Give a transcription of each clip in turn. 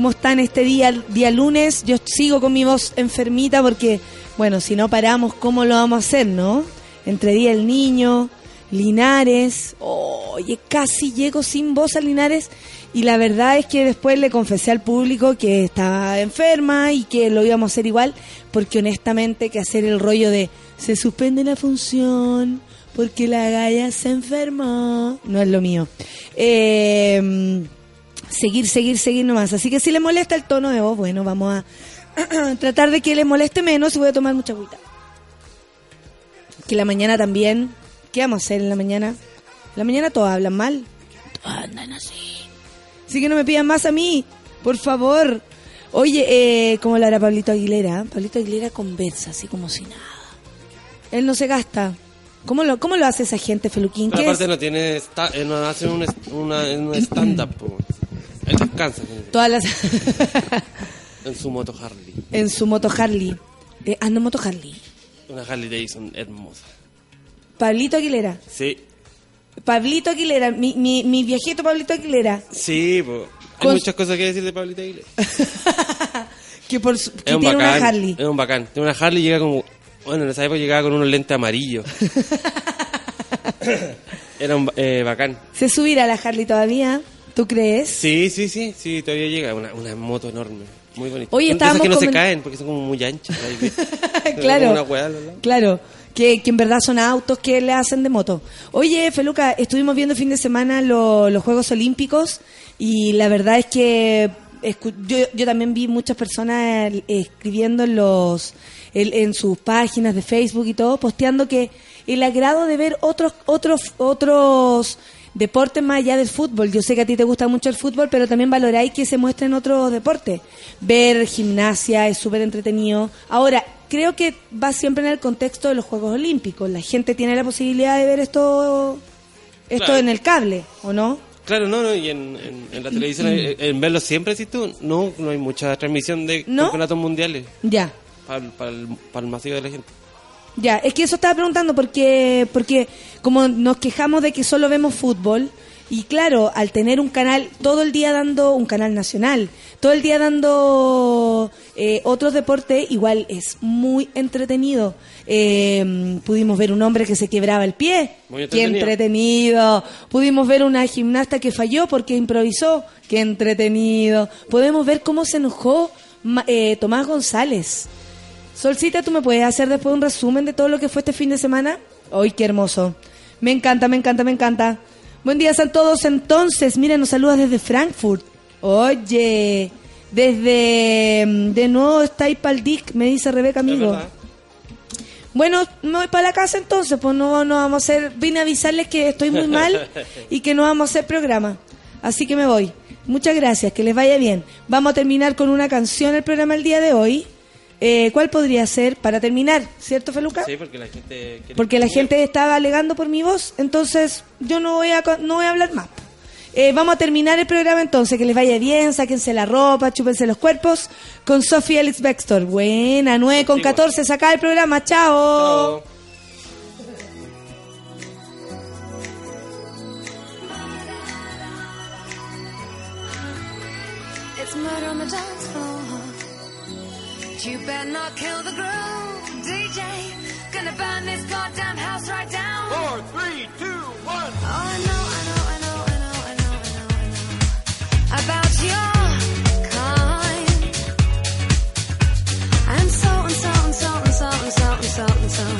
¿Cómo están este día, día lunes? Yo sigo con mi voz enfermita porque, bueno, si no paramos, ¿cómo lo vamos a hacer, no? Entre día el niño, Linares. Oye, casi llego sin voz a Linares. Y la verdad es que después le confesé al público que estaba enferma y que lo íbamos a hacer igual, porque honestamente que hacer el rollo de se suspende la función porque la galla se enfermó no es lo mío. Eh, seguir, seguir, seguir nomás. Así que si le molesta el tono de voz, bueno, vamos a tratar de que le moleste menos y voy a tomar mucha agüita. Que la mañana también. ¿Qué vamos a hacer en la mañana? La mañana todos hablan mal. Todos andan así. Así que no me pidan más a mí, por favor. Oye, eh, ¿cómo lo hará Pablito Aguilera? Pablito Aguilera conversa, así como si nada. Él no se gasta. ¿Cómo lo, cómo lo hace esa gente, Feluquín? Pero ¿Qué aparte es? no tiene eh, no hace un, una, un stand-up. Él descansa en- Todas las... en su moto Harley. en su moto Harley. Eh, ando en moto Harley. Una Harley Davidson hermosa. Pablito Aguilera. Sí, Pablito Aguilera, mi, mi, mi viejito Pablito Aguilera. sí, po. hay Con- muchas cosas que decir de Pablito Aguilera. que por su- que Es un tiene bacán. una Harley. Es un bacán. Tiene una Harley y llega como... Bueno, en esa época llegaba con unos lentes amarillos. Era un eh, bacán. ¿Se subirá la Harley todavía? ¿Tú crees? Sí, sí, sí, sí, todavía llega. Una, una moto enorme. Muy bonita. Oye, esas que no se caen porque son como muy anchas. claro. Una hueá. Claro. Que, que en verdad son autos que le hacen de moto. Oye, Feluca, estuvimos viendo el fin de semana lo- los Juegos Olímpicos y la verdad es que yo, yo también vi muchas personas eh, escribiendo en, los, en, en sus páginas de Facebook y todo, posteando que el agrado de ver otros, otros, otros deportes más allá del fútbol. Yo sé que a ti te gusta mucho el fútbol, pero también valoráis que se muestren otros deportes. Ver gimnasia es súper entretenido. Ahora, creo que va siempre en el contexto de los Juegos Olímpicos. La gente tiene la posibilidad de ver esto, esto Claro. en el cable, ¿o no? Claro, no, no, y en, en, en la televisión, en, en verlo siempre, ¿sí tú? No, no hay mucha transmisión de ¿No? campeonatos mundiales Ya. para, el- para, el, para el masivo de la gente. Ya, es que eso estaba preguntando porque, porque como nos quejamos de que solo vemos fútbol, y claro, al tener un canal todo el día dando, un canal nacional, todo el día dando eh, otros deportes, igual es muy entretenido. Eh, pudimos ver un hombre que se quebraba el pie, Muy qué entretenido. entretenido. Pudimos ver una gimnasta que falló porque improvisó, qué entretenido. Podemos ver cómo se enojó eh, Tomás González. Solcita, ¿tú me puedes hacer después un resumen de todo lo que fue este fin de semana? ¡Ay, qué hermoso! Me encanta, me encanta, me encanta. Buen día, a todos. Entonces, mira, nos saludas desde Frankfurt. Oye, desde... mm, De nuevo está ahí pa'l Dick, me dice Rebeca, amigo. Bueno, me voy para la casa entonces, pues no, no vamos a hacer... Vine a avisarles que estoy muy mal y que no vamos a hacer programa. Así que me voy. Muchas gracias, que les vaya bien. Vamos a terminar con una canción el programa el día de hoy. Eh, ¿Cuál podría ser para terminar? ¿Cierto, Feluca? Sí, porque la gente... Porque la gente estaba alegando por mi voz, entonces yo no voy a, no voy a hablar más. Eh, vamos a terminar el programa entonces, que les vaya bien, sáquense la ropa, chúpense los cuerpos, con Sofía Alex Bextor. Buena, 9 con 14, saca el programa, chao. Chao. You better not kill the groove, DJ. Gonna burn this goddamn house right down. Four, three, two, one. Oh, I know, I know, I know, I know, I know, I know, I know. About your kind. And so and so so so so so so.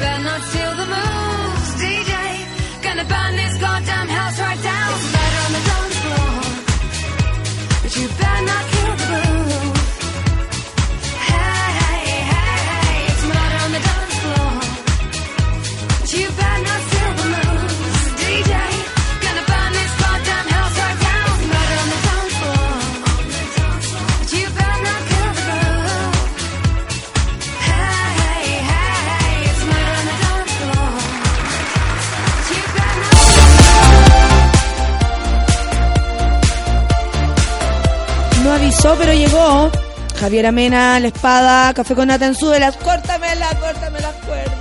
Better not steal the moves, DJ. Gonna burn this goddamn house right down. It's better on the dance floor, but you better not. avisó, pero llegó. Javier Amena, La Espada, Café con Nata en Sudelas, córtame la, córtame las cuerdas.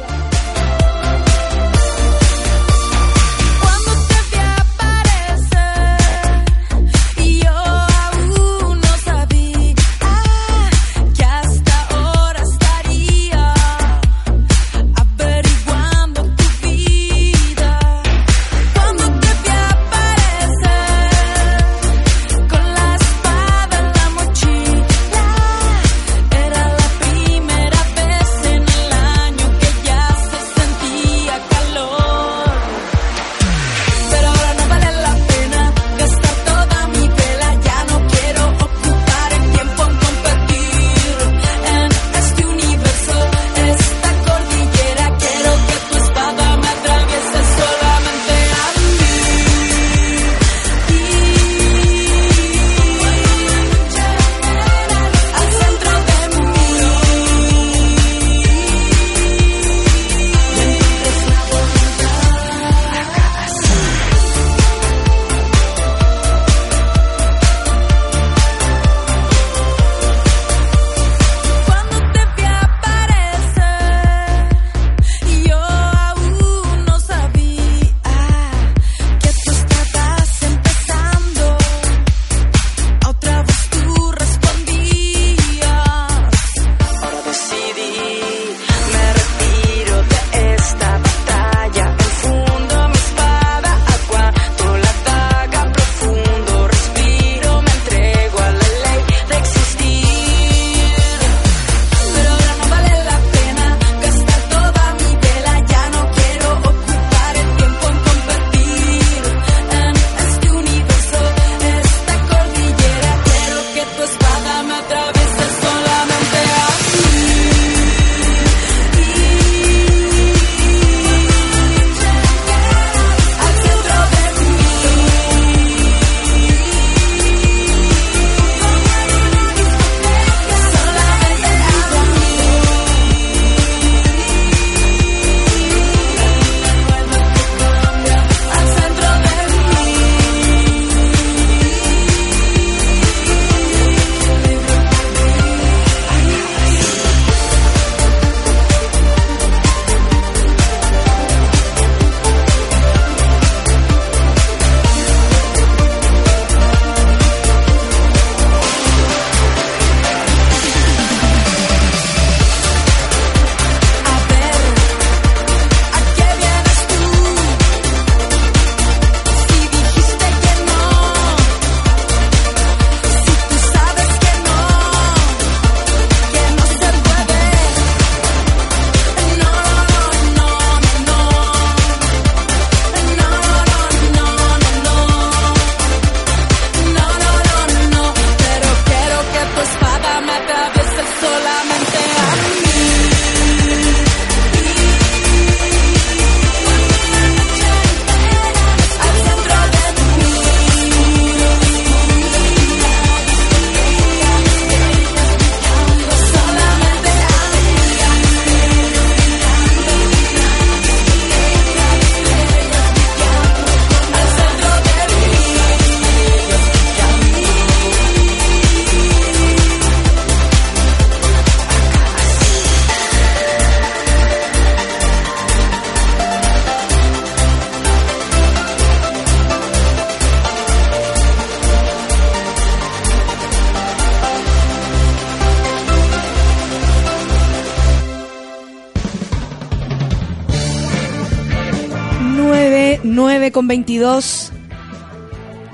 Con 22.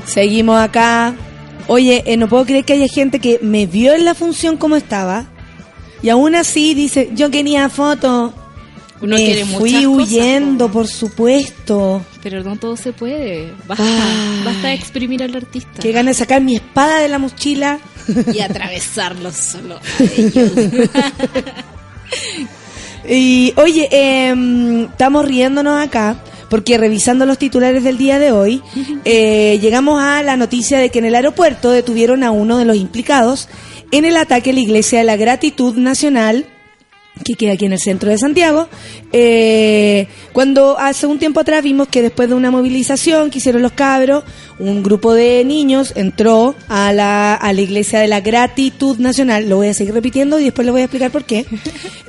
Seguimos acá. Oye, eh, no puedo creer que haya gente que me vio en la función como estaba. Y aún así dice, yo quería foto. Uno me quiere fui huyendo, po. por supuesto. Pero no todo se puede. Basta, Ah. basta de exprimir al artista. Que gana de sacar mi espada de la mochila. Y atravesarlo solo. Y oye, em, estamos riéndonos acá porque revisando los titulares del día de hoy, eh, llegamos a la noticia de que en el aeropuerto detuvieron a uno de los implicados en el ataque a la Iglesia de la Gratitud Nacional que queda aquí en el centro de Santiago, eh, cuando hace un tiempo atrás vimos que después de una movilización que hicieron los cabros, un grupo de niños entró a la, a la iglesia de la gratitud nacional, lo voy a seguir repitiendo y después le voy a explicar por qué.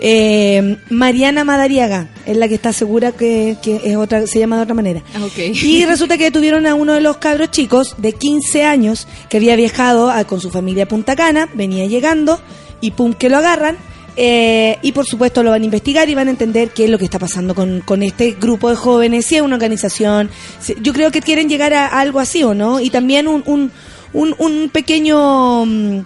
Eh, Mariana Madariaga es la que está segura que, que es otra, se llama de otra manera. Ah. Y resulta que detuvieron a uno de los cabros chicos de 15 años que había viajado a- con su familia a Punta Cana, venía llegando y pum, que lo agarran. Eh, y por supuesto lo van a investigar y van a entender qué es lo que está pasando con, con este grupo de jóvenes, si es una organización. si- yo creo que quieren llegar a, algo así o no. Y también un, un, un, un pequeño, mm,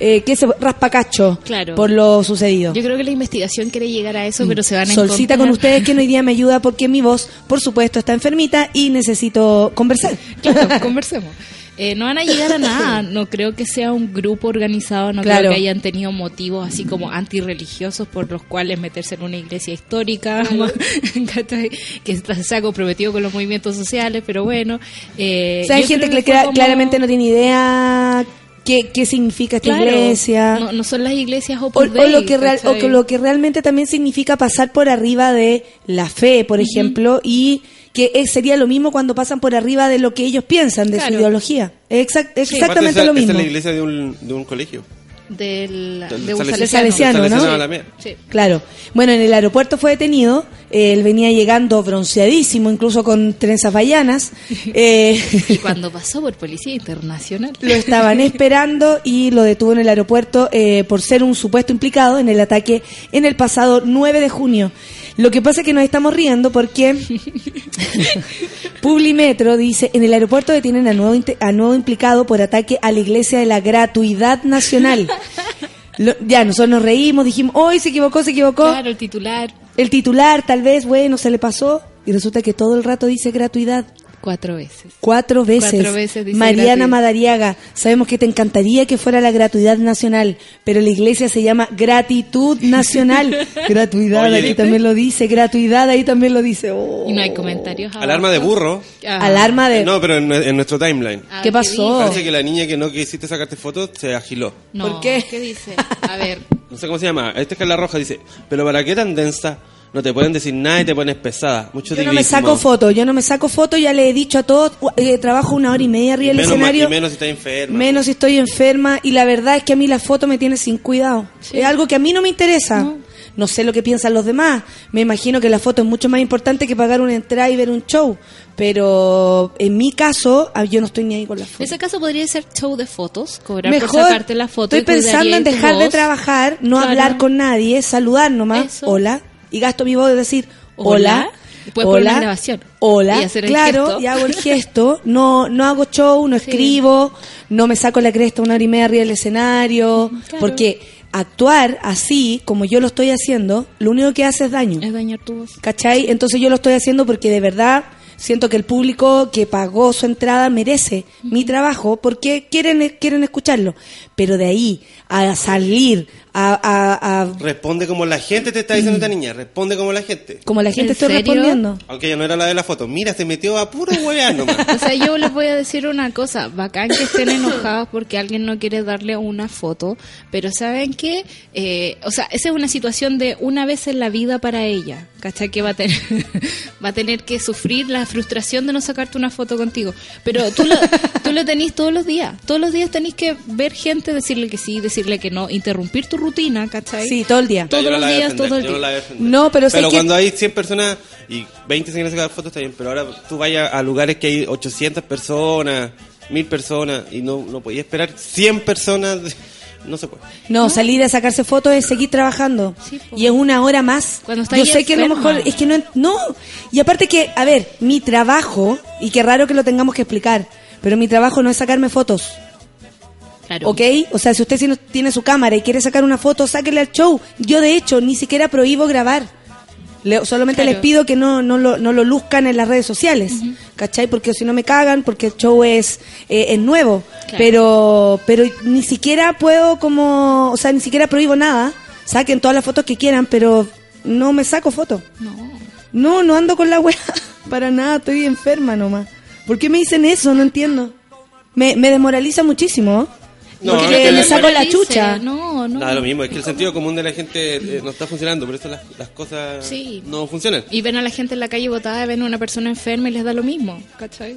eh, que se raspacacho Claro. por lo sucedido. Yo creo que la investigación quiere llegar a eso, pero se van a Solcita con encontrar- ustedes que hoy día me ayuda porque mi voz, por supuesto, está enfermita y necesito conversar. Claro, conversemos. Eh, no van a llegar a nada, no creo que sea un grupo organizado, no Claro. creo que hayan tenido motivos así como antirreligiosos por los cuales meterse en una iglesia histórica, que se ha comprometido con los movimientos sociales, pero bueno. Eh, O sea, hay gente que, como- claramente no tiene idea qué, qué significa esta Claro, iglesia. No, no son las iglesias O, o Dei, lo que real- o ¿cachai? que lo que realmente también significa pasar por arriba de la fe, por ejemplo, y que es- sería lo mismo cuando pasan por arriba de lo que ellos piensan, de su ideología. Exact- exactamente esa- lo esa mismo. es la iglesia de un, de un colegio. del, de un Salesiano. salesiano. Salesiano, ¿no? Sí. Claro. Bueno, en el aeropuerto fue detenido. Él venía llegando bronceadísimo, incluso con trenzas bayanas. Eh, Y cuando pasó por Policía Internacional. Lo estaban esperando y lo detuvo en el aeropuerto eh, por ser un supuesto implicado en el ataque en el pasado 9 de junio. Lo que pasa es que nos estamos riendo porque Publimetro dice, en el aeropuerto detienen a nuevo, a nuevo implicado por ataque a la iglesia de la gratuidad nacional. Lo- ya, nosotros nos reímos, dijimos, hoy se equivocó, se equivocó. Claro, el titular El titular tal vez, bueno, se le pasó y resulta que todo el rato dice gratuidad. Cuatro veces. Cuatro veces. Cuatro veces dice Mariana gratuidad. Madariaga, sabemos que te encantaría que fuera la gratuidad nacional, pero la iglesia se llama gratitud nacional. gratuidad, Oye. aquí también lo dice, gratuidad, ahí también lo dice. Oh. Y no hay comentarios. abajo. Alarma de burro. Alarma de... No, pero en, en nuestro timeline. Ah, ¿Qué pasó? Parece que la niña que no quisiste sacarte fotos se agiló. No, ¿Por qué? ¿Qué dice? A ver. No sé cómo se llama. Esta es Carla Roja. Dice, pero ¿para qué tan densa? No te pueden decir nada y te pones pesada. Mucho Yo no me saco fotos, yo no me saco fotos, ya le he dicho a todos, eh, trabajo una hora y media arriba del escenario. y menos si estás enferma. Menos si estoy enferma y la verdad es que a mí la foto me tiene sin cuidado. Es algo que a mí no me interesa. No. sé lo que piensan los demás. Me imagino que la foto es mucho más importante que pagar una entrada y ver un show. Pero en mi caso, ah, yo no estoy ni ahí con la En foto. ese caso podría ser show de fotos, cobrar por Mejor, sacarte la foto. estoy y pensando en dejar de trabajar, no Claro. hablar con nadie, saludar nomás, Eso. hola, y gasto mi voz de decir Hola. hola, Después poner una grabación. hola, Y hacer el claro, gesto. y hago el gesto, no, no hago show, no Sí. escribo, no me saco la cresta una hora y media arriba del escenario, Claro. porque actuar así, como yo lo estoy haciendo, lo único que hace es daño. Es dañar tu voz. ¿Cachai? Entonces yo lo estoy haciendo porque de verdad siento que el público que pagó su entrada merece mi trabajo porque quieren, quieren escucharlo. Pero de ahí a salir, a, a- a- Responde como la gente te está diciendo esta niña. Responde como la gente. como la gente ¿En estoy serio? respondiendo. Aunque ella no era la de la foto. Mira, se metió a puro huevear nomás. O sea, yo les voy a decir una cosa, bacán que estén enojados porque alguien no quiere darle una foto, pero ¿saben qué? Eh, o sea, esa es una situación de una vez en la vida para ella, ¿cachai? Que va a tener, va a tener que sufrir la frustración de no sacarte una foto contigo. Pero tú lo, tú lo tenés todos los días, todos los días tenés que ver gente, decirle que sí, decirle que no, interrumpir tu rutina, ¿cachai? Sí, todo el día. Todos los días, todo el día. No, pero Pero cuando hay 100 personas y 20 se quieren sacar fotos está bien, pero ahora tú vayas a lugares que hay 800 personas, 1000 personas y no, no podías esperar 100 personas. de- no se puede. No, salir a sacarse fotos es seguir trabajando. Sí, y es una hora más. Cuando está Yo sé que a lo mejor es que no, no. Y aparte que, a ver, mi trabajo, y qué raro que lo tengamos que explicar, pero mi trabajo no es sacarme fotos. Claro. ¿Ok? O sea, si usted tiene su cámara y quiere sacar una foto, sáquele al show. Yo, de hecho, ni siquiera prohíbo grabar. Le- solamente Claro. les pido que no, no, lo, no lo luzcan en las redes sociales. ¿Cachai? Porque si no me cagan, porque el show es, eh, es nuevo. Claro. Pero, pero ni siquiera puedo como, o sea, ni siquiera prohíbo nada. Saquen todas las fotos que quieran, pero no me saco fotos. No. No, no ando con la weá. Para nada, estoy enferma nomás. ¿Por qué me dicen eso? No entiendo. Me, me desmoraliza muchísimo. No, porque me la- saco la chucha. No, no. Nada, lo mismo, es que el sentido común de la gente eh, no está funcionando, por eso las, las cosas Sí. no funcionan. Y ven a la gente en la calle botada, ven a una persona enferma y les da lo mismo, ¿cachai?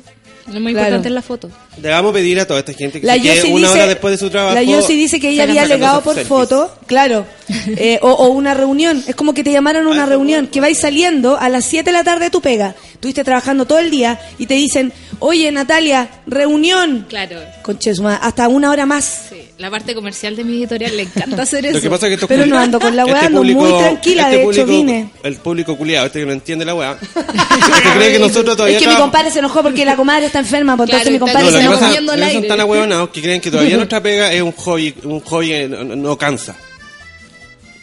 Lo más Claro. importante es la foto. Debamos pedir a toda esta gente que La se quede una dice, hora después de su trabajo. la Yossi dice que ella había sacándose legado por selfies. foto, claro, eh, o, o una reunión. Es como que te llamaron a una Ah, reunión, que vais saliendo a las 7 de la tarde de tu pega. Estuviste trabajando todo el día y te dicen, oye Natalia, reunión. Claro. Conche su madre, hasta una hora más. Sí. La parte comercial de mi editorial le encanta hacer eso. Lo que pasa es que estos Pero no ando con la weá, este ando muy tranquila, de hecho, vine. El público culiado, este que no entiende la weá. que cree que nosotros todavía Es que mi compadre se enojó porque la comadre está enferma, Claro, entonces mi compadre No, se enojó. son tan ahueonados que creen que todavía nuestra pega es un hobby, un hobby no, no cansa.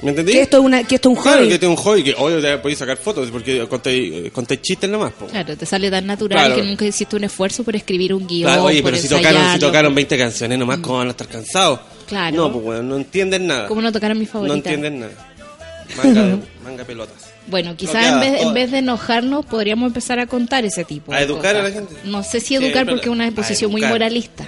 ¿Me entendí? Que esto es una, que esto es un Claro, hobby. que este es un hobby que hoy te podéis sacar fotos porque conté, conté chistes nomás. po. Claro, te sale tan natural Claro. que nunca hiciste un esfuerzo por escribir un guion. Claro, oye, por pero si tocaron, si ensayarlo. tocaron 20 canciones nomás, ¿cómo van a estar cansados? Claro. No, pues bueno, no entienden nada. ¿Cómo no tocaron mi No favorita? entienden nada. Manga, pelotas. Bueno, quizás en vez, en vez de enojarnos podríamos empezar a contar ese tipo A de educar a la gente. No sé si educar porque es una a posición muy moralista.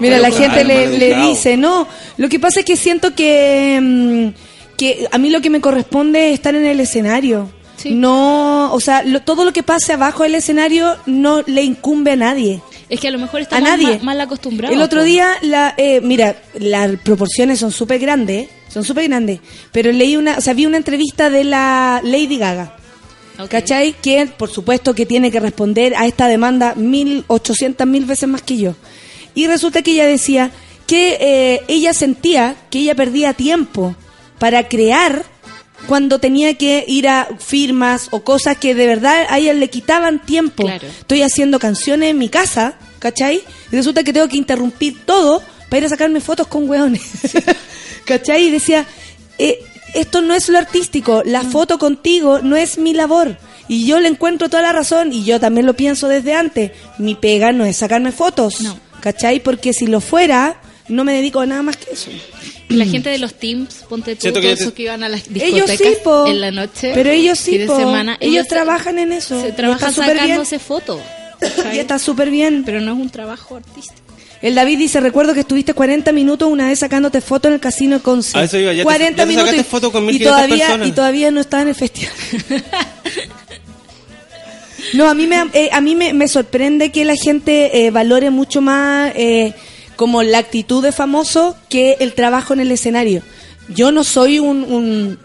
Mira, la gente le, dice, no, lo que pasa es que siento que, mm, que a mí lo que me corresponde es estar en el escenario. Sí. No, o sea, lo- todo lo que pase abajo del escenario no le incumbe a nadie. Es que a lo mejor A estamos nadie. ma- mal acostumbrados. El otro día, la, eh, mira, las proporciones son súper grandes, son súper grandes, pero leí una, o sea, vi una entrevista de la Lady Gaga. Ok. ¿Cachai? Que por supuesto que tiene que responder a esta demanda mil ochocientas mil veces más que yo. Y resulta que ella decía que eh, ella sentía que ella perdía tiempo para crear cuando tenía que ir a firmas o cosas que de verdad a ella le quitaban tiempo. Claro. Estoy haciendo canciones en mi casa, ¿cachai? Y resulta que tengo que interrumpir todo para ir a sacarme fotos con hueones. ¿Cachai? Y decía, eh, esto no es lo artístico, la foto contigo no es mi labor. Y yo le encuentro toda la razón, y yo también lo pienso desde antes. Mi pega no es sacarme fotos, No. ¿cachai? Porque si lo fuera, no me dedico a nada más que eso. Y la gente de los teams, ponte tú, todos te- esos que iban a las Ellos discotecas sí, po. en la noche. Pero ellos sí, de semana, Ellos trabajan en eso. Se trabajan sacándose fotos. Y está súper bien. Pero no es un trabajo artístico. El David dice, recuerdo que estuviste 40 minutos una vez sacándote fotos en el casino de Conce. A eso iba, ya te- 40 ya te minutos sacaste y- fotos con y 1500 todavía personas. y todavía no estaba en el festival. no, a mí me eh, a mí me, me sorprende que la gente eh, valore mucho más eh, como la actitud de famoso que el trabajo en el escenario. Yo no soy un, un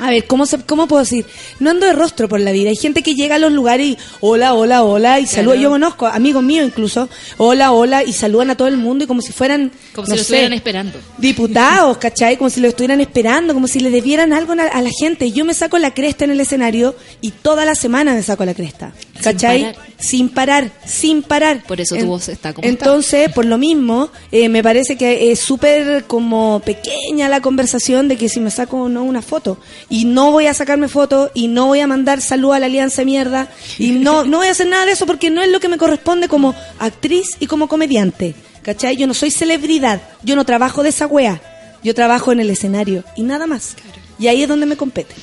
a ver, ¿cómo, se, ¿cómo puedo decir? No ando de rostro por la vida. Hay gente que llega a los lugares y hola, hola, hola, y saluda. Yo conozco amigos míos incluso, hola, hola, y saludan a todo el mundo y como si fueran, Como no si lo sé, estuvieran esperando. diputados, ¿cachai? Como si lo estuvieran esperando, como si le debieran algo a la gente. Yo me saco la cresta en el escenario y toda la semana me saco la cresta, ¿cachai? parar. Sin parar, sin parar. Por eso tu voz está como está. Entonces, por lo mismo, eh, me parece que es súper como pequeña la conversación de que si me saco o no una foto. Y no voy a sacarme fotos y no voy a mandar salud a la alianza de mierda. Y no, no voy a hacer nada de eso porque no es lo que me corresponde como actriz y como comediante. ¿Cachai? Yo no soy celebridad. Yo no trabajo de esa wea. Yo trabajo en el escenario y nada más. Y ahí es donde me compete.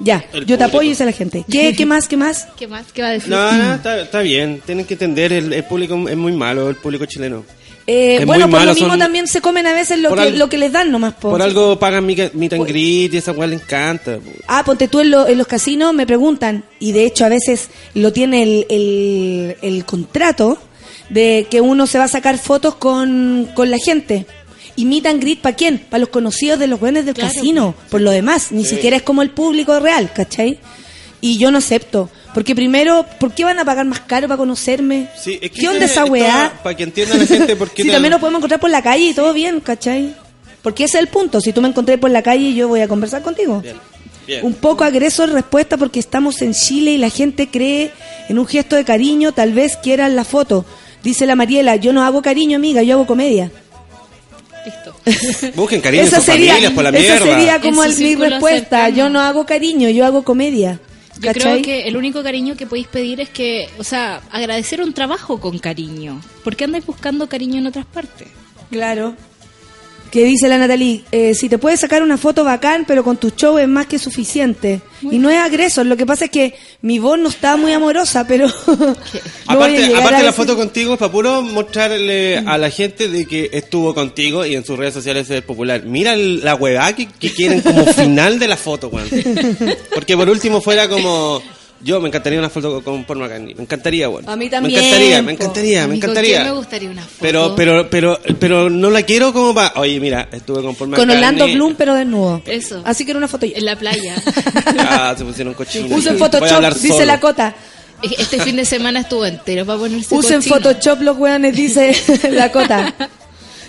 Ya, El yo te público. apoyo y dice la gente. ¿Qué, qué más? ¿Qué más? ¿Qué más? ¿Qué va a decir? No, no, está, está bien. Tienen que entender, el, el público es muy malo, el público chileno. Eh, bueno, por malo, lo mismo son- también se comen a veces lo por que, al- lo que les dan nomás. po. Por algo pagan mi, mi Pues- tangrit y esa weá le encanta. po. Ah, ponte tú en, lo- en los casinos, me preguntan, y de hecho a veces lo tiene el, el, el contrato de que uno se va a sacar fotos con, con la gente. Y meet and greet, ¿para quién? Para los conocidos de los buenos del Claro. casino. Por lo demás, ni siquiera es como el público real, ¿cachai? Y yo no acepto. Porque primero, ¿por qué van a pagar más caro para conocerme? Sí, es que ¿Qué onda esa weá? Para que entienda la gente por qué Si también nos podemos encontrar por la calle y todo bien, ¿cachai? Porque ese es el punto. Si tú me encontré por la calle, yo voy a conversar contigo. Bien, bien. Un poco agresor respuesta porque estamos en Chile y la gente cree en un gesto de cariño, tal vez quieran la foto. Dice la Mariela, yo no hago cariño, amiga, yo hago comedia. Listo. Busquen cariño en esa sus sería, familias por la esa mierda. sería como el- mi respuesta. cercano. Yo no hago cariño, yo hago comedia. Yo ¿Cachai? creo que el único cariño que podéis pedir es que, o sea, agradecer un trabajo con cariño. ¿Por qué andáis buscando cariño en otras partes? Claro. Que dice la Natalie, eh, si te puedes sacar una foto bacán, pero con tu show es más que suficiente. y no es agresor, lo que pasa es que mi voz no está muy amorosa, pero... no Aparte, aparte la foto contigo es para puro mostrarle a la gente de que estuvo contigo y en sus redes sociales es popular. Mira la huevada que, que quieren como final de la foto, weón. Porque por último fuera como... Yo me encantaría una foto con Paul McCartney. Me encantaría, weón. A mí también, Me encantaría, me encantaría, me ¿Y con encantaría. me gustaría una foto? Pero, pero, pero, pero no la quiero como para... Oye, mira, estuve con Paul Con McCartney. Orlando Bloom, pero desnudo. Eso. Así que era una foto yo. En la playa. Ah, se pusieron cochinos. Usen Photoshop, dice solo. la cota. este fin de semana estuvo entero para ponerse Usen cochino. Photoshop los weones, dice la cota.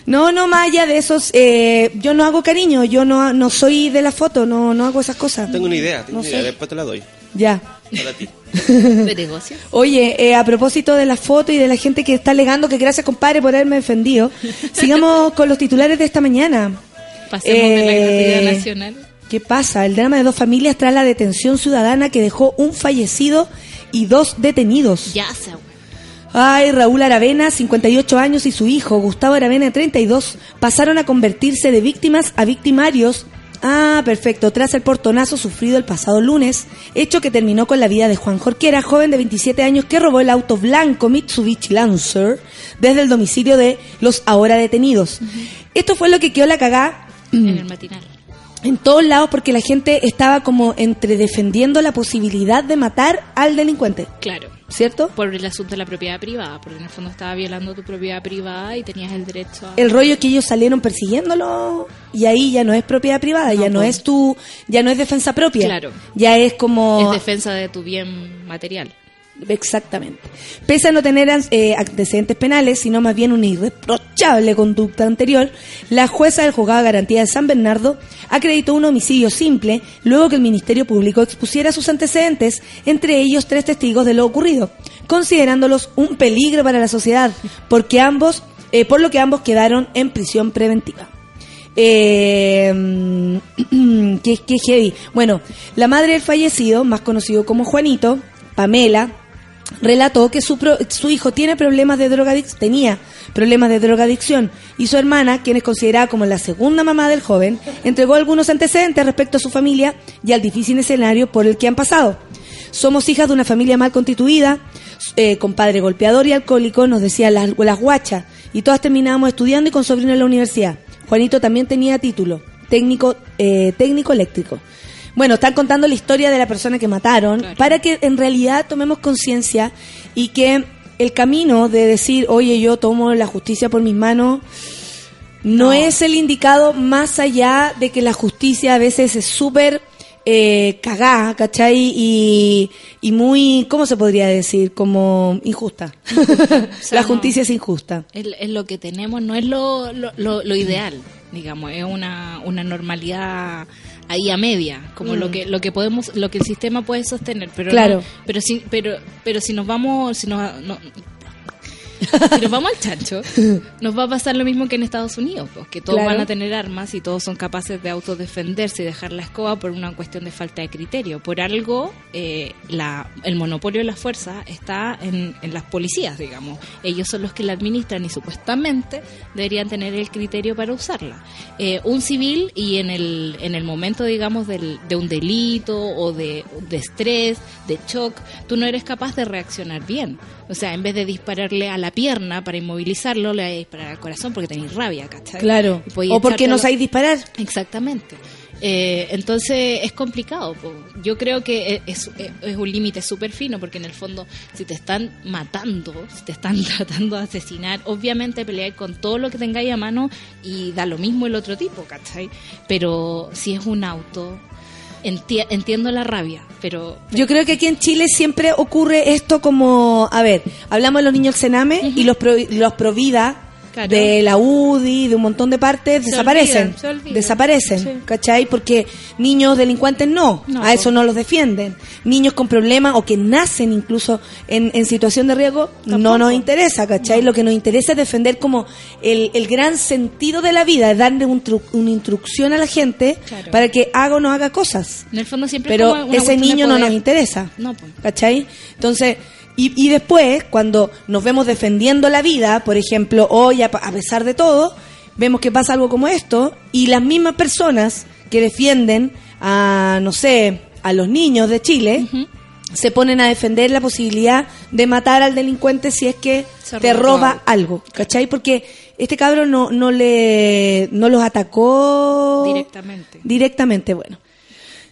No, no, más allá de esos, eh, yo no hago cariño, yo no, no soy de la foto, no, no hago esas cosas. Tengo una idea, tengo No una idea. sé. Después te la doy. Ya. Para ti. de negocio. Oye, eh, a propósito de la foto y de la gente que está alegando que gracias compadre por haberme defendido, sigamos con los titulares de esta mañana. Pasemos de la Eh, gratuidad nacional. ¿Qué pasa? El drama de dos familias tras la detención ciudadana que dejó un fallecido y dos detenidos. Ya se. Ay, Raúl Aravena, 58 años, y su hijo, Gustavo Aravena, 32, pasaron a convertirse de víctimas a victimarios. Ah, perfecto, tras el portonazo sufrido el pasado lunes, hecho que terminó con la vida de Juan Jorquera, joven de 27 años que robó el auto blanco Mitsubishi Lancer desde el domicilio de los ahora detenidos. Esto fue lo que quedó la cagá En el matinal. en todos lados porque la gente estaba como entre defendiendo la posibilidad de matar al delincuente, Claro. ¿Cierto? Por el asunto de la propiedad privada, porque en el fondo estaba violando tu propiedad privada y tenías el derecho a... El rollo es que ellos salieron persiguiéndolo y ahí ya no es propiedad privada, No, ya no pues. es tu, ya no es defensa propia. Claro. Ya es como Es defensa de tu bien material. Exactamente. Pese a no tener eh, antecedentes penales, sino más bien una irreprochable conducta anterior, la jueza del juzgado garantía de San Bernardo acreditó un homicidio simple luego que el Ministerio Público expusiera sus antecedentes, entre ellos tres testigos de lo ocurrido, considerándolos un peligro para la sociedad, porque ambos, eh, por lo que ambos quedaron en prisión preventiva. Eh, que, que heavy. Bueno, la madre del fallecido, más conocido como Juanito, Pamela, relató que su, su hijo tiene problemas de drogadicción, tenía problemas de drogadicción y su hermana, quien es considerada como la segunda mamá del joven, entregó algunos antecedentes respecto a su familia y al difícil escenario por el que han pasado. Somos hijas de una familia mal constituida, eh, con padre golpeador y alcohólico, nos decían las, las guachas, y todas terminábamos estudiando y con sobrino en la universidad. Juanito también tenía título, técnico, eh, técnico eléctrico. Bueno, están contando la historia de la persona que mataron Claro. para que en realidad tomemos conciencia y que el camino de decir, oye, yo tomo la justicia por mis manos, no, No. es el indicado más allá de que la justicia a veces es súper eh, cagada, ¿cachai? Y, y muy, ¿cómo se podría decir? Como injusta. sea, la no. justicia es injusta. Es, es lo que tenemos, no es lo, lo, lo- lo ideal, digamos, es una, una normalidad ahí a media, como lo que lo que podemos lo que el sistema puede sostener, pero Mm. Claro. no- pero si pero pero si nos vamos si nos no- si nos vamos al chancho, nos va a pasar lo mismo que en Estados Unidos, pues, que todos Claro. van a tener armas y todos son capaces de autodefenderse y dejar la escoba por una cuestión de falta de criterio. Por algo, eh, la, el monopolio de la fuerza está en, en las policías, digamos. Ellos son los que la administran y supuestamente deberían tener el criterio para usarla. Eh, un civil y en el, en el momento, digamos, del, de un delito o de, de estrés, de shock, tú no eres capaz de reaccionar bien. O sea, en vez de dispararle a la pierna para inmovilizarlo, le vas a disparar al corazón porque tenéis rabia, ¿cachai? Claro. O porque no sabéis disparar. Exactamente. Eh, entonces es complicado. po. Yo creo que es, es- es un límite súper fino porque en el fondo si te están matando, si te están tratando de asesinar, obviamente pelear con todo lo que tengáis a mano y da lo mismo el otro tipo, ¿cachai? Pero si es un auto, enti- entiendo la rabia, pero... Yo creo que aquí en Chile siempre ocurre esto como, a ver, hablamos de los niños Sename y los pro, los pro vida Claro. de la UDI, de un montón de partes, Se desaparecen. olvidan, se olvidan. Desaparecen, Sí. ¿cachai? Porque niños delincuentes no, No, a eso no los defienden. Niños con problemas o que nacen incluso en, en situación de riesgo, no nos interesa, ¿cachai? Lo que nos interesa es defender como el, el gran sentido de la vida, es darle un tru- una instrucción a la gente Claro. para que haga o no haga cosas. En el fondo siempre es Pero como una ese niño no nos interesa. No, pues. ¿Cachai? Entonces, y, y después, cuando nos vemos defendiendo la vida, por ejemplo, hoy, a, a pesar de todo, vemos que pasa algo como esto, y las mismas personas que defienden a, no sé, a los niños de Chile, se ponen a defender la posibilidad de matar al delincuente si es que Se te roba algo, ¿cachai? Porque este cabrón no, no le, no los atacó Directamente. Directamente, bueno.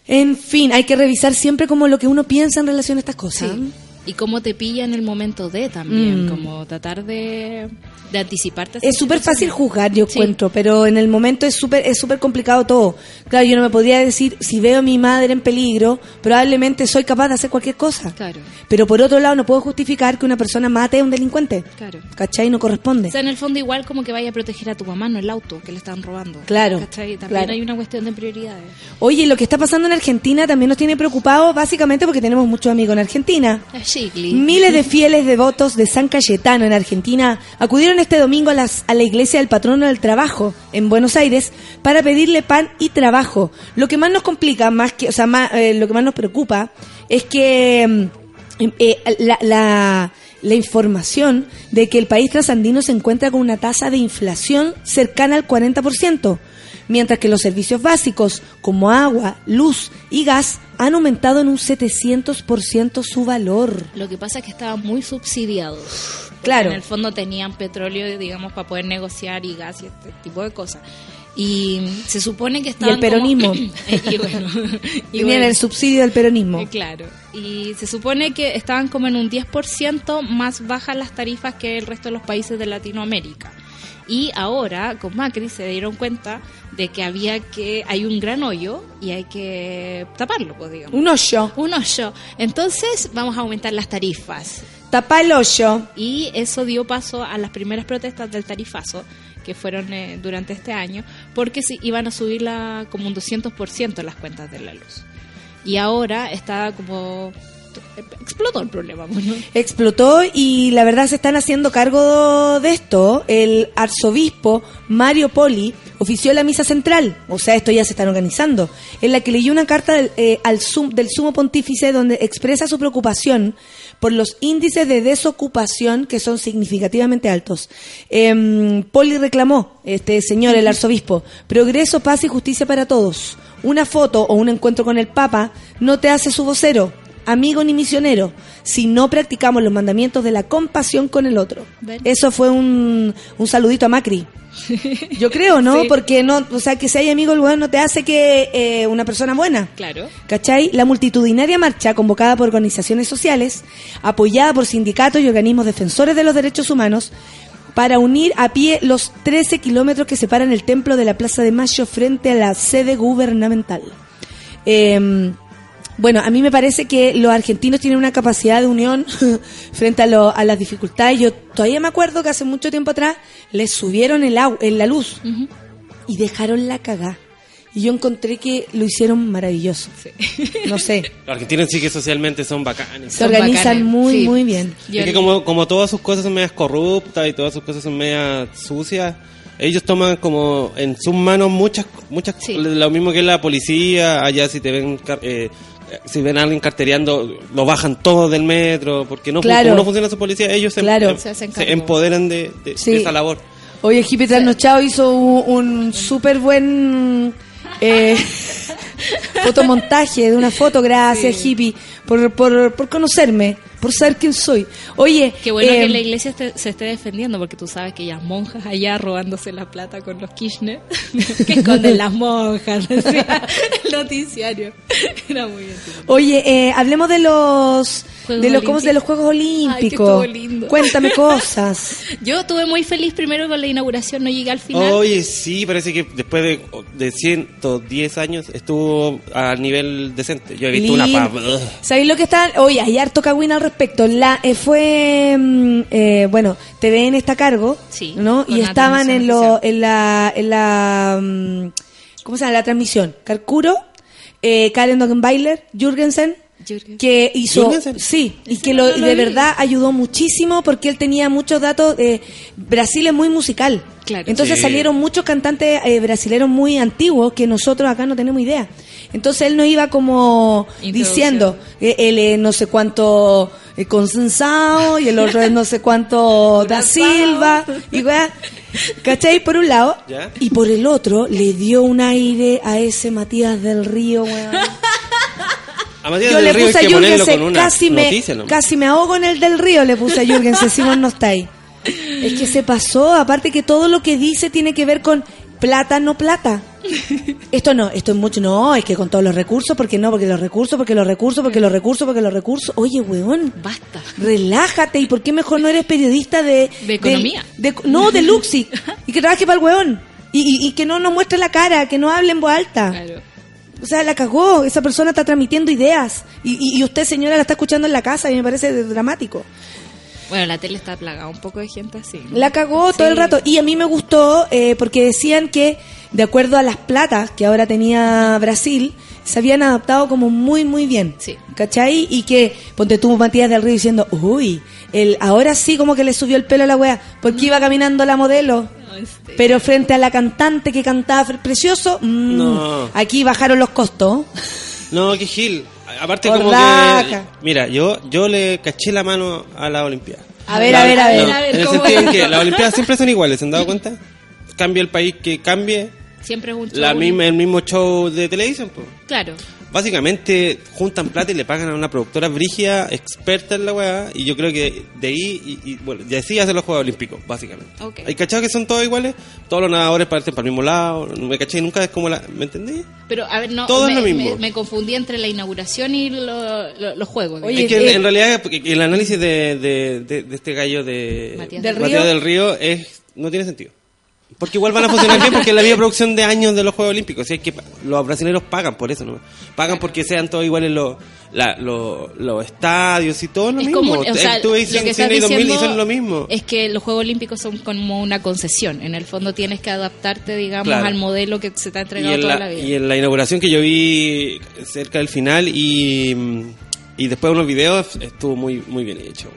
En fin, hay que revisar siempre como lo que uno piensa en relación a estas cosas. Sí. Y cómo te pilla en el momento de también, Mm. como tratar de, de anticiparte. Es súper fácil juzgar, yo Sí. encuentro, pero en el momento es súper es súper complicado todo. Claro, yo no me podría decir, si veo a mi madre en peligro, probablemente soy capaz de hacer cualquier cosa. Claro, Pero por otro lado, no puedo justificar que una persona mate a un delincuente. claro. ¿Cachai? No corresponde. O sea, en el fondo igual como que vaya a proteger a tu mamá, no el auto que le están robando. Claro, ¿Cachai? También claro. hay una cuestión de prioridades. Oye, lo que está pasando en Argentina también nos tiene preocupados, básicamente porque tenemos muchos amigos en Argentina. Miles de fieles devotos de San Cayetano en Argentina acudieron este domingo a, las, a la iglesia del patrono del trabajo en Buenos Aires para pedirle pan y trabajo. Lo que más nos complica, más que, o sea, más, eh, lo que más nos preocupa es que mm, eh, la, la, la información de que el país trasandino se encuentra con una tasa de inflación cercana al 40%, mientras que los servicios básicos como agua, luz y gas han aumentado en un 700% su valor. Lo que pasa es que estaban muy subsidiados. Claro. En el fondo tenían petróleo, digamos, para poder negociar y gas y este tipo de cosas. Y se supone que estaban el peronismo. como- y bueno, y bueno. el subsidio del peronismo. Eh, Claro, y se supone que estaban como en un 10% más bajas las tarifas que el resto de los países de Latinoamérica. Y ahora, con Macri, se dieron cuenta de que había que, hay un gran hoyo y hay que taparlo, pues digamos. Un hoyo. Un hoyo. Entonces, vamos a aumentar las tarifas. Tapa el hoyo. Y eso dio paso a las primeras protestas del tarifazo que fueron eh, durante este año, porque se iban a subir la, como un 200% las cuentas de la luz. Y ahora está como... Explotó el problema, ¿no? Explotó y la verdad se están haciendo cargo de esto. El arzobispo Mario Poli ofició la misa central, o sea, esto ya se están organizando, en la que leyó una carta del, eh, al sum- del sumo pontífice donde expresa su preocupación por los índices de desocupación que son significativamente altos. Em, Poli reclamó, este señor, el arzobispo, progreso, paz y justicia para todos. Una foto o un encuentro con el Papa no te hace su vocero, amigo ni misionero, si no practicamos los mandamientos de la compasión con el otro. Eso fue un, un saludito a Macri. Yo creo, ¿no? Sí. Porque no, o sea, que si hay amigo el weón no te hace que eh, una persona buena. Claro. ¿Cachai? La multitudinaria marcha convocada por organizaciones sociales, apoyada por sindicatos y organismos defensores de los derechos humanos, para unir a pie los 13 kilómetros que separan el templo de la Plaza de Mayo frente a la sede gubernamental. Eh, bueno, a mí me parece que los argentinos tienen una capacidad de unión frente a, lo- a las dificultades. Yo todavía me acuerdo que hace mucho tiempo atrás les subieron el agua, en la luz y dejaron la cagá. Y yo encontré que lo hicieron maravilloso. No sé, Los argentinos sí que socialmente son bacanes. se Son organizan bacanes, muy, sí. muy bien. Es que como, como todas sus cosas son medias corruptas y todas sus cosas son medias sucias, ellos toman como en sus manos muchas, muchas Sí. lo mismo que la policía, allá si te ven eh, si ven a alguien cartereando, lo bajan todo del metro, porque no, Claro. como no funciona su policía, ellos se, Claro. em- Se hacen se cargo. empoderan de, de- de Sí. esa labor. Oye, Hippie Trasnochado hizo un, un súper buen eh, fotomontaje de una foto. Gracias, Hippie, por, por, por conocerme, por saber quién soy. Oye, Qué bueno eh, que la iglesia esté- se esté defendiendo, porque tú sabes que las monjas allá robándose la plata con los Kirchner. que esconden las monjas, decía el noticiario. Era muy bien. Oye, eh, hablemos de los Juegos de los, ¿cómo de los Juegos Olímpicos. estuvo lindo. Cuéntame cosas. Yo estuve muy feliz primero con la inauguración, no llegué al final. Oye, sí, parece que después de, de 110 años estuvo a nivel decente. Yo he visto una Lindo. ¿Sabéis lo que está? Oye, hay harto cagüín al respecto. La eh, fue, mm, eh, bueno, TVN está a cargo, Sí, ¿no? Y estaban en, lo, en la, en la, mm, ¿cómo se llama? La transmisión. Carcuro, eh, Karen Dogenbailer, Jürgensen, Jürgen. Que hizo, sí, y que lo, y de verdad ayudó muchísimo porque él tenía muchos datos. eh, Brasil es muy musical. Claro. Entonces Sí. salieron muchos cantantes eh, brasileños muy antiguos que nosotros acá no tenemos idea. Entonces él nos iba como diciendo, eh, él es no sé cuánto eh, Consensao y el otro es no sé cuánto Da Silva y weá. ¿Cachai? Por un lado. Ya. Y por el otro le dio un aire a ese Matías del Río, weón. A Matías Yo del le Río hay puse a que ponerlo Jürgensen, con una casi me, noticia, ¿no? casi me ahogo en el del río, le puse a Jürgensen, si vos no estáis. Es que se pasó, aparte que todo lo que dice tiene que ver con plata, no plata. Esto no, esto es mucho, no, es que con todos los recursos, porque no, porque los recursos, porque los recursos, porque los recursos, porque los recursos. Oye, weón, Basta. relájate, ¿y por qué mejor no eres periodista de... De economía. de- no, de Luxi, y que trabaje para el weón. Y, y- y que no nos muestre la cara, que no hable en voz alta. Claro. O sea, la cagó. Esa persona está transmitiendo ideas. Y, y- usted, señora, la está escuchando en la casa y me parece dramático. Bueno, la tele está plagada un poco de gente así. ¿no? La cagó todo el rato. Y a mí me gustó eh, porque decían que, de acuerdo a las platas que ahora tenía Brasil, se habían adaptado como muy, muy bien. Sí. ¿Cachai? Y que, ponte tú, Matías del Río, diciendo, uy, el, ahora sí como que le subió el pelo a la wea, porque iba caminando la modelo. Este, Pero frente a la cantante que cantaba precioso, mm, No. aquí bajaron los costos. No, que Gil. Aparte Por como que... Mira, yo, yo le caché la mano a la Olimpiada. A ver, La- a ver, a ver. no, A ver, en el ¿cómo sentido en que las Olimpiadas siempre son iguales, ¿se han dado cuenta? Cambie el país que cambie, Siempre es un show. la misma, el mismo show de televisión. pues. Claro. Básicamente juntan plata y le pagan a una productora brígida, experta en la weá, y yo creo que de ahí, y, y, bueno, y así hacen los Juegos Olímpicos, básicamente. ¿Hay cachado que son todos iguales? Todos los nadadores parten para el mismo lado, no me caché nunca es como la... ¿Me entendí? Pero, a ver, no. Todo es me, lo mismo. Me, me confundí entre la inauguración y lo- lo- los juegos. Oye, es que eh, en realidad el análisis de, de, de- de este gallo de Matías del Matías Río. del Río es no tiene sentido. Porque igual van a funcionar bien porque es la misma producción de años de los Juegos Olímpicos. Si es que los brasileños pagan por eso, ¿no? Pagan porque sean todos iguales los, la- los, los estadios y todo lo es mismo. como, o sea, Estuve lo que en estás Cine 2000 y son lo mismo. Es que los Juegos Olímpicos son como una concesión. En el fondo tienes que adaptarte, digamos, Claro. al modelo que se te ha entregado en, toda la, la vida. y en la inauguración que yo vi cerca del final y, y después unos videos estuvo muy muy bien hecho.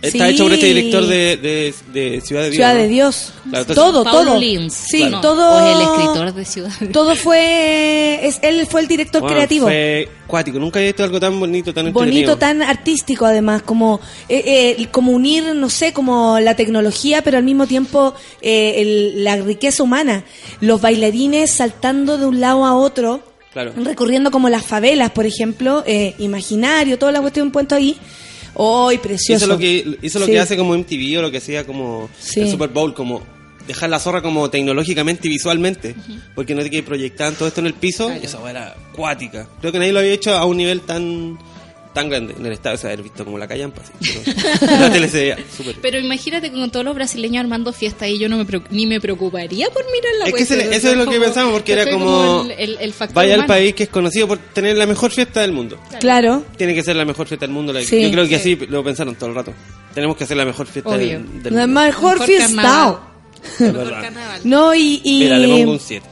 Está Sí. hecho por este director de, de, de Ciudad de Dios. Ciudad ¿no? de Dios. Claro, entonces- todo, Paulo todo. Lins. Sí, Claro. todo. O es el escritor de Ciudad de Todo fue. Es, él fue el director Bueno, creativo. Fue cuático. Nunca he visto algo tan bonito, tan Bonito, tan artístico además, como eh, eh, como unir, no sé, como la tecnología, pero al mismo tiempo eh, el- la riqueza humana. Los bailarines saltando de un lado a otro, Claro. recorriendo como las favelas, por ejemplo, eh, imaginario, toda la cuestión puesto ahí. ¡Ay, precioso! Eso es lo que, eso es lo Sí. que hace como MTV o lo que hacía como Sí. el Super Bowl, como dejar la zorra como tecnológicamente y visualmente, porque no te que proyectar todo esto en el piso, Claro. esa weá era acuática. Creo que nadie lo había hecho a un nivel tan tan grande. En el estadio se haber visto como la callampa, así, pero en la tele se veía súper. Pero imagínate con todos los brasileños armando fiesta y yo no me ni me preocuparía por mirar la Es que cuestión, ese- o eso sea, es lo que pensamos, porque era como, el, el- el factor vaya al país que es conocido por tener la mejor fiesta del mundo. Claro. Tiene que ser la mejor fiesta del mundo. la- Sí. Yo creo que Sí. así lo pensaron todo el rato. Tenemos que hacer la mejor fiesta Obvio. del, del La mundo. mejor Mejor fiesta. Es verdad. No, y. y Mira, le pongo un 7.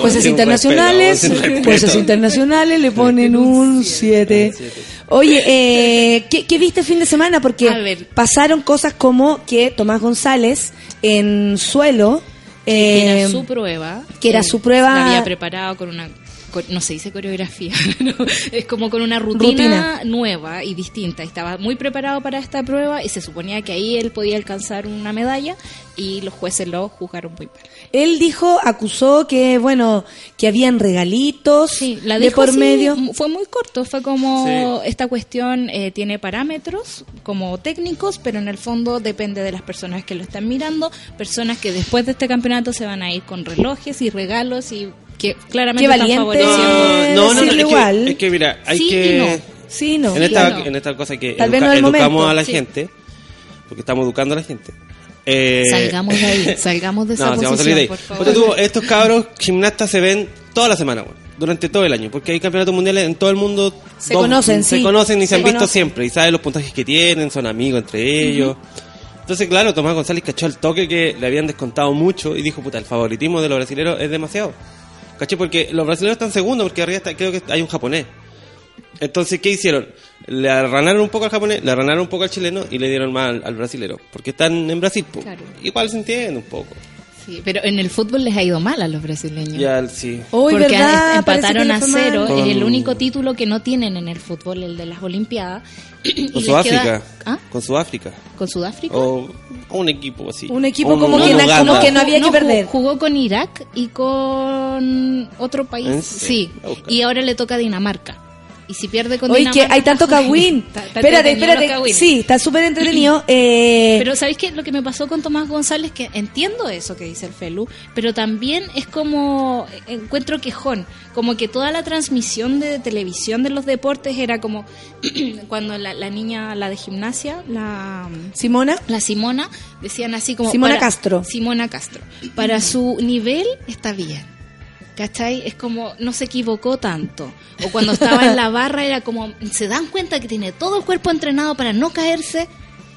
Jueces internacionales, jueces internacionales le ponen un 7. Oye, eh, ¿qué, qué viste el fin de semana? Porque ver. pasaron cosas como que Tomás González en suelo, eh, era su prueba. que era eh, su prueba- La había preparado con una. No se dice coreografía, no, es como con una rutina, Rutina. nueva y distinta. Estaba muy preparado para esta prueba y se suponía que ahí él podía alcanzar una medalla y los jueces lo juzgaron muy mal. él dijo, acusó que, bueno, que habían regalitos Sí, la de dijo por así, medio. Fue muy corto, fue como Sí. esta cuestión eh, tiene parámetros como técnicos, pero en el fondo depende de las personas que lo están mirando, personas que después de este campeonato se van a ir con relojes y regalos y que claramente Qué están favoreciendo. No, no, no, es que, igual. es que mira, hay Sí que... y no. Sí, no. en, esta, claro. en esta cosa que educa- no educamos momento, a la sí. gente, porque estamos educando a la gente. Eh, Salgamos de ahí, salgamos de esa no, posición, de ahí. por favor. Ponte tú, estos cabros gimnastas se ven toda la semana, durante todo el año, porque hay campeonatos mundiales en todo el mundo. Se conocen, se sí. conocen y se, Se han visto siempre y saben los puntajes que tienen, son amigos entre ellos. Entonces, claro, Tomás González cachó el toque que le habían descontado mucho y dijo, puta, el favoritismo de los brasileños es demasiado. ¿Caché? Porque los brasileños están segundos, porque arriba está- creo que hay un japonés. Entonces, ¿qué hicieron? Le arranaron un poco al japonés, le arranaron un poco al chileno y le dieron más al, al brasilero. Porque están en Brasil, po. Claro. Igual se entiende un poco. Sí, pero en el fútbol les ha ido mal a los brasileños. Ya, sí. Porque empataron a cero. Con- Es el único título que no tienen en el fútbol, el de las Olimpiadas. Y Con les Sudáfrica. queda- ¿Ah? Con Sudáfrica. ¿Con Sudáfrica? O un equipo así. Un equipo como que como no había que jugó- perder. Jugó con Irak y con otro país. ¿En Sí. buscar. Y ahora le toca a Dinamarca. Y si pierde con Oye, que hay tanto cagüín. Espérate, espérate. Sí, está súper entretenido. Eh, Pero ¿sabéis qué? Lo que me pasó con Tomás González, que entiendo eso que dice el Felu, pero también es como, encuentro quejón, como que toda la transmisión de televisión de los deportes era como cuando la, la niña, la de gimnasia, la, Simona, la Simona, decían así como... Simona para- Castro. Simona Castro. Para su nivel está bien. ¿Cachai? Es como, no se equivocó tanto. O cuando estaba en la barra era como, se dan cuenta que tiene todo el cuerpo entrenado para no caerse.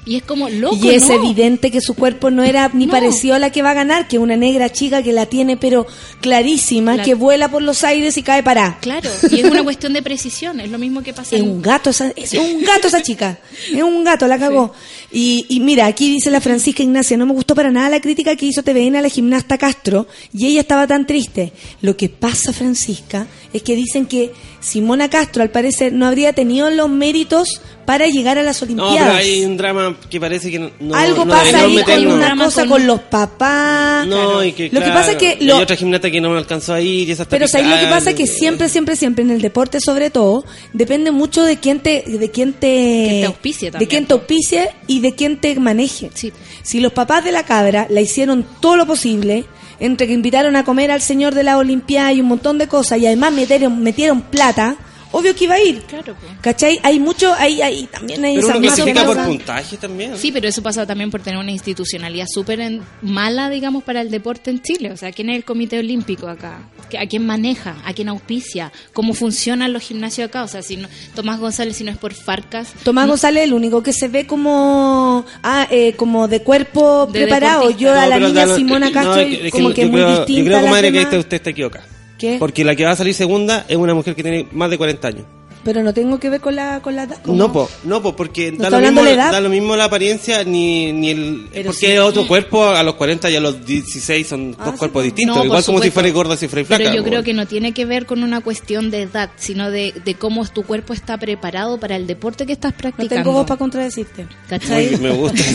Y es como, loco, y es no. evidente que su cuerpo no era ni No. parecido a la que va a ganar, que una negra chica que la tiene pero clarísima, La- que vuela por los aires y cae para. Claro, y es una cuestión de precisión, es lo mismo que pasa Es en- un gato, esa, es un gato esa chica. Es un gato, la cagó. Y, y mira, aquí dice la Francisca Ignacia, no me gustó para nada la crítica que hizo TVN a la gimnasta Castro y ella estaba tan triste. Lo que pasa, Francisca, es que dicen que Simona Castro, al parecer, no habría tenido los méritos para llegar a las No, Olimpiadas. pero hay un drama que parece que no. no- Algo no pasa ahí con meternos. una cosa con- con los papás. No, y que, lo que claro, pasa es que y lo, hay otra gimnasta que no me alcanzó a ir y esa está pero ¿sabes lo que pasa? Que siempre, siempre, siempre en el deporte sobre todo, depende mucho de quién te, de quién te, Quién te auspicie de también, quién te auspicie y de quién te maneje. Sí. Si los papás de la cabra la hicieron todo lo posible, entre que invitaron a comer al señor de la Olimpiada y un montón de cosas, y además metieron, metieron plata, obvio que iba a ir. Claro, pues. ¿Cachai? Hay mucho, hay, hay también hay Pero uno clasifica por pasa. puntaje también. Sí, pero eso pasa también por tener una institucionalidad súper en- mala, digamos, para el deporte en Chile. O sea, ¿quién es el Comité Olímpico acá? ¿A quién maneja? ¿A quién auspicia? ¿Cómo funcionan los gimnasios acá? O sea, si no, Tomás González, si no es por Farcas, Tomás González el único que se ve como ah, eh, como de cuerpo De preparado. deportista. Yo a la niña Simona Castro es que- es que como que es muy distinta Yo creo, comadre, que este- usted está equivocada. ¿Qué? Porque la que va a salir segunda es una mujer que tiene más de 40 años. Pero no tengo que ver con la con la edad. No, po, no, po, porque ¿No da lo, mismo, de la edad? da lo mismo la apariencia ni, ni el... Pero porque sí. es otro cuerpo, a los 40 y a los 16 son Ah, dos sí, cuerpos po. distintos. No, Igual como si fuera gorda, si fuera flaca. Pero yo po. creo que no tiene que ver con una cuestión de edad, sino de, de cómo tu cuerpo está preparado para el deporte que estás No practicando. tengo voz para contradecirte. ¿Cachai? Muy- me gusta.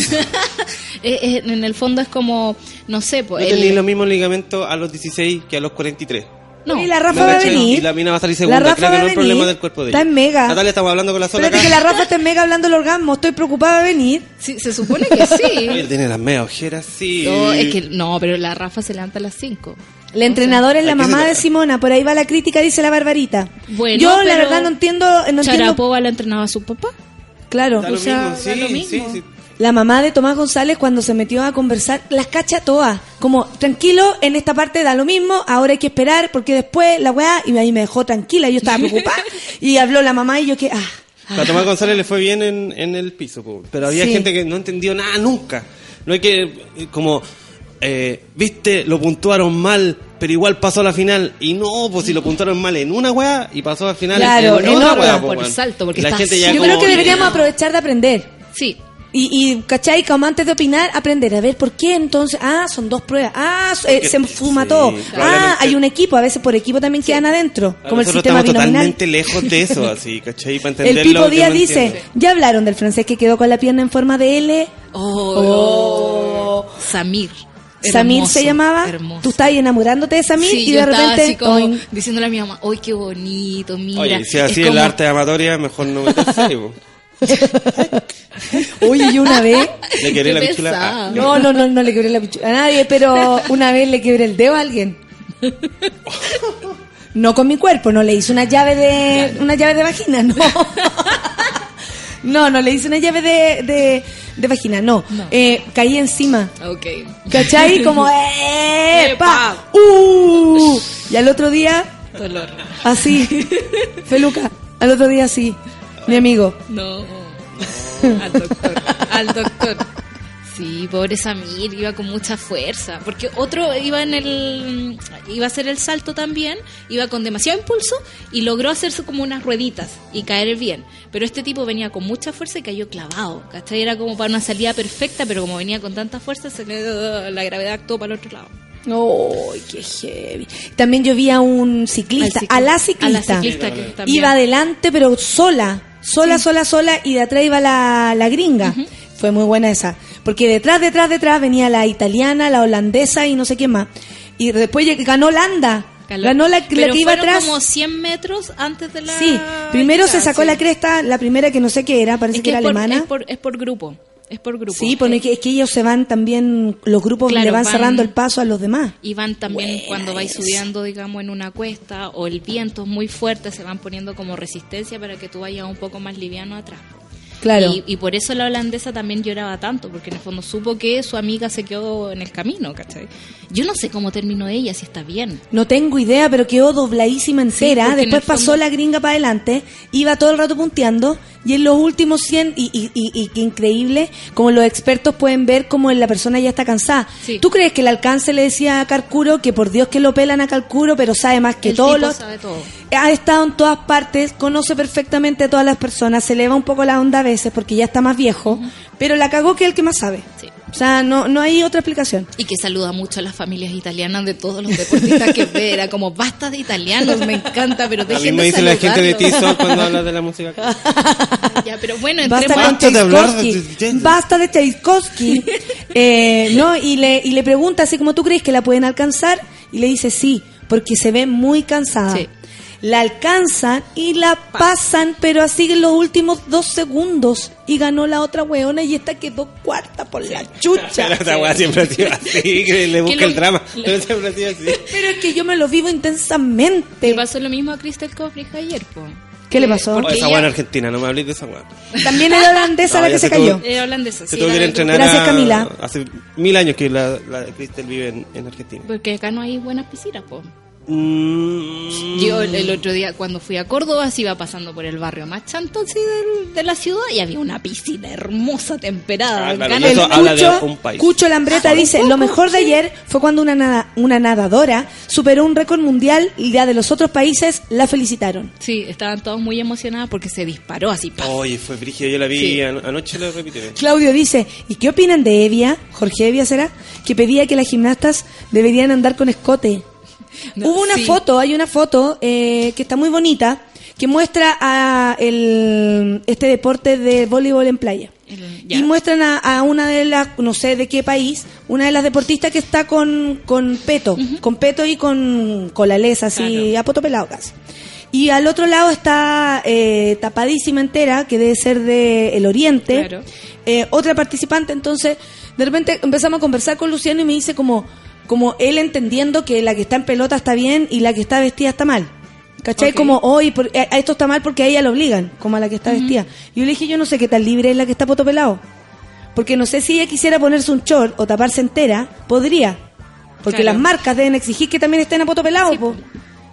Eh, eh, en el fondo es como, no sé, No pues... el- tenía los mismos ligamentos a los 16 que a los 43. No. Y la Rafa ¿Me va a venir. Y la mina va a salir segunda. La Rafa Creo que no es problema del cuerpo de Está ella. en mega. Natalia, estamos hablando con la sola Espérate acá. que la Rafa está en mega hablando del orgasmo. Estoy preocupada de venir. Sí, se supone que sí. tiene las meas ojeras, sí. No, es que no, pero la Rafa se levanta a las 5. La entrenadora es la ¿a qué se mamá de Simona. Por ahí va la crítica, dice la Barbarita. Bueno, Yo la verdad no entiendo. No entiendo Charapova la entrenaba a su papá. claro. Da lo o sea, mismo, da sí, lo sí, mismo. sí. La mamá de Tomás González cuando se metió a conversar, las cacha todas. Como, tranquilo, en esta parte da lo mismo, ahora hay que esperar porque después la weá, y ahí me dejó tranquila, yo estaba preocupada. y habló la mamá y yo que, ah. A Tomás González le fue bien en, en el piso, pero había Sí. gente que no entendió nada nunca. No hay que, eh, como, eh, viste, lo puntuaron mal, pero igual pasó a la final. Y no, pues si lo puntuaron mal en una weá y pasó a la final Claro, en, en otra otra. weá, po, Por weón. salto, porque la está gente ya. Yo como- creo que deberíamos aprovechar de aprender. Sí. Y, y, ¿cachai? Como antes de opinar, aprender. A ver, ¿por qué entonces? Ah, son dos pruebas. Ah, eh, se fuma sí, todo. Ah, hay un equipo. A veces por equipo también quedan adentro. Como el sistema estamos binominal. totalmente lejos de eso, así, ¿cachai? Para El entenderlo. Pipo yo Díaz dice, entiendo. ya hablaron del francés que quedó con la pierna en forma de L. Oh, Samir. Samir Hermoso, se llamaba. Hermoso. Tú estabas enamorándote de Samir Sí, y de repente... así como oin. diciéndole a mi mamá, ¡ay, qué bonito! Mira. Oye, si así es el como- arte amatoria, mejor no po. Oye, yo una vez... Le queré Qué la. Ah, No, no, no, no le quebré la pichula a nadie, pero una vez le quebré el dedo a alguien. No con mi cuerpo, no le hice una llave de una llave de vagina, no. No, no le hice una llave de, de, de vagina, no. No. Eh, caí encima. Ok. ¿Cachai? Como, ¡eh! Epa. ¡Uh! Y al otro día Dolor. Así. Feluca. Al otro día sí. Mi amigo. No, no, al doctor, al doctor. Sí, pobre Samir, iba con mucha fuerza, porque otro iba en el iba a hacer el salto también, iba con demasiado impulso y logró hacerse como unas rueditas y caer bien, pero este tipo venía con mucha fuerza y cayó clavado, ¿cachai? Era como para una salida perfecta, pero como venía con tanta fuerza, se le la gravedad actuó para el otro lado. ¡Ay, qué heavy! También yo vi a un ciclista, a la a la ciclista. que Iba adelante, pero sola. Sola, sola, sola, y de atrás iba la, la gringa. Fue muy buena esa. Porque detrás, detrás, detrás venía la italiana, la holandesa y no sé quién más. Y después ganó Holanda. Ganó la, la Pero que iba atrás. como 100 metros antes de la Sí, primero se sacó sí. la cresta, la primera que no sé qué era, parece Es que, era es por, alemana. es por, es por grupo. Es por grupo. Sí, porque es que, es que ellos se van también, los grupos Claro, le van, van- cerrando el paso a los demás. Y van también cuando vais subiendo, digamos, en una cuesta o el viento es muy fuerte, se van poniendo como resistencia para que tú vayas un poco más liviano atrás. Claro. Y, y por eso la holandesa también lloraba tanto, porque en el fondo supo que su amiga se quedó en el camino, ¿cachai? Yo no sé cómo terminó ella, si está bien. No tengo idea, pero quedó dobladísima entera. en Después pasó fondo- la gringa para adelante, iba todo el rato punteando. Y en los últimos 100, y, y, y, increíble, como los expertos pueden ver como la persona ya está cansada. Sí. ¿Tú crees que el alcance le decía a Carcuro que por Dios que lo pelan a Carcuro, pero sabe más que El todos tipo los. sabe todo. Ha estado en todas partes, conoce perfectamente a todas las personas, se eleva un poco la onda a veces porque ya está más viejo, pero la cagó que es el que más sabe. Sí. O sea, no, no hay otra explicación. Y que saluda mucho a las familias italianas de todos los deportistas que ve. Era como, basta de italianos, me encanta, pero A mí dejen me dice la gente de saludarlos". Tizo cuando habla de la música. Ya, pero bueno, Basta con Basta de hablar de- Basta de Tchaikovsky. Eh, no, y le, y le pregunta así como tú crees que la pueden alcanzar y le dice sí, porque se ve muy cansada. Sí. La alcanzan y la pasan, pero así en los últimos dos segundos. Y ganó la otra weona y esta quedó cuarta por la chucha. Pero esta weá siempre ha sido así, que le busca lo- el drama. Pero siempre ha sido así. Pero es que yo me lo vivo intensamente. Le pasó lo mismo a Crystal Coffrich ayer, po. ¿Qué le Eh, pasó? Oh, porque esa ella- weá en Argentina, no me hables de esa weá. También era holandesa No, la que se cayó. Era holandesa, Se sí, tuvo que entrenar Gracias, a- Camila. Hace mil años que la, la Cristel vive en, en Argentina. Porque acá no hay buenas piscinas, po. Mm, Yo el, el otro día cuando fui a Córdoba se iba pasando por el barrio más chanto así del- de, la ciudad y había una piscina hermosa, temperada. Ah, claro, de- de Cucho, un país. Cucho Lambreta dice, lo mejor de ayer fue cuando una, nada, una nadadora superó un récord mundial y ya de los otros países la felicitaron. Sí, estaban todos muy emocionados porque se disparó así. ¡paf! Oye, fue brígido, yo la vi, Sí. an- anoche lo repitió. Claudio dice, ¿y qué opinan de Evia, Jorge Evia será, que pedía que las gimnastas deberían andar con escote? No, Hubo una sí. foto, hay una foto eh, que está muy bonita, que muestra a el, este deporte de voleibol en playa. El-. Y muestran a, a una de las, no sé de qué país, una de las deportistas que está con, con peto, con peto y con colalés así, Claro. a poto pelado casi. Y al otro lado está eh, tapadísima entera, que debe ser de el Oriente, Claro. eh, otra participante. Entonces, de repente empezamos a conversar con Luciano y me dice como, como él entendiendo que la que está en pelota está bien y la que está vestida está mal. ¿Cachai? Como hoy, por- a esto está mal porque a ella la obligan, como a la que está vestida. Y yo le dije, yo no sé qué tan libre es la que está poto pelado. Porque no sé si ella quisiera ponerse un short o taparse entera, podría. Porque Claro. las marcas deben exigir que también estén a poto pelado. Sí, po.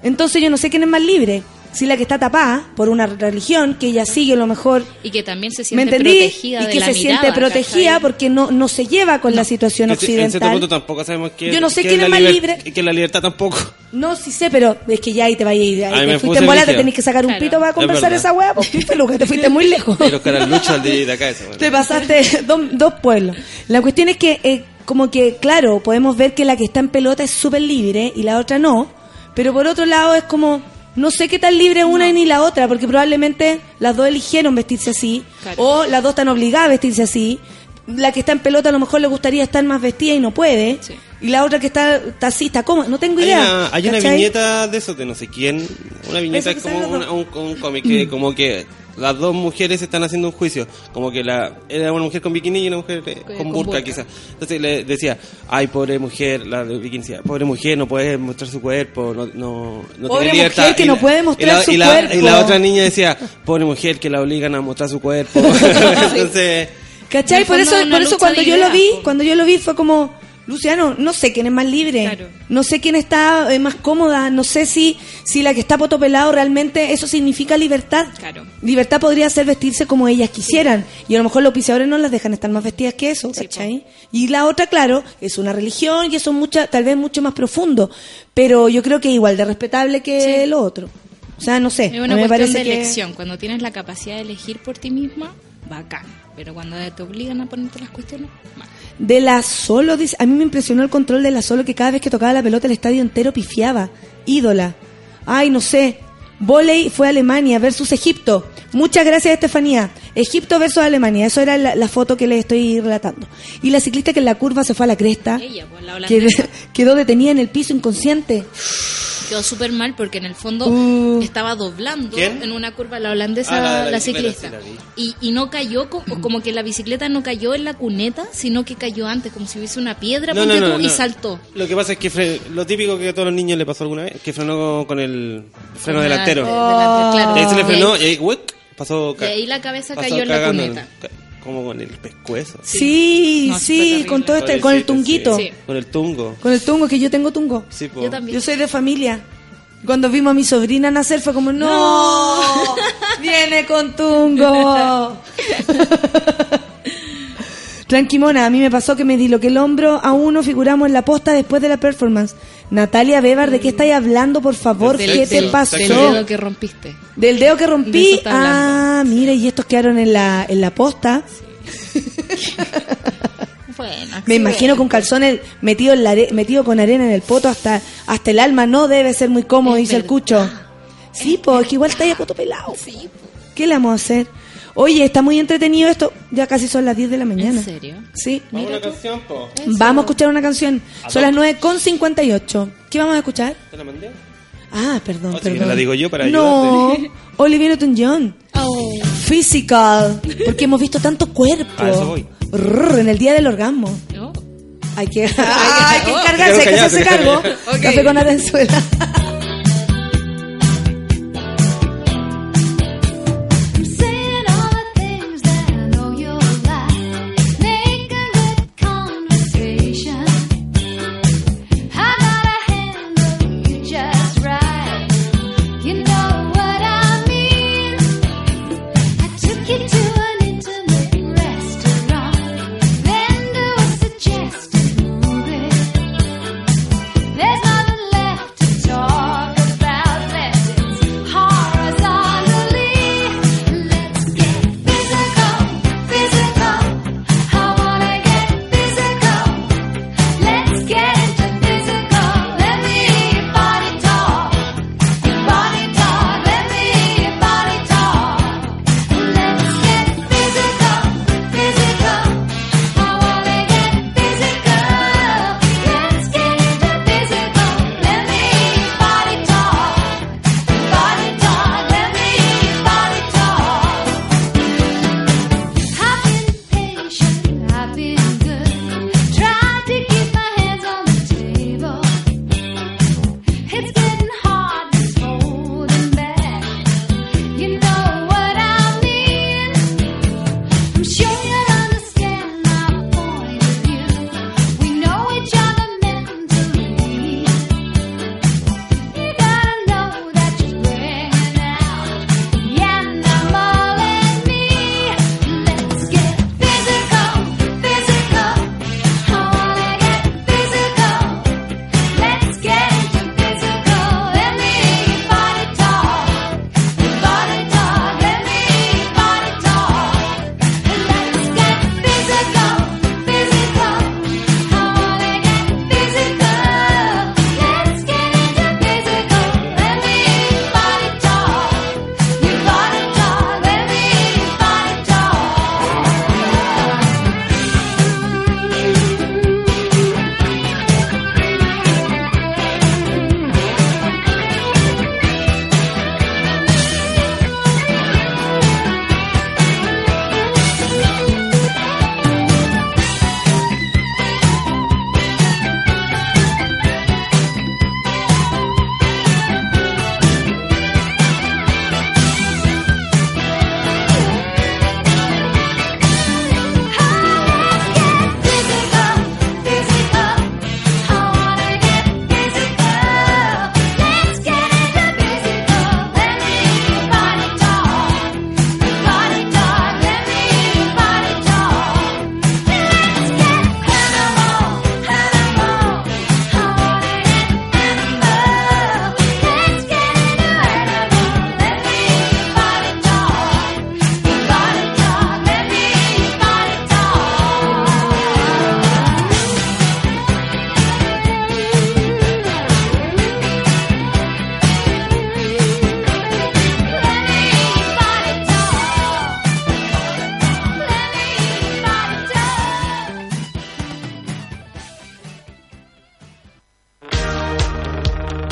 Entonces yo no sé quién es más libre. Si la que está tapada por una religión que ella sigue a lo mejor Y que también se ¿Me siente entendí? protegida Y de que la se mirada, siente protegida ¿cachai? porque no, no se lleva con la situación En cierto- En cierto punto occidental. tampoco sabemos que Yo no sé que quién la es más libre. Que la libertad tampoco. No, sí sé, pero es que ya ahí te vayas a ir. Ahí me te fuiste en bola, te tenés que sacar un Claro. pito para Es conversar verdad. esa weá, pues peluca, te fuiste muy lejos. Pero que la lucha al de, de acá esa. Te pasaste dos, dos pueblos. La cuestión es que, eh, como que, claro, podemos ver que la que está en pelota es súper libre y la otra no, pero por otro lado es como, no sé qué tan libre una ni la otra, porque probablemente las dos eligieron vestirse así, Claro. o las dos están obligadas a vestirse así. La que está en pelota a lo mejor le gustaría estar más vestida y no puede, Sí. Y la otra que está, está cómoda, no tengo Hay idea. una, hay una viñeta de eso, de no sé quién. Una viñeta es como una- un, un cómic que como que las dos mujeres están haciendo un juicio. Como que la era una mujer con bikini y una mujer eh, con, con burka, burka. quizás. Entonces le decía, ay, pobre mujer, la de bikini decía, pobre mujer, no puede mostrar su cuerpo, no, no, no Pobre tiene mujer que Y no la- puede y mostrar la- su y la- cuerpo. Y la otra niña decía, pobre mujer que la obligan a mostrar su cuerpo. Entonces... ¿Cachai? Por eso, por eso cuando yo lo vi, cuando yo lo vi fue como, Luciano, no sé quién es más libre, Claro. no sé quién está eh, más cómoda, no sé si, si la que está potopelado realmente eso significa libertad. Claro. Libertad podría ser vestirse como ellas quisieran y a lo mejor los piseadores no las dejan estar más vestidas que eso, Sí, ¿cachai? Y la otra, claro, es una religión y eso es mucha, tal vez mucho más profundo, pero yo creo que es igual de respetable que Sí. lo otro. O sea, no sé, Es una me cuestión que-. Cuando tienes la capacidad de elegir por ti misma, bacán. Pero cuando te obligan a ponerte las cuestiones, mal. De la solo, dice, a mí me impresionó el control de la solo que cada vez que tocaba la pelota el estadio entero pifiaba. Ídola. Ay, no sé. Voley fue Alemania versus Egipto. Muchas gracias, Estefanía. Egipto versus Alemania. Eso era la, la foto que les estoy relatando. Y la ciclista que en la curva se fue a la cresta. Ella, pues, la que- holandesa. quedó detenida en el piso inconsciente. Quedó súper mal porque en el fondo Uh. estaba doblando ¿Quién? en una curva la holandesa, Ah, la la la, ciclista. sí, la y, y no cayó, co- como, que la bicicleta no cayó en la cuneta, sino que cayó antes, como si hubiese una piedra, No, no, no, tú, y no. saltó. Lo que pasa es que fre- lo típico que a todos los niños le pasó alguna vez, que frenó con el freno delantero. de- delante, claro. Y ahí se le frenó y ahí. Pasó, Y ahí la cabeza cayó en la cuneta. ca- Como con el pescuezo. Sí, No, sí, con todo este, con el tunguito. sí. Sí. Con el tungo. Con el tungo, que yo tengo tungo. Sí, po. Yo también. Yo soy de familia. Cuando vimos a mi sobrina nacer fue como, no, viene con tungo. Tranquimona, a mí me pasó que me diloqué el hombro a uno, figuramos en la posta después de la performance. Natalia Bebar, ¿de qué estáis hablando, por favor? Del- ¿Qué del- te pasó? Del dedo que rompiste. Del dedo que rompí. Ah, mira, y estos quedaron en la, en la posta. Bueno, Me imagino con calzones metido, en la are- metido con arena en el poto hasta, hasta el alma. No debe ser muy cómodo, Es dice el cucho. Sí, pues que igual está ahí a poto pelado. ¿Qué le vamos a hacer? Oye, está muy entretenido esto. Ya casi son las 10 de la mañana. ¿En serio? Sí. Vamos a una canción, po. Vamos a escuchar una canción. Son las 9 con 58. ¿Qué vamos a escuchar? ¿Te la mandé? Ah, perdón, Oh, si perdón. que la digo yo para No, Olivia Newton-John. Oh. Physical. Porque hemos visto tanto cuerpo. A eso voy. Rrr, en el día del orgasmo. ¿No? Hay que, hay que encargarse, hay que hacerse cargo. Ok. Café con Atenzuela.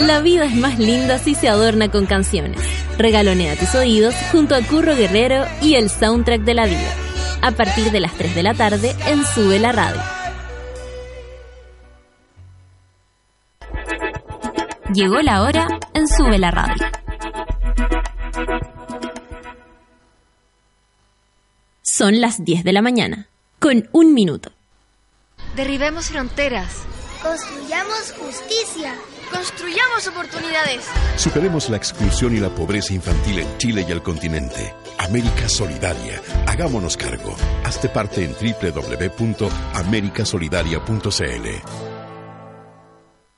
La vida es más linda si se adorna con canciones. Regalonea tus oídos junto a Curro Guerrero y el soundtrack de la vida. A partir de las 3 de la tarde en Sube la Radio. Llegó la hora en Sube la Radio. Son las 10 de la mañana, con un minuto. Derribemos fronteras. Construyamos justicia. Construyamos oportunidades. Superemos la exclusión y la pobreza infantil en Chile y el continente. América Solidaria. Hagámonos cargo. Hazte parte en www.americasolidaria.cl.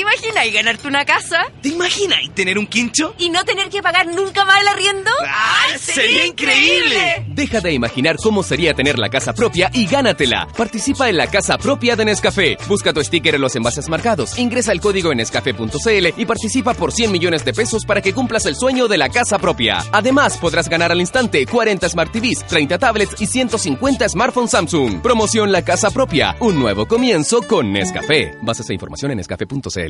¿Te imaginas ganarte una casa ¿Te imaginas tener un quincho? y no tener que pagar nunca más el arriendo? ¡Ay, sería increíble! Deja de imaginar cómo sería tener la casa propia y gánatela. Participa en la casa propia de Nescafé. Busca tu sticker en los envases marcados. Ingresa el código en nescafé.cl y participa por 100 millones de pesos para que cumplas el sueño de la casa propia. Además, podrás ganar al instante 40 Smart TVs, 30 tablets y 150 smartphones Samsung. Promoción La Casa Propia. Un nuevo comienzo con Nescafé. Bases e información en nescafé.cl.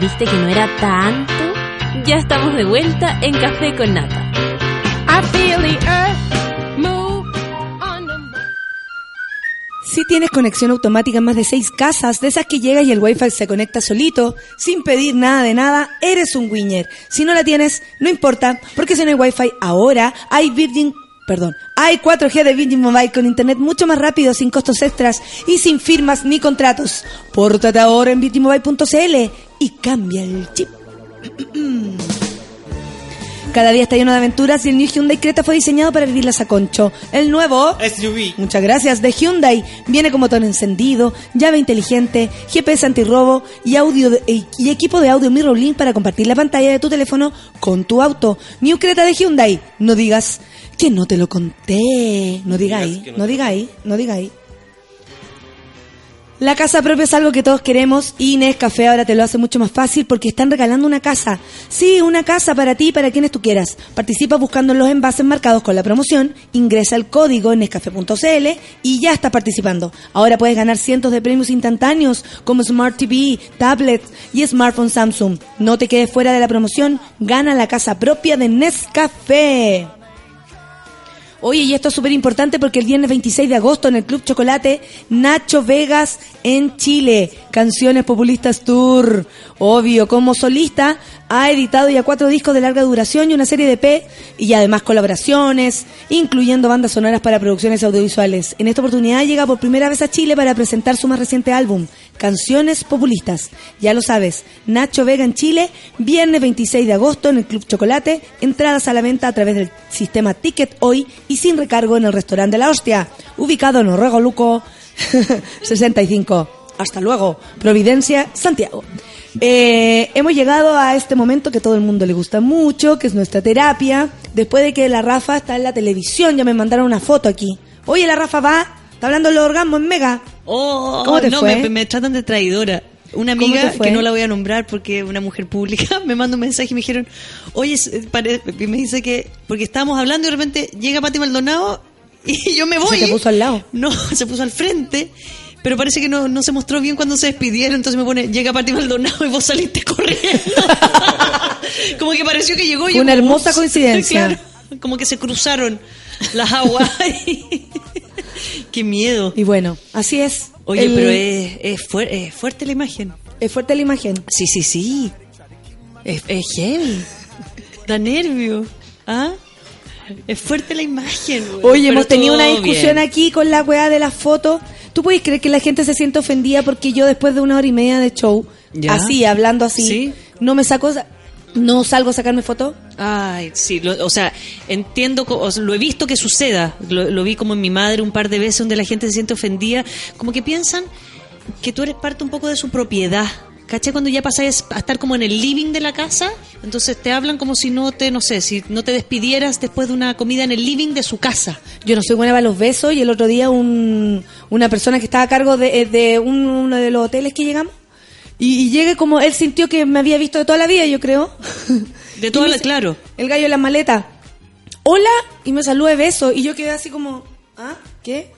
¿Viste que no era tanto? Ya estamos de vuelta en Café con Nata. Si tienes conexión automática en más de seis casas, de esas que llega y el wifi se conecta solito, sin pedir nada de nada, eres un winner. Si no la tienes, no importa, porque si no hay wifi ahora, hay Virgin, perdón, hay 4G de Virgin Mobile con internet mucho más rápido, sin costos extras y sin firmas ni contratos. Pórtate ahora en virginmobile.cl y cambia el chip. Cada día está lleno de aventuras y el New Hyundai Creta fue diseñado para vivirlas a concho. El nuevo SUV. Muchas gracias. De Hyundai viene con motor encendido, llave inteligente, GPS antirrobo y audio de- y equipo de audio Mirror Link para compartir la pantalla de tu teléfono con tu auto. New Creta de Hyundai. No digas que no te lo conté. No digáis, no no digáis, no digáis. La casa propia es algo que todos queremos y Nescafé ahora te lo hace mucho más fácil porque están regalando una casa. Sí, una casa para ti y para quienes tú quieras. Participa buscando los envases marcados con la promoción, ingresa el código en nescafé.cl y ya estás participando. Ahora puedes ganar cientos de premios instantáneos como Smart TV, tablets y smartphone Samsung. No te quedes fuera de la promoción, gana la casa propia de Nescafé. Oye, y esto es súper importante porque el viernes 26 de agosto en el Club Chocolate, Nacho Vegas en Chile, Canciones Populistas Tour. Obvio, como solista ha editado ya cuatro discos de larga duración y una serie de EP y además colaboraciones, incluyendo bandas sonoras para producciones audiovisuales. En esta oportunidad llega por primera vez a Chile para presentar su más reciente álbum, Canciones Populistas. Ya lo sabes, Nacho Vega en Chile, viernes 26 de agosto en el Club Chocolate, entradas a la venta a través del sistema Ticket Hoy y sin recargo en el restaurante La Hostia, ubicado en Orrego Luco 65. Hasta luego, Providencia, Santiago. Eh, hemos llegado a este momento que todo el mundo le gusta mucho, que es nuestra terapia. Después de que la Rafa está en la televisión, ya me mandaron una foto aquí. Oye, la Rafa va, está hablando de los orgasmos en Mega. Oh, ¿Cómo te no, fue? Me, me tratan de traidora. una ¿Cómo amiga que no la voy a nombrar porque una mujer pública me mandó un mensaje y me dijeron, oye, es- y me dice que, porque estábamos hablando y de repente llega Pati Maldonado y yo me voy. Se te puso al lado. No, se puso al frente. Pero parece que no, no se mostró bien cuando se despidieron, entonces me pone, llega Pati Maldonado y vos saliste corriendo. como que pareció que llegó y una hermosa coincidencia. Claro, como que se cruzaron las aguas. Qué miedo. Y bueno, así es. Oye, El- pero es, es, fuer- es fuerte la imagen. Es fuerte la imagen. Sí, sí, sí. Es, es heavy. Da nervio. ¿Ah? Es fuerte la imagen. güey. Oye, Pero hemos tenido una discusión bien. aquí con la weá de las fotos. ¿Tú puedes creer que la gente se siente ofendida porque yo después de una hora y media de show, Ya. así, hablando así, Sí. no me saco, no salgo a sacarme fotos? Ay, sí, lo- o sea, entiendo, co- o sea, lo he visto que suceda, lo, lo vi como en mi madre un par de veces donde la gente se siente ofendida, como que piensan que tú eres parte un poco de su propiedad. ¿Caché? Cuando ya pasáis a estar como en el living de la casa, entonces te hablan como si no te, no sé, si no te despidieras después de una comida en el living de su casa. Yo no soy buena para los besos y el otro día un, una persona que estaba a cargo de, de un- uno de los hoteles que llegamos y, y llegué como él sintió que me había visto de toda la vida, yo creo. De toda la, claro. El gallo en las maletas. Hola, y me saludó de beso. Y yo quedé así como, ¿ah? ¿Qué?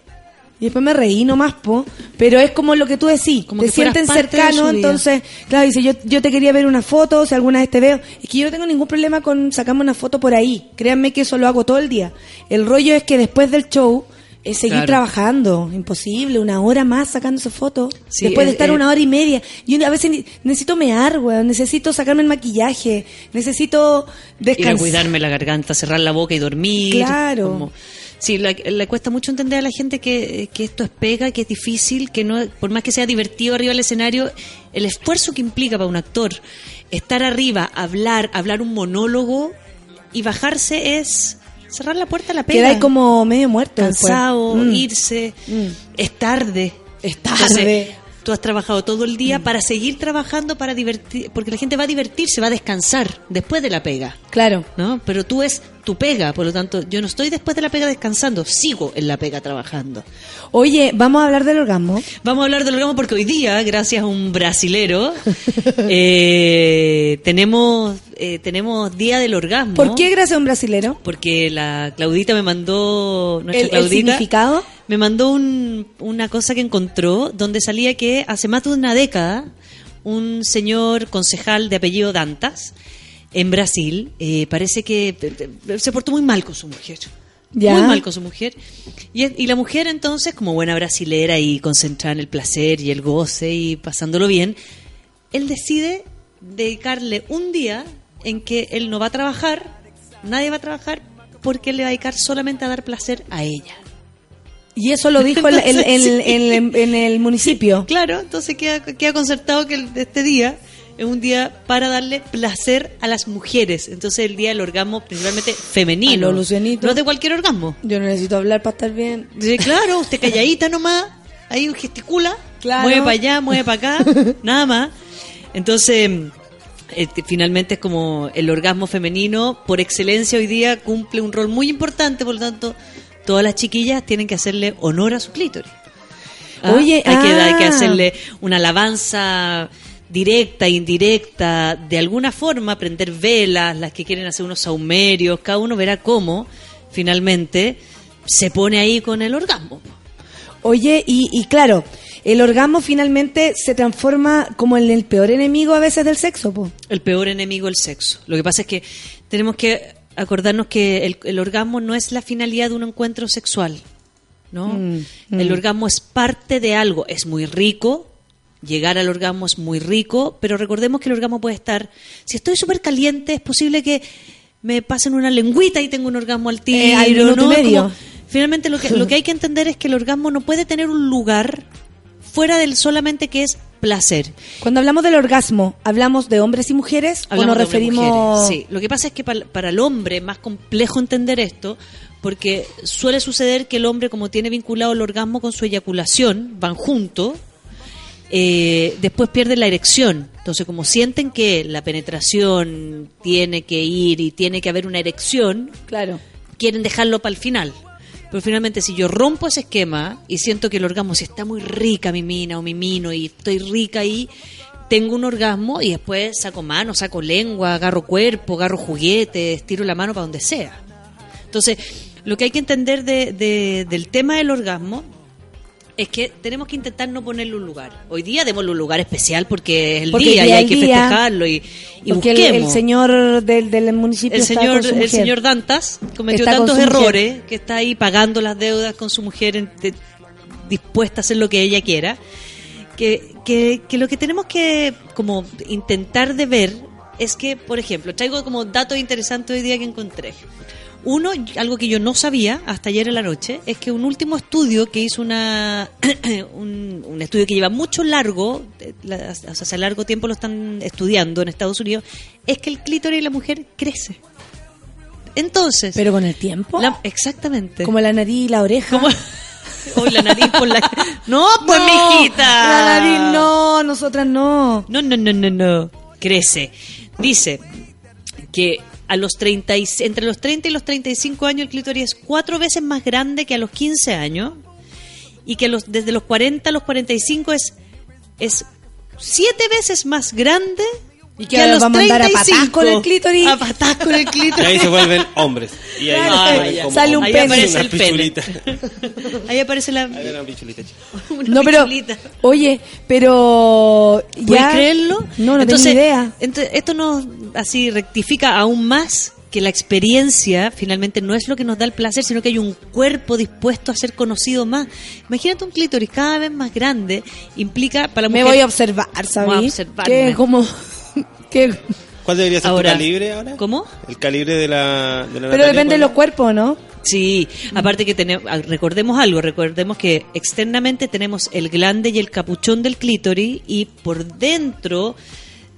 Y después me reí nomás, po. Pero es como lo que tú decís. Como te sienten vida. entonces, claro, dice, yo, yo te quería ver una foto, si alguna vez te veo. Es que yo no tengo ningún problema con sacarme una foto por ahí. Créanme que eso lo hago todo el día. El rollo es que después del show, es seguir Claro. trabajando. Imposible, una hora más sacándose fotos. Sí, después de es- estar es- una hora y media. Yo a veces necesito mear, weón. Necesito sacarme el maquillaje. Necesito Ir a descansar. cuidarme la garganta, cerrar la boca y dormir. Claro. como- Sí, la- le cuesta mucho entender a la gente que, que esto es pega, que es difícil, que no, por más que sea divertido arriba del escenario, el esfuerzo que implica para un actor estar arriba, hablar, hablar un monólogo y bajarse es cerrar la puerta a la pega. Queda ahí como medio muerto. cansado, Mm. irse, es tarde. Es tarde. Tú has trabajado todo el día para seguir trabajando, para divertir, porque la gente va a divertirse, va a descansar después de la pega. Claro. ¿no? Pero tú es tu pega, por lo tanto, yo no estoy después de la pega descansando, sigo en la pega trabajando. Oye, vamos a hablar del orgasmo. Vamos a hablar del orgasmo porque hoy día, gracias a un brasilero, eh, tenemos eh, tenemos Día del Orgasmo. ¿Por qué gracias a un brasilero? Porque la Claudita me mandó, ¿El- significado? Me mandó un- una cosa que encontró donde salía que hace más de una década un señor concejal de apellido Dantas en Brasil eh, parece que eh, eh, se portó muy mal con su mujer. Ya. Muy mal con su mujer. Y, y la mujer entonces, como buena brasilera y concentrada en el placer y el goce y pasándolo bien, él decide dedicarle un día en que él no va a trabajar, nadie va a trabajar, porque él le va a dedicar solamente a dar placer a ella. Y eso lo dijo el- el- el- el- en el municipio. Claro, entonces queda, queda concertado que este día es un día para darle placer a las mujeres. Entonces el día del orgasmo principalmente femenino. A lo Lucianito. No de cualquier orgasmo. Yo no necesito hablar para estar bien. Claro, usted calladita nomás, ahí gesticula, Claro. mueve para allá, mueve para acá, nada más. Entonces, eh, finalmente es como el orgasmo femenino, por excelencia hoy día cumple un rol muy importante, por lo tanto, todas las chiquillas tienen que hacerle honor a su clítoris. ¿Ah? Oye, hay, que, hay que ah. hacerle una alabanza directa, indirecta, de alguna forma prender velas, las que quieren hacer unos saumerios, cada uno verá cómo finalmente se pone ahí con el orgasmo. Oye, y, y claro, el orgasmo finalmente se transforma como en el peor enemigo a veces del sexo, po. El peor enemigo el sexo. Lo que pasa es que tenemos que acordarnos que el, el orgasmo no es la finalidad de un encuentro sexual. ¿no? Mm, El mm. orgasmo es parte de algo, es muy rico, llegar al orgasmo es muy rico, pero recordemos que el orgasmo puede estar, si estoy súper caliente, es posible que me pasen una lengüita y tengo un orgasmo al tiro, Eh, al ¿no? como- finalmente lo que, lo que hay que entender es que el orgasmo no puede tener un lugar fuera del solamente que es placer. Cuando hablamos del orgasmo, ¿hablamos de hombres y mujeres Hablamos o nos referimos mujeres, Sí, lo que pasa es que para, para el hombre es más complejo entender esto porque suele suceder que el hombre como tiene vinculado el orgasmo con su eyaculación, van juntos, eh, después pierde la erección. Entonces como sienten que la penetración tiene que ir y tiene que haber una erección, Claro. quieren dejarlo para el final. Pero finalmente, si yo rompo ese esquema y siento que el orgasmo, si está muy rica mi mina o mi mino y estoy rica ahí, tengo un orgasmo y después saco mano, saco lengua, agarro cuerpo, agarro juguetes, tiro la mano para donde sea. Entonces, lo que hay que entender de- de- del tema del orgasmo es que tenemos que intentar no ponerle un lugar. Hoy día démosle un lugar especial porque es el Porque día y hay que día, festejarlo y, y Porque el, busquemos. el señor del, del municipio El está señor, con su el señor Dantas cometió Está tantos mujer. errores que está ahí pagando las deudas con su mujer en- de- dispuesta a hacer lo que ella quiera. Que, que, que lo que tenemos que como intentar de ver es que, por ejemplo, traigo como datos interesantes hoy día que encontré. Uno, algo que yo no sabía hasta ayer en la noche, es que un último estudio que hizo una un, un estudio que lleva mucho largo, eh, la- o sea, hace largo tiempo lo están estudiando en Estados Unidos, es que el clítoris de la mujer crece. Entonces, Pero con el tiempo. la- exactamente. Como la nariz y la oreja. O la nariz por la No, pues No, mijita. La nariz no, nosotras no. No, no, no, no, no. Crece. Dice que a los 30 y- entre los 30 y los 35 años el clítoris es cuatro veces más grande que a los 15 años y que los, desde los 40 a los 45 es, es siete veces más grande Y que ahora vamos a andar a patás con el clítoris. A patás con el Y clítoris. ahí se vuelven hombres. Y ahí Claro, se ahí como sale un pene. Una Aparece el pene. pichulita. Ahí aparece la... Ahí una pichulita, una No, pero, pichulita. oye, pero ¿Puedes ya... creerlo? No, no Entonces, tengo idea. ent- esto nos así rectifica aún más que la experiencia finalmente no es lo que nos da el placer, sino que hay un cuerpo dispuesto a ser conocido más. Imagínate un clítoris cada vez más grande, implica para la Me mujer... voy a observar, ¿sabes? Voy a observarme. Que como... ¿Cuál debería ser Ahora, tu calibre ahora? ¿Cómo? El calibre de la, de la pero Natalia, depende de ¿cuál los cuerpos, ¿no? Sí, aparte que tenemos, ah, recordemos algo, recordemos que externamente tenemos el glande y el capuchón del clítoris y por dentro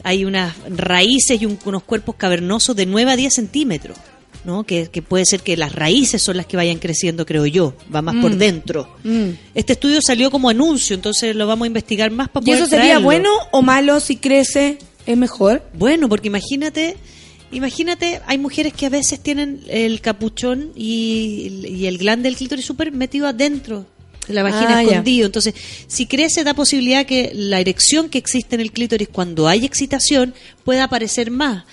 hay unas raíces y un- unos cuerpos cavernosos de 9 a 10 centímetros, ¿no? Que, que puede ser que las raíces son las que vayan creciendo, creo yo, va más por Mm. dentro. Mm. Este estudio salió como anuncio, entonces lo vamos a investigar más para ¿Y poder eso sería traerlo. bueno o malo si crece? ¿Es mejor? Bueno, porque imagínate, imagínate, hay mujeres que a veces tienen el capuchón y, y el glande del clítoris súper metido adentro de la vagina Ah, ya. escondido. Entonces, si crece, da posibilidad que la erección que existe en el clítoris cuando hay excitación pueda aparecer más.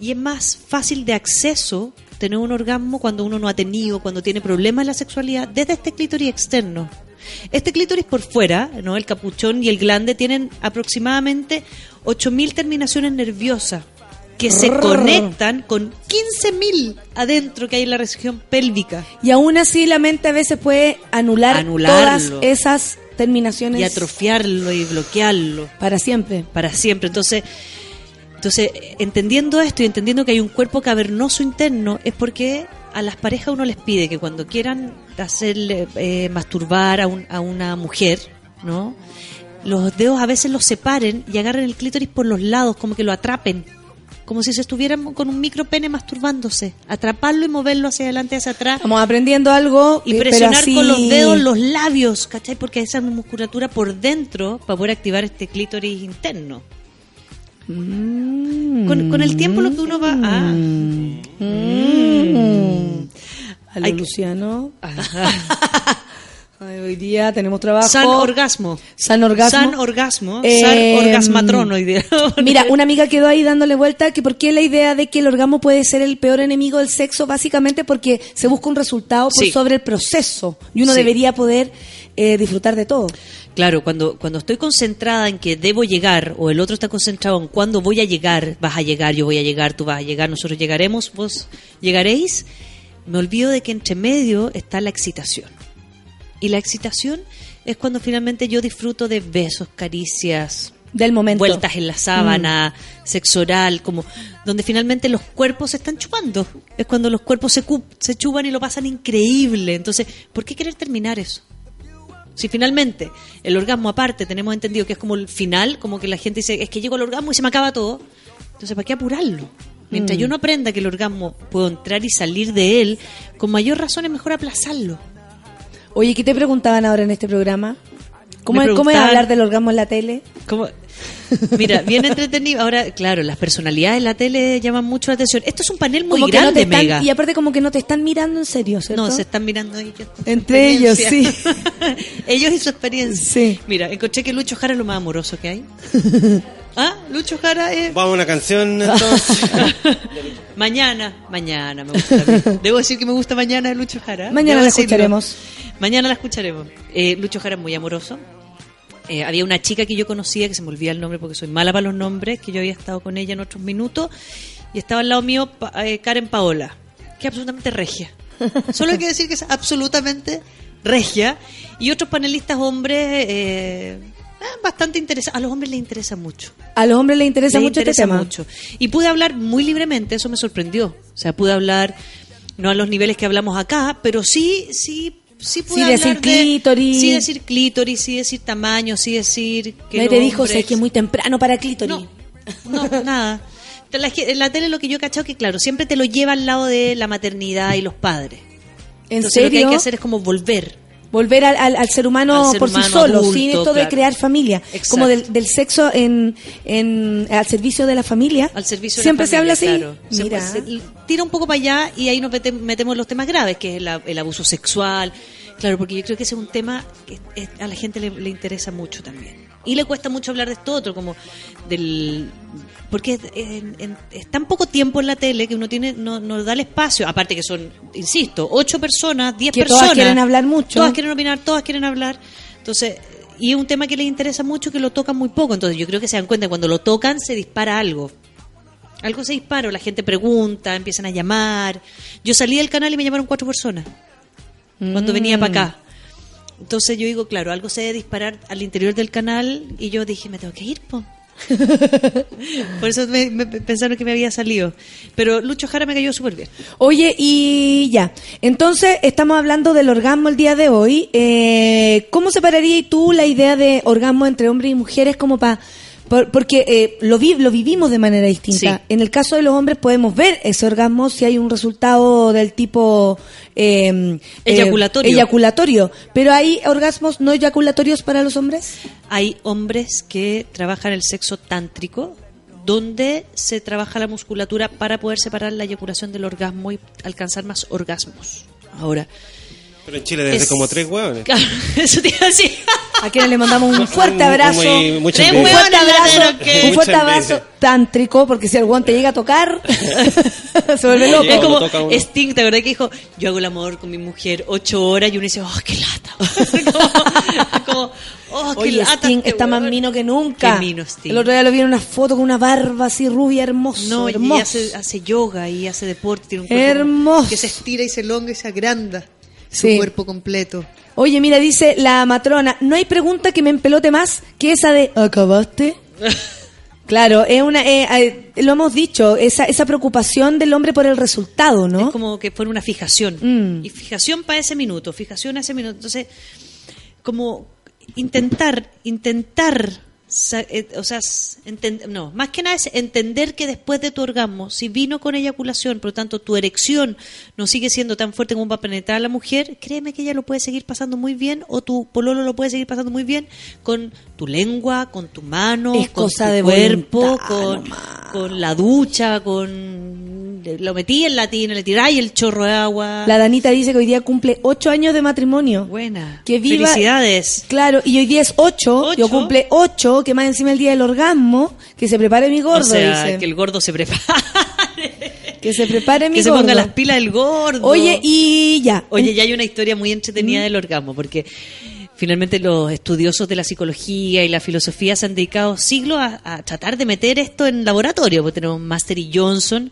Y es más fácil de acceso tener un orgasmo cuando uno no ha tenido, cuando tiene problemas en la sexualidad, desde este clítoris externo. Este clítoris por fuera, ¿no? el capuchón y el glande, tienen aproximadamente 8.000 terminaciones nerviosas que se conectan con 15.000 adentro que hay en la región pélvica. Y aún así la mente a veces puede anular Anularlo. todas esas terminaciones y atrofiarlo y bloquearlo para siempre. para siempre. Entonces, entonces entendiendo esto y entendiendo que hay un cuerpo cavernoso interno, es porque a las parejas uno les pide que cuando quieran hacerle eh, masturbar a, un- a una mujer, ¿no? Los dedos a veces los separen y agarren el clítoris por los lados, como que lo atrapen. Como si se estuvieran con un micro pene masturbándose. Atraparlo y moverlo hacia adelante, hacia atrás. Estamos aprendiendo algo. Y eh, pero presionar así- con los dedos los labios, ¿cachai? Porque esa musculatura por dentro para poder activar este clítoris interno. Con, con el tiempo lo que uno va a... Mm. A lo Hay que- Luciano. Ay, hoy día tenemos trabajo. San orgasmo. San orgasmo. San orgasmo. Eh, San orgasmatrón hoy día. Mira, una amiga quedó ahí dándole vuelta que por qué la idea de que el orgasmo puede ser el peor enemigo del sexo, básicamente porque se busca un resultado por Sí. sobre el proceso y uno Sí. debería poder eh, disfrutar de todo. Claro, cuando, cuando estoy concentrada en que debo llegar o el otro está concentrado en cuándo voy a llegar, vas a llegar, yo voy a llegar, tú vas a llegar, nosotros llegaremos, vos llegaréis, me olvido de que entre medio está la excitación. Y la excitación es cuando finalmente yo disfruto de besos, caricias, Del momento. vueltas en la sábana, sexo oral, como donde finalmente los cuerpos se están chupando. Es cuando los cuerpos se, se chupan y lo pasan increíble. Entonces, ¿por qué querer terminar eso? Si finalmente el orgasmo aparte tenemos entendido que es como el final, como que la gente dice, es que llego al orgasmo y se me acaba todo, entonces ¿para qué apurarlo? Mientras Mm. yo no aprenda que el orgasmo puedo entrar y salir de él, con mayor razón es mejor aplazarlo. Oye, ¿qué te preguntaban ahora en este programa? ¿Cómo, es, ¿Cómo es hablar del orgasmo en la tele? ¿Cómo? Mira, bien entretenido. Ahora, claro, las personalidades de la tele llaman mucho la atención. Esto es un panel muy Como que no grande, están- Mega. y aparte como que no te están mirando en serio, ¿cierto? No, se están mirando ellos. Entre ellos, sí. ellos y su experiencia. Sí. Mira, encontré que Lucho Jara es lo más amoroso que hay. ¿Ah? Lucho Jara es... Vamos a una canción entonces. Mañana, mañana me gusta. Debo decir que me gusta mañana de Lucho Jara. Mañana Debo la decirlo. escucharemos. Mañana la escucharemos. Eh, Lucho Jara es muy amoroso. Eh, había una chica que yo conocía, que se me olvida el nombre porque soy mala para los nombres, que yo había estado con ella en otros minutos, y estaba al lado mío Pa- eh, Karen Paola, que es absolutamente regia. Solo hay que decir que es absolutamente regia. Y otros panelistas hombres bastante interesantes. A los hombres les interesa mucho. A los hombres les interesa Les mucho interesa este tema. mucho. Y pude hablar muy libremente, eso me sorprendió. O sea, pude hablar, no a los niveles que hablamos acá, pero sí, sí, sí pude Sí, hablar decir de- clítoris. Sí decir clítoris, sí decir tamaño, sí decir que los te dijo, hombres- sé que es muy temprano para clítoris. No, nada. La- En la tele lo que yo he cachado que, claro, siempre te lo lleva al lado de la maternidad y los padres. ¿En Entonces lo que hay que hacer es como volver. Volver al, al- al ser humano Al ser por sí solo, adulto, sin esto de claro. crear familia. Exacto. Como del, del sexo en, en, al servicio de la familia. Al servicio de Siempre se habla así. claro. Mira. se tira un poco para allá y ahí nos mete- metemos los temas graves, que es la- el abuso sexual. Claro, porque yo creo que ese es un tema que a la gente le, le interesa mucho también. Y le cuesta mucho hablar de esto otro, como del... Porque es, en- en- es tan poco tiempo en la tele que uno tiene no, no da el espacio. Aparte que son, insisto, ocho personas, diez Que personas. todas quieren hablar mucho. Todas quieren opinar, todas quieren hablar. Entonces, y es un tema que les interesa mucho que lo tocan muy poco. Entonces, yo creo que se dan cuenta cuando lo tocan se dispara algo. Algo se dispara, la gente pregunta, empiezan a llamar. Yo salí del canal y me llamaron cuatro personas cuando venía para acá. Entonces yo digo, claro, algo se debe disparar al interior del canal y yo dije, me tengo que ir, po. Por eso me, me pensaron que me había salido. Pero Lucho Jara me cayó súper bien. Oye, y ya. Entonces, estamos hablando del orgasmo el día de hoy. Eh, ¿Cómo separarías tú la idea de orgasmo entre hombres y mujeres como para... porque eh, lo, vi, lo vivimos de manera distinta. Sí. En el caso de los hombres podemos ver ese orgasmo si hay un resultado del tipo... eh, eh, Eyaculatorio. eyaculatorio. Pero hay orgasmos no eyaculatorios para los hombres. Hay hombres que trabajan el sexo tántrico, donde se trabaja la musculatura para poder separar la eyaculación del orgasmo y alcanzar más orgasmos. Ahora, Pero en Chile desde Es- como tres hueones. claro, eso te iba a decir. A quienes le mandamos un fuerte abrazo. Muy- un fuerte abrazo, que- un fuerte abrazo tántrico, porque si el guante llega a tocar, se vuelve loco. Es como. Sting, ¿te acordás que dijo, yo hago el amor con mi mujer ocho horas y uno dice, oh, qué lata. como, como, oh, qué Oye, lata. Sting este está más weón". mino que nunca. Qué mino Sting. El otro día lo vi en una foto con una barba así rubia, hermoso. No, y hermoso. hace, hace yoga y hace deporte. Tiene un Hermoso. Que se estira y se elonga y se agranda. Su Sí. cuerpo completo. Oye, mira, dice la matrona, no hay pregunta que me empelote más que esa de ¿acabaste? Claro, es una, eh, eh, lo hemos dicho, esa, esa preocupación del hombre por el resultado, ¿no? Es como que fuera una fijación. Mm. Y fijación para ese minuto, fijación a ese minuto. Entonces, como intentar, intentar, o sea, no, más que nada es entender que después de tu orgasmo, si vino con eyaculación, por lo tanto tu erección no sigue siendo tan fuerte como para penetrar a la mujer, créeme que ella lo puede seguir pasando muy bien o tu pololo lo puede seguir pasando muy bien con tu lengua, con tu mano, Es con cosa tu de cuerpo, voluntad con, nomás. con la ducha, con lo metí en la tina, le tiráis el chorro de agua. La Danita dice que hoy día cumple ocho años de matrimonio. Buena. Que viva- Felicidades. Claro, y hoy día es ocho, ¿Ocho? yo cumple ocho, que más encima el día del orgasmo, que se prepare mi gordo, o sea, dice. que el gordo se prepare. Que se prepare mi que se gordo. ponga las pilas el gordo. Oye, y ya. Oye, ya hay una historia muy entretenida del orgasmo, porque finalmente los estudiosos de la psicología y la filosofía se han dedicado siglos a, a tratar de meter esto en laboratorio, porque tenemos Master y Johnson,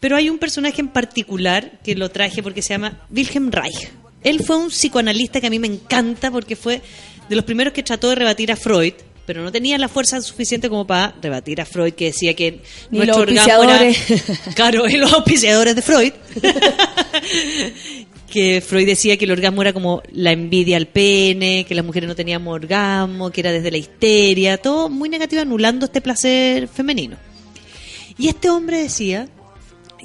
pero hay un personaje en particular que lo traje porque se llama Wilhelm Reich. Él fue un psicoanalista que a mí me encanta porque fue de los primeros que trató de rebatir a Freud, pero no tenía la fuerza suficiente como para rebatir a Freud, que decía que Ni nuestro los orgasmo era... Claro, y los auspiciadores de Freud. que Freud decía que el orgasmo era como la envidia al pene, que las mujeres no teníamos orgasmo, que era desde la histeria, todo muy negativo, anulando este placer femenino. Y este hombre decía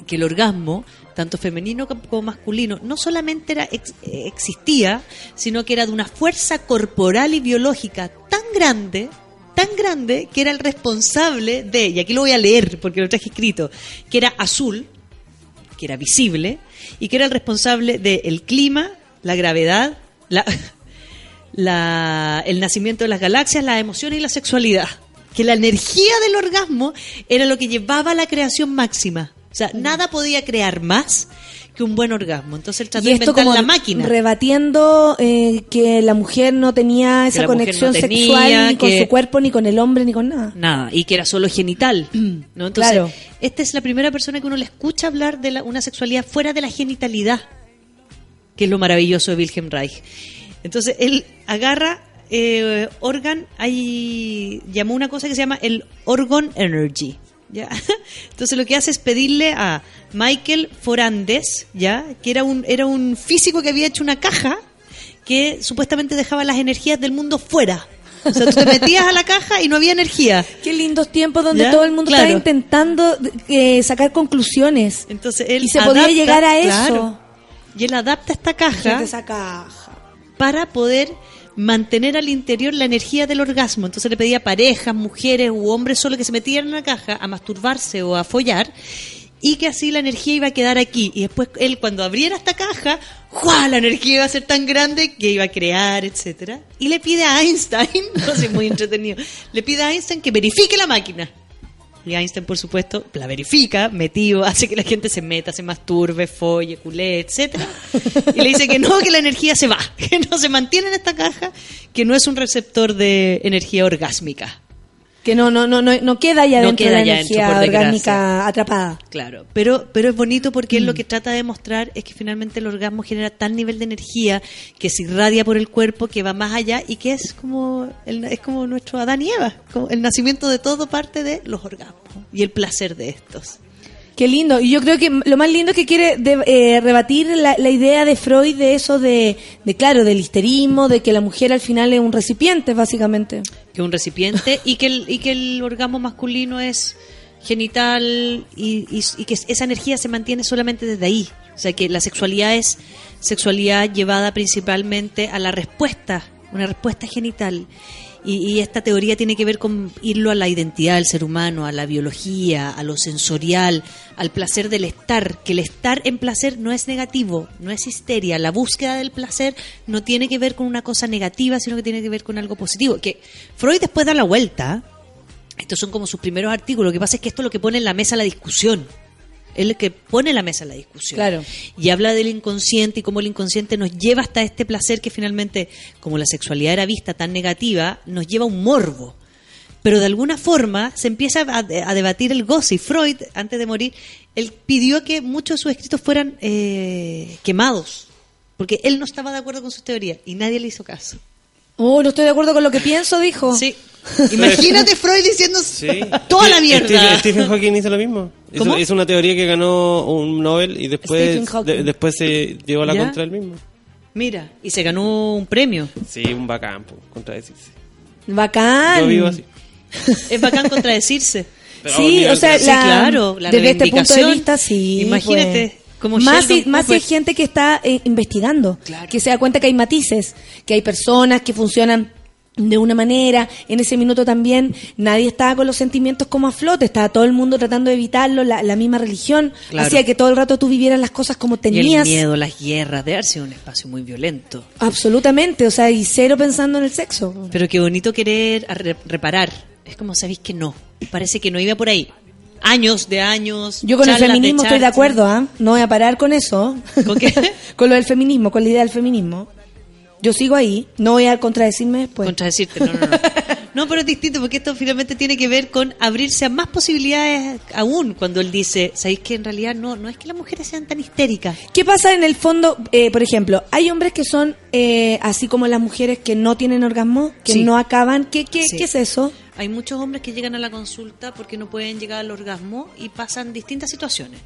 que el orgasmo tanto femenino como masculino, no solamente era ex- existía, sino que era de una fuerza corporal y biológica tan grande, tan grande, que era el responsable de, y aquí lo voy a leer porque lo traje escrito, que era azul, que era visible, y que era el responsable del clima, la gravedad, la- el nacimiento de las galaxias, las emociones y la sexualidad. Que la energía del orgasmo era lo que llevaba a la creación máxima. O sea, nada podía crear más que un buen orgasmo. Entonces él trató Y de inventar como la máquina. rebatiendo eh, que la mujer no tenía esa conexión no tenía, sexual ni con su cuerpo, ni con el hombre, ni con nada. Nada, y que era solo genital. ¿no? Entonces, Claro. esta es la primera persona que uno le escucha hablar de la- una sexualidad fuera de la genitalidad, que es lo maravilloso de Wilhelm Reich. Entonces, él agarra eh, organ, hay, llamó una cosa que se llama el organ energy. ¿Ya? Entonces lo que hace es pedirle a Michael Forandes, ¿ya? que era un, era un físico que había hecho una caja que supuestamente dejaba las energías del mundo fuera. O sea, tú te metías a la caja y no había energía. Qué lindos tiempos donde ¿Ya? todo el mundo Claro. estaba intentando eh, sacar conclusiones. Entonces él y se podía adapta- llegar a eso. claro. Y él adapta esta caja esa caja. para poder mantener al interior la energía del orgasmo. Entonces le pedía a parejas, mujeres u hombres solo que se metieran en la caja a masturbarse o a follar y que así la energía iba a quedar aquí. Y después él cuando abriera esta caja, ¡juá! la energía iba a ser tan grande que iba a crear, etcétera. Y le pide a Einstein, no sé, muy entretenido, le pide a Einstein que verifique la máquina. Y Einstein, por supuesto, la verifica, metido, hace que la gente se meta, se masturbe, folle, culé, etcétera. Y le dice que no, que la energía se va, que no se mantiene en esta caja, que no es un receptor de energía orgásmica. Que no, no, no, no, no queda ya No dentro queda de la dentro, energía orgánica atrapada. Claro, pero, pero es bonito porque él lo que trata de demostrar es que finalmente el orgasmo genera tal nivel de energía que se irradia por el cuerpo, que va más allá y que es como, el- es como nuestro Adán y Eva. como el nacimiento de todo parte de los orgasmos y el placer de estos. Qué lindo. Y yo creo que lo más lindo es que quiere de- eh, rebatir la, la idea de Freud de eso de, de, claro, del histerismo, de que la mujer al final es un recipiente, básicamente. que un recipiente y que el, y que el orgasmo masculino es genital y, y- y que esa energía se mantiene solamente desde ahí. O sea, que la sexualidad es sexualidad llevada principalmente a la respuesta, una respuesta genital. Y, y esta teoría tiene que ver con irlo a la identidad del ser humano, a la biología, a lo sensorial, al placer del estar, que el estar en placer no es negativo, no es histeria. La búsqueda del placer no tiene que ver con una cosa negativa, sino que tiene que ver con algo positivo. Que Freud después da la vuelta. Estos son como sus primeros artículos. Lo que pasa es que esto es lo que pone en la mesa la discusión. Es el que pone en la mesa la discusión. Claro. Y habla del inconsciente y cómo el inconsciente nos lleva hasta este placer que finalmente, como la sexualidad era vista tan negativa, nos lleva a un morbo. Pero de alguna forma se empieza a, a debatir el goce. Y Freud, antes de morir, él pidió que muchos de sus escritos fueran eh, quemados. Porque él no estaba de acuerdo con sus teorías y nadie le hizo caso. Oh, no estoy de acuerdo con lo que pienso, dijo. Sí. Imagínate Freud diciendo Sí. toda la mierda. Stephen, Stephen Hawking hizo lo mismo. Hizo, ¿Cómo? hizo una teoría que ganó un Nobel y después, de- después se llevó a la ¿Ya? contra él mismo. Mira, y se ganó un premio. Sí, un bacán, po, contradecirse. Bacán. Yo vivo así. Es bacán contradecirse. Pero Sí, o sea, Sí, la- claro, la desde este punto de vista, sí. Imagínate, pues. como más Sheldon si, más si hay Cooper. gente que está eh, investigando, que se da cuenta que hay matices, que hay personas que funcionan de una manera, en ese minuto también nadie estaba con los sentimientos como a flote, estaba todo el mundo tratando de evitarlo, la, la misma religión Claro. hacía que todo el rato tú vivieras las cosas como Y el tenías. miedo, las guerras, de sido un espacio muy violento. Absolutamente, o sea, y cero pensando en el sexo. Pero qué bonito querer re- reparar. Es como sabéis que no. Parece que no iba por ahí. Años de años. Yo con el feminismo estoy de acuerdo, ¿ah? No voy a parar con eso. ¿Con qué? con lo del feminismo, con la idea del feminismo. Yo sigo ahí, no voy a contradecirme después. Contradecirte, no, no, no. No, pero es distinto porque esto finalmente tiene que ver con abrirse a más posibilidades aún cuando él dice, ¿sabéis que en realidad no, no es que las mujeres sean tan histéricas? ¿Qué pasa en el fondo? Eh, por ejemplo, hay hombres que son eh, así como las mujeres que no tienen orgasmo, que Sí. no acaban. ¿Qué, qué, Sí. ¿Qué es eso? Hay muchos hombres que llegan a la consulta porque no pueden llegar al orgasmo y pasan distintas situaciones.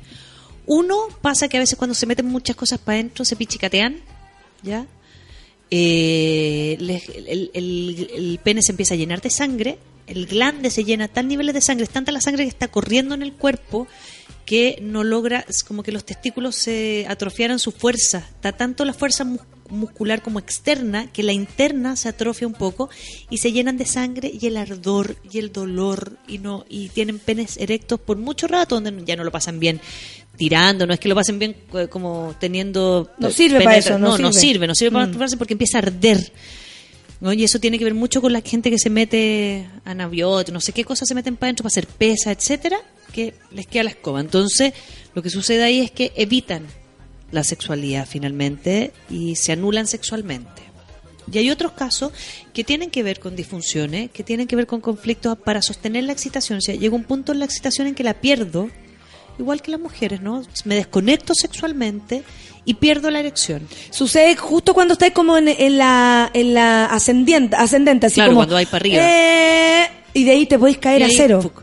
Uno pasa que a veces cuando se meten muchas cosas para adentro se pichicatean, ¿ya? Eh, el, el- el pene se empieza a llenar de sangre, el glande se llena a tal niveles de sangre, es tanta la sangre que está corriendo en el cuerpo que no logra, es como que los testículos se atrofiaran su fuerza. Está tanto la fuerza mus- muscular como externa que la interna se atrofia un poco y se llenan de sangre y el ardor y el dolor y no y tienen penes erectos por mucho rato donde ya no lo pasan bien tirando, no es que lo pasen bien eh, como teniendo No eh, sirve para eso, no no sirve. sirve, no sirve para Mm. masturbarse porque empieza a arder. ¿no? Y eso tiene que ver mucho con la gente que se mete anabióticos, no sé qué cosas se meten para adentro para hacer pesa, etcétera, que les queda la escoba. Entonces, lo que sucede ahí es que evitan la sexualidad finalmente y se anulan sexualmente. Y hay otros casos que tienen que ver con disfunciones, que tienen que ver con conflictos para sostener la excitación. O sea, llega un punto en la excitación en que la pierdo, igual que las mujeres, ¿no? Me desconecto sexualmente y pierdo la erección. Sucede justo cuando estáis como en, en la, en la ascendiente, ascendente, así Claro, como... cuando hay para arriba. eh, y de ahí te podéis caer a cero. fuc.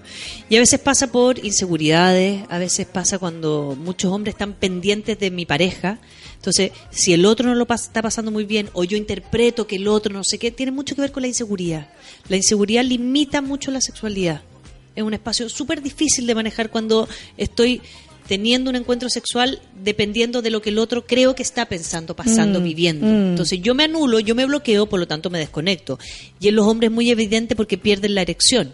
Y a veces pasa por inseguridades, a veces pasa cuando muchos hombres están pendientes de mi pareja. Entonces, si el otro no lo pas- está pasando muy bien o yo interpreto que el otro no sé qué, tiene mucho que ver con la inseguridad. La inseguridad limita mucho la sexualidad. Es un espacio súper difícil de manejar cuando estoy teniendo un encuentro sexual dependiendo de lo que el otro creo que está pensando, pasando, Mm, viviendo. mm. Entonces yo me anulo, yo me bloqueo, por lo tanto me desconecto. Y en los hombres es muy evidente porque pierden la erección.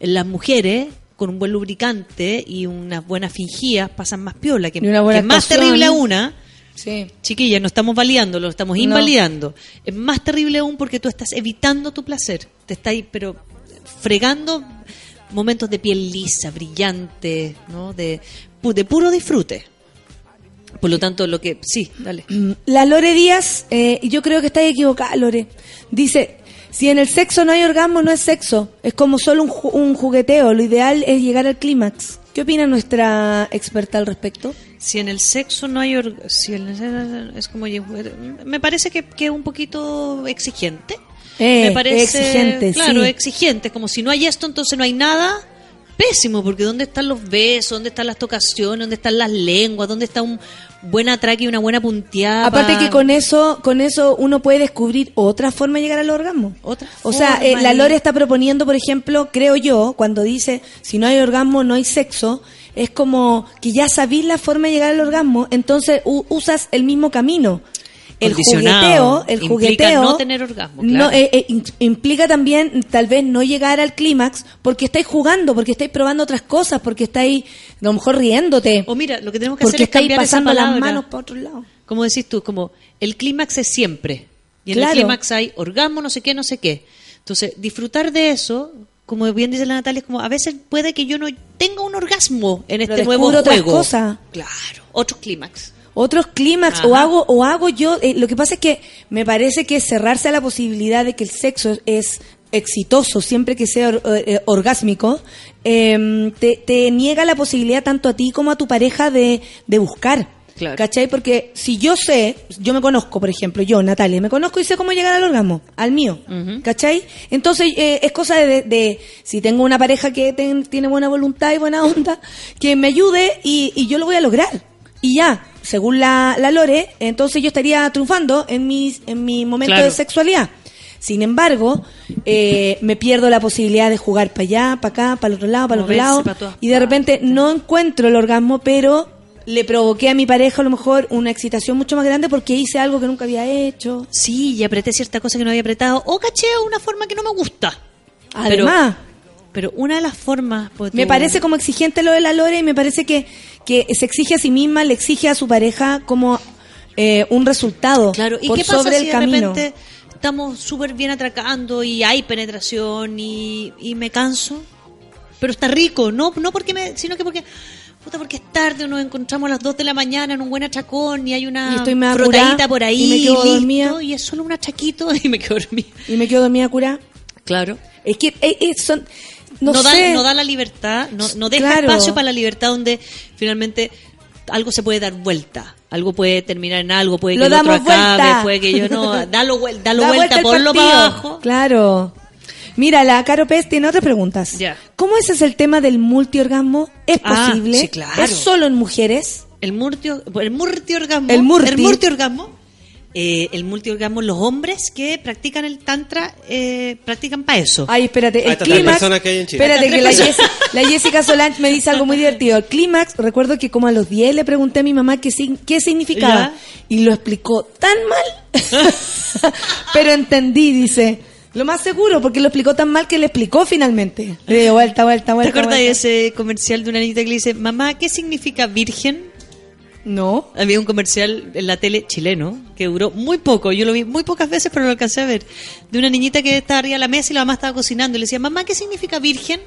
En las mujeres, con un buen lubricante y unas buenas fingidas, pasan más piola. Que, una que es más terrible aún, ¿ah? Sí. Chiquilla, no estamos validando, lo estamos No. invalidando. Es más terrible aún porque tú estás evitando tu placer. Te estás, pero fregando momentos de piel lisa, brillante, ¿no? De, de puro disfrute. Por lo tanto, lo que... Sí, dale. La Lore Díaz, eh, y yo creo que está equivocada, Lore. Dice, si en el sexo no hay orgasmo, no es sexo. Es como solo un, ju- un jugueteo. Lo ideal es llegar al clímax. ¿Qué opina nuestra experta al respecto? Si en el sexo no hay... org- Si en el- es como... Me parece que que es un poquito exigente. Eh, me parece exigente, claro sí. exigente como si no hay esto entonces no hay nada pésimo porque dónde están los besos dónde están las tocaciones dónde están las lenguas dónde está un buen atraque y una buena punteada Aparte pa- que con eso, con eso uno puede descubrir otra forma de llegar al orgasmo. Otra O sea, eh, la Lore está proponiendo, por ejemplo, creo yo, cuando dice si no hay orgasmo no hay sexo, es como que ya sabís la forma de llegar al orgasmo, entonces usas el mismo camino. El jugueteo, el Implica jugueteo no tener orgasmo, no, eh, eh, implica también tal vez no llegar al clímax porque estáis jugando, porque estáis probando otras cosas, porque estáis a lo mejor riéndote. o mira lo que tenemos que hacer es cambiar esa pasando las manos para otro lado. como decís tú como el clímax es siempre. Y en Claro. el clímax hay orgasmo no sé qué no sé qué. Entonces disfrutar de eso como bien dice la Natalia es como a veces puede que yo no tenga un orgasmo en Pero este nuevo juego. claro otro clímax otros clímax o hago o hago yo eh, lo que pasa es que me parece que cerrarse a la posibilidad de que el sexo es exitoso siempre que sea or- eh, orgásmico eh, te, te niega la posibilidad tanto a ti como a tu pareja de, de buscar Claro. ¿Cachai? Porque si yo sé, yo me conozco, por ejemplo, yo, Natalia, me conozco y sé cómo llegar al orgasmo, al mío. ¿Cachai? Entonces eh, es cosa de, de- si tengo una pareja que ten- tiene buena voluntad y buena onda, que me ayude y, y yo lo voy a lograr. Y ya, según la, la Lore, entonces yo estaría triunfando en, mis, en mi momento Claro. de sexualidad. Sin embargo, eh, me pierdo la posibilidad de jugar para allá, para acá, para el otro lado, para el otro lado. Y de repente no encuentro el orgasmo, pero le provoqué a mi pareja a lo mejor una excitación mucho más grande porque hice algo que nunca había hecho. sí y apreté cierta cosa que no había apretado o caché una forma que no me gusta Además, pero una de las formas pues, me parece como exigente lo de la Lore y me parece que, que se exige a sí misma, le exige a su pareja como eh, un resultado Claro, ¿y por qué pasa sobre si el de camino. repente estamos súper bien atracando y hay penetración y, y me canso? Pero está rico, no no porque me, sino que porque puta, porque es tarde o nos encontramos a las 2 de la mañana en un buen achacón y hay una Y estoy frotadita por ahí y me quedo listo, dormida. y es solo un achakito y me quedo dormida. Y me quedo dormida curada. Claro. Es que eh, eh, son, no, no, sé. da, no da la libertad, no, no deja Claro. espacio para la libertad donde finalmente algo se puede dar vuelta. Algo puede terminar en algo, puede que Lo el otro acabe, vuelta. puede que yo no. Dalo, vuel- dalo Da vuelta, el ponlo partido. para abajo. Claro. Mira, la Caro Pérez tiene otras preguntas. Ya. ¿Cómo ese es el tema del multiorgasmo? ¿Es Ah, posible? sí, claro. ¿Es solo en mujeres? El murtio, el murtiorgasmo. El murti. El murtiorgasmo eh, el multiorgasmo, los hombres que practican el tantra, eh, practican para eso. Ay, espérate, Ahí el clímax. Espérate, que la, Jessica, la Jessica Solange me dice algo muy divertido. El clímax, recuerdo que como a los 10 le pregunté a mi mamá qué, qué significaba. Ya. Y lo explicó tan mal. Pero entendí, dice. Lo más seguro, porque lo explicó tan mal que le explicó finalmente. Le digo, vuelta, vuelta, ¿Te vuelta. acuerdas de ese comercial de una niñita que le dice, mamá, ¿qué significa virgen? No. Había un comercial en la tele chileno que duró muy poco, yo lo vi muy pocas veces, pero lo alcancé a ver, de una niñita que estaba arriba de la mesa y la mamá estaba cocinando y le decía, mamá, ¿qué significa virgen?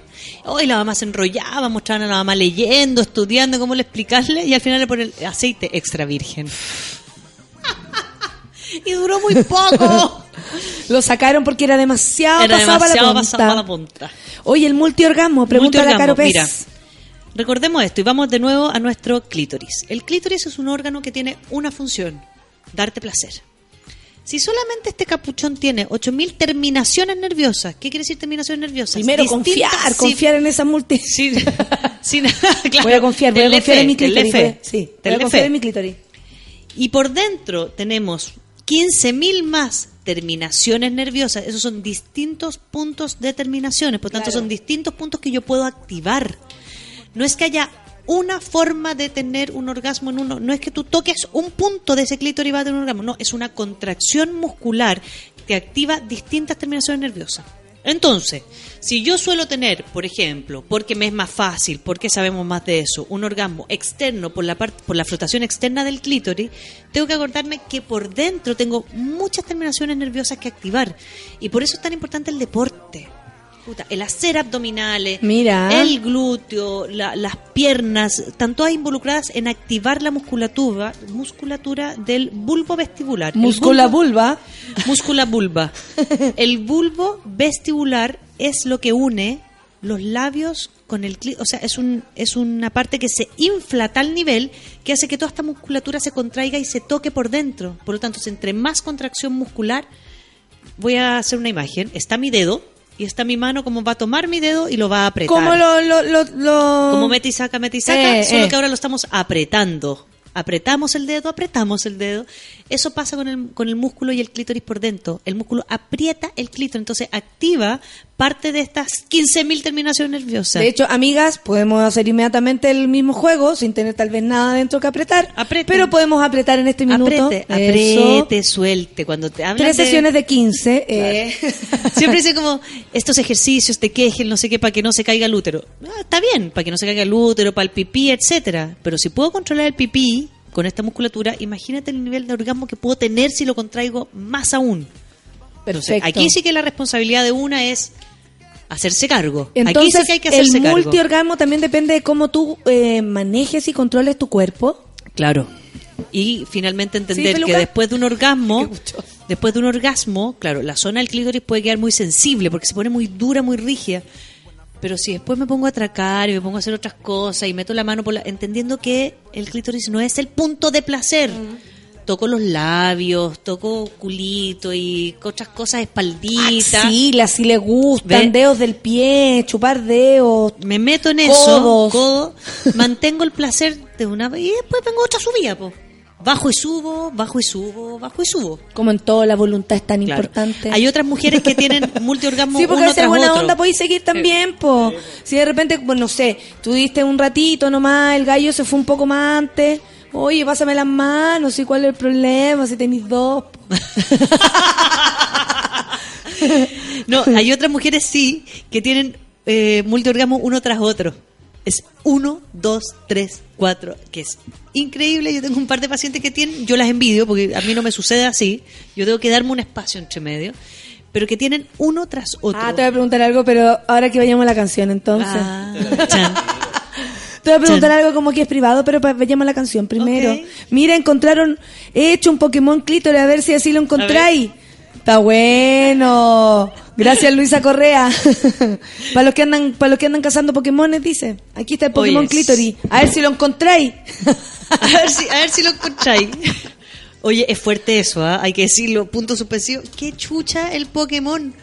Oh, y la mamá se enrollaba, mostraban a la mamá leyendo, estudiando, cómo le explicarle y al final le ponen aceite extra virgen. y duró muy poco. Lo sacaron porque era demasiado Era pasado para la demasiado punta. pasado para la punta. Oye, el multiorgasmo, pregunta a la Caro Pez. Recordemos esto y vamos de nuevo a nuestro clítoris. El clítoris es un órgano que tiene una función, darte placer. Si solamente este capuchón tiene 8000 terminaciones nerviosas, ¿qué quiere decir terminaciones nerviosas? Primero Distintas- confiar, sí, confiar en esa multi. sí, sí, claro. Voy a confiar, voy a confiar en mi clítoris. Sí, voy a telefe. confiar en mi clítoris. Y por dentro tenemos 15.000 más terminaciones nerviosas. Esos son distintos puntos de terminaciones. Por tanto, Claro. son distintos puntos que yo puedo activar. No es que haya una forma de tener un orgasmo en uno. No es que tú toques un punto de ese clítoris y va a tener un orgasmo. No, es una contracción muscular que activa distintas terminaciones nerviosas. Entonces, si yo suelo tener, por ejemplo, porque me es más fácil, porque sabemos más de eso, un orgasmo externo por la por la flotación externa del clítoris, tengo que acordarme que por dentro tengo muchas terminaciones nerviosas que activar y por eso es tan importante el deporte. Puta, el hacer abdominales, Mira. el glúteo, la- las piernas, están todas involucradas en activar la musculatura, musculatura del bulbo vestibular. Muscula bulbo- vulva. Múscula vulva. El bulbo vestibular es lo que une los labios con el o sea, es un es una parte que se infla a tal nivel que hace que toda esta musculatura se contraiga y se toque por dentro. Por lo tanto, entre más contracción muscular, voy a hacer una imagen, está mi dedo y está mi mano como va a tomar mi dedo y lo va a apretar. ¿Cómo lo, lo, lo, lo- Como mete y saca, mete y saca, Eh, solo eh. que ahora lo estamos apretando. Apretamos el dedo, apretamos el dedo. Eso pasa con el, con el músculo y el clítoris por dentro. El músculo aprieta el clítoris, entonces activa parte de estas 15.000 terminaciones nerviosas. De hecho, amigas, podemos hacer inmediatamente el mismo juego sin tener tal vez nada dentro que apretar. Pero podemos apretar en este minuto. apriete, Eso. apriete, suelte. Cuando te Tres de- sesiones de 15. eh. Siempre dice como estos ejercicios de Kegel, no sé qué, para que no se caiga el útero. Ah, está bien, para que no se caiga el útero, para el pipí, etcétera. Pero si puedo controlar el pipí con esta musculatura, imagínate el nivel de orgasmo que puedo tener si lo contraigo más aún. Entonces, Perfecto. aquí sí que la responsabilidad de una es hacerse cargo. Entonces, aquí sí que hay que hacerse el cargo. multiorgasmo también depende de cómo tú eh, manejes y controles tu cuerpo. Claro. Y finalmente entender que después de un orgasmo, después de un orgasmo, claro, la zona del clítoris puede quedar muy sensible porque se pone muy dura, muy rígida. Pero si después me pongo a atracar y me pongo a hacer otras cosas y meto la mano por la, entendiendo que el clítoris no es el punto de placer. Toco los labios, toco culito y otras cosas espalditas. Axilas, si le gustan, Ve. dedos del pie, chupar dedos. Me meto en eso, codo, mantengo el placer de una y después vengo otra subida, po. Bajo y subo, bajo y subo, bajo y subo. Como en todo, la voluntad es tan Claro. importante. Hay otras mujeres que tienen multiorgasmo Sí, porque uno tras buena otro. onda podéis seguir también, po. Si de repente, pues no sé, tú diste un ratito nomás, el gallo se fue un poco más antes. Oye, pásame las manos, ¿y cuál es el problema? Si tenéis dos. No, hay otras mujeres sí que tienen eh, multiorgasmo uno tras otro. Es uno, dos, tres, cuatro, que es increíble. Yo tengo un par de pacientes que tienen, yo las envidio porque a mí no me sucede así. Yo tengo que darme un espacio entre medio, pero que tienen uno tras otro. Ah, te voy a preguntar algo, pero ahora que vayamos a la canción, entonces. Ah, chan. Te voy a preguntar algo como que es privado, pero a la canción primero. Mira, encontraron, he hecho un Pokémon clítoris, a ver si así lo encontráis. Está bueno. Gracias Luisa Correa. para los que andan, para los que andan cazando Pokémones, dice. Aquí está el Pokémon Oye, clítoris. A ver si lo encontráis. A ver si, a ver si lo encontráis. Oye, es fuerte eso, ¿ah? hay que decirlo, punto suspensivo. Qué chucha el Pokémon.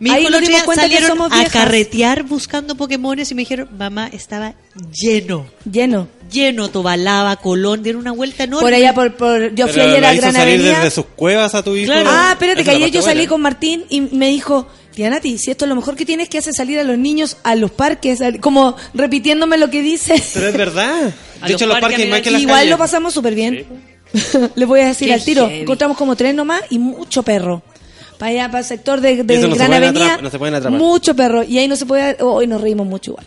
Mi Ahí nos dimos cuenta que somos a viejas. carretear buscando Pokémones y me dijeron, mamá, estaba lleno. Lleno. Lleno, Tobalaba, Colón, dieron una vuelta enorme. Por allá, por, por yo fui Pero ayer a Gran salir Avenida. desde sus cuevas a tu hijo. Ah, espérate, que ayer yo salí buena. con Martín y me dijo, tía Nati, si esto es lo mejor que tienes que hacer salir a los niños a los parques, como repitiéndome lo que dice. Pero es verdad. A De los hecho, los parques, parques hay más que amiga, las Igual calles. lo pasamos súper bien. Les voy a decir Qué al tiro. heavy. Encontramos como tres nomás y mucho perro. Para allá, para el sector de, de no Gran Avenida. no se pueden atrapar. Mucho perro. Y ahí no se puede. Hoy nos reímos mucho igual.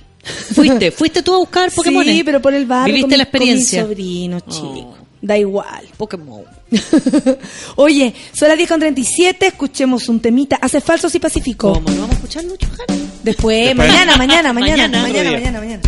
¿Fuiste? ¿Fuiste tú a buscar Pokémon? Sí, pero por el barrio. ¿Viviste con la mi- con experiencia? mis sobrinos, chicos. Oh. Da igual. Pokémon. Oye, son las 10 con 37. Escuchemos un temita. Hace falsos y pacífico. ¿Cómo? ¿No vamos a escuchar Jara? Después, Después. mañana, mañana, mañana, Mañana. mañana, mañana.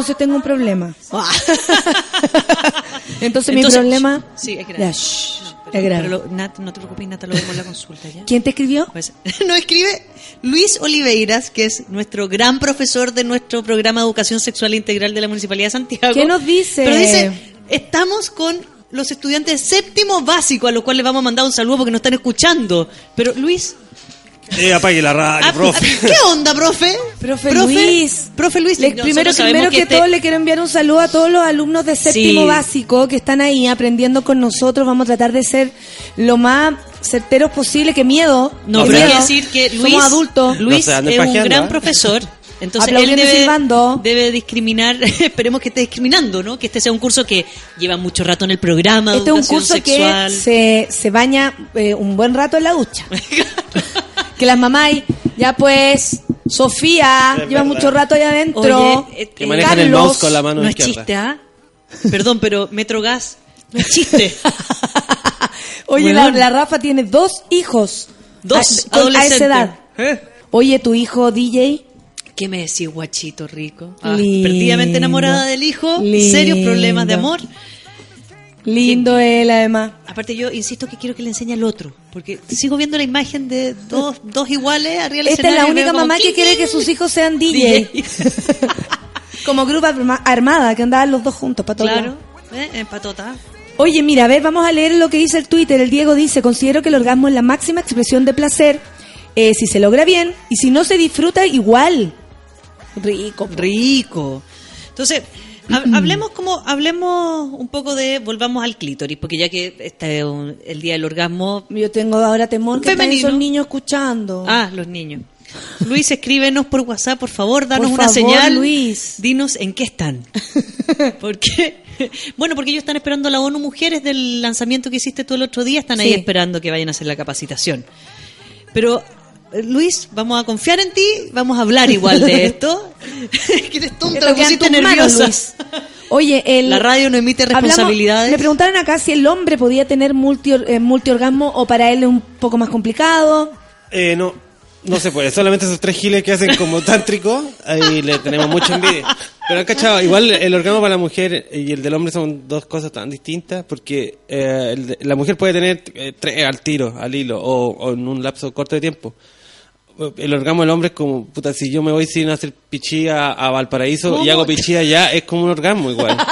Entonces tengo un problema. Entonces, mi Entonces, problema. Sí, es grave. Ya, shh, No, es pero, grave. pero lo- Nat, no te preocupes, Nata, lo vemos en la consulta ya. ¿Quién te escribió? Pues, nos escribe Luis Oliveiras, que es nuestro gran profesor de nuestro programa de educación sexual integral de la Municipalidad de Santiago. ¿Qué nos dice? Pero dice, estamos con los estudiantes séptimo básico, a los cuales le vamos a mandar un saludo porque nos están escuchando. Pero Luis, Eh, apague la radio, Ah, profe. ¿Qué onda, profe? Profe Luis. Profe Luis, Le- primero, que, este- todo le quiero enviar un saludo a todos los alumnos de séptimo Sí. básico que están ahí aprendiendo con nosotros. Vamos a tratar de ser lo más certeros posible. Que miedo. No, pero hay que miedo. decir que Luis, Somos adultos. Luis No es un gran ¿eh? profesor. Entonces él debe, debe discriminar, esperemos que esté discriminando, ¿no? Que este sea un curso que lleva mucho rato en el programa, Este es un curso sexual. que se, se baña eh, un buen rato en la ducha. que las mamás, ya pues, Sofía, Es lleva verdad. mucho rato ahí adentro. Oye, eh, Que manejan el Carlos, mouse con la mano no es chiste, ¿ah? Perdón, pero Metrogas no es chiste. Oye, la, Rafa tiene dos hijos. Dos a, con- a adolescentes. esa edad. ¿Eh? Oye, tu hijo DJ. ¿Qué me decís, guachito rico? Ah, perdidamente enamorada del hijo, Lindo. serios problemas de amor. Lindo él, además. Aparte yo insisto que quiero que le enseñe al otro, porque sigo viendo la imagen de dos, dos iguales arriba del Esta es la única como, mamá que "Cling, quiere cling". que sus hijos sean DJ. Como grupo arma- armada, que andaban los dos juntos para todo Claro, ¿eh? en patota. Oye, mira, a ver, vamos a leer lo que dice el Twitter. El Diego dice, considero que el orgasmo es la máxima expresión de placer eh, si se logra bien y si no se disfruta igual. Rico. Rico. Entonces, hablemos como hablemos un poco de volvamos al clítoris, porque ya que este es un- el día del orgasmo, Yo tengo ahora temor que Femenino. esos niños escuchando. ah, los niños. Luis, escríbenos por WhatsApp, por favor, danos Por una favor, señal. Luis. Dinos en qué están. Porque bueno, porque ellos están esperando a la ONU Mujeres del lanzamiento que hiciste tú el otro día, están ahí Sí. esperando que vayan a hacer la capacitación. Pero Luis, vamos a confiar en ti, vamos a hablar igual de esto. que eres tonta, pusiste nerviosa. Luis. Oye, el, La radio no emite hablamos- responsabilidades. me preguntaron acá si el hombre podía tener multi, eh, multiorgasmo o para él es un poco más complicado. Eh, no, no se puede. Solamente esos tres giles que hacen como tántrico, ahí le tenemos mucha envidia. Pero, ¿cachado? Igual el orgasmo para la mujer y el del hombre son dos cosas tan distintas porque eh, el de- la mujer puede tener eh, tres al tiro, al hilo, o, o en un lapso corto de tiempo. El orgasmo del hombre es como, puta, si yo me voy sin hacer pichí a, a Valparaíso y hago pichí allá, es como un orgasmo igual.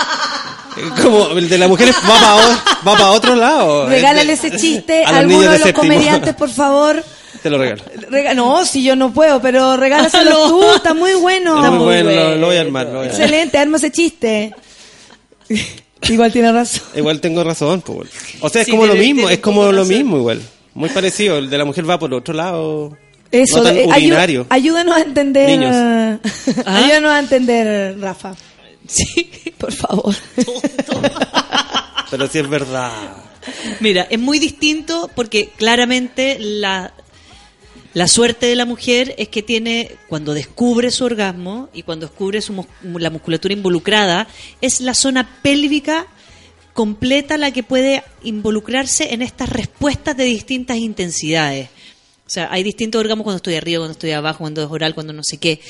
Como el de la mujer va para va otro lado. Regálale Es de- ese chiste a alguno de de los séptimo. comediantes, por favor. Te lo regalo. Rega- no, si yo no puedo, pero regálaselo No. tú, está muy bueno. Está muy bueno, lo, lo voy a armar. lo voy a armar. Excelente, arma ese chiste. Igual tiene razón. Igual tengo razón, pues. O sea, es Sí, como lo mismo, es como lo razón. mismo igual. Muy parecido, el de la mujer va por otro lado. Eso, no tan eh, urinario. ayúdanos a entender. Niños. eh, ayúdanos a entender, Rafa. Sí. Por favor. Pero sí es verdad. Mira, es muy distinto porque claramente la, la suerte de la mujer es que tiene, cuando descubre su orgasmo y cuando descubre su, la musculatura involucrada, es la zona pélvica completa la que puede involucrarse en estas respuestas de distintas intensidades. O sea, hay distintos orgasmos cuando estoy arriba, cuando estoy abajo, cuando es oral, cuando no sé qué.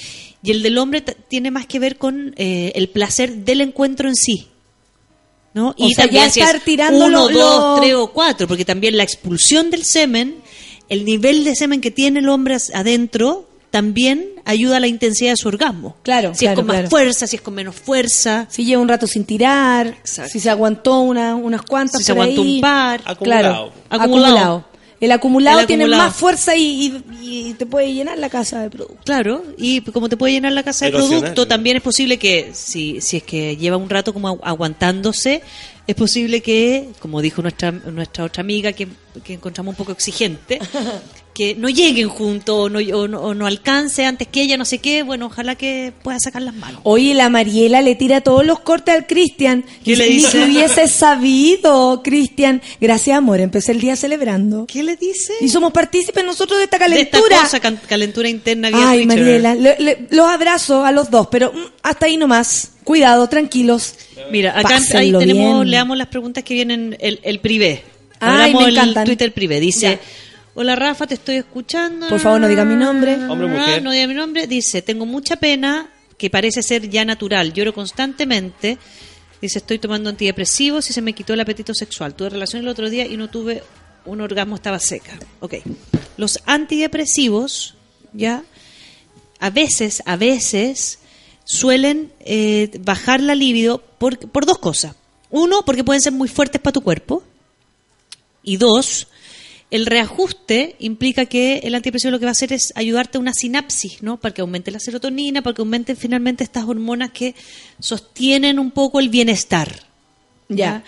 Y el del hombre tiene más que ver con eh, el placer del encuentro en sí. ¿no? O sea, ya si es estar tirando uno, lo- dos, lo- tres o cuatro, porque también la expulsión del semen, el nivel de semen que tiene el hombre adentro, también ayuda a la intensidad de su orgasmo. Claro, Si es con más claro. fuerza, si es con menos fuerza. Si lleva un rato sin tirar, si se aguantó una, unas cuantas Si se aguantó ahí. un par. Claro, Acumulado. acumulado. El acumulado El tiene más fuerza y, y- y te puede llenar la casa de producto. Claro, y como te puede llenar la casa de producto, también es posible que si, si es que lleva un rato como agu- aguantándose, es posible que, como dijo nuestra, nuestra otra amiga, que, que encontramos un poco exigente, que no lleguen juntos o no, o no- o no alcance antes que ella, no sé qué, bueno, ojalá que pueda sacar las manos. Oye, la Mariela le tira todos los cortes al Cristian. ¿Qué le Ni dice? que hubiese sabido, Cristian. Gracias, amor. Empecé el día celebrando. ¿Qué le dice? Y somos partícipes nosotros de esta De esta calentura. cosa, calentura interna vía Ay, Twitter. Mariela, le- le- los abrazo a los dos, pero mm, hasta ahí nomás. Cuidado, tranquilos. Mira, acá ahí tenemos, bien. leamos las preguntas que vienen el, el privé. Ay, me el encantan. Twitter privé. Dice, Ya. hola Rafa, te estoy escuchando. Por favor, no diga mi nombre. Hombre o mujer. No diga mi nombre. Dice, tengo mucha pena, que parece ser ya natural. Lloro constantemente. Dice, estoy tomando antidepresivos y se me quitó el apetito sexual. Tuve relación el otro día y no tuve un orgasmo, estaba seca. Ok. Los antidepresivos, ya, a veces, a veces, suelen eh, bajar la libido por, por dos cosas. Uno, porque pueden ser muy fuertes para tu cuerpo. Y dos, El reajuste implica que el antidepresivo lo que va a hacer es ayudarte a una sinapsis, ¿no? Para que aumente la serotonina, para que aumenten finalmente estas hormonas que sostienen un poco el bienestar. Ya.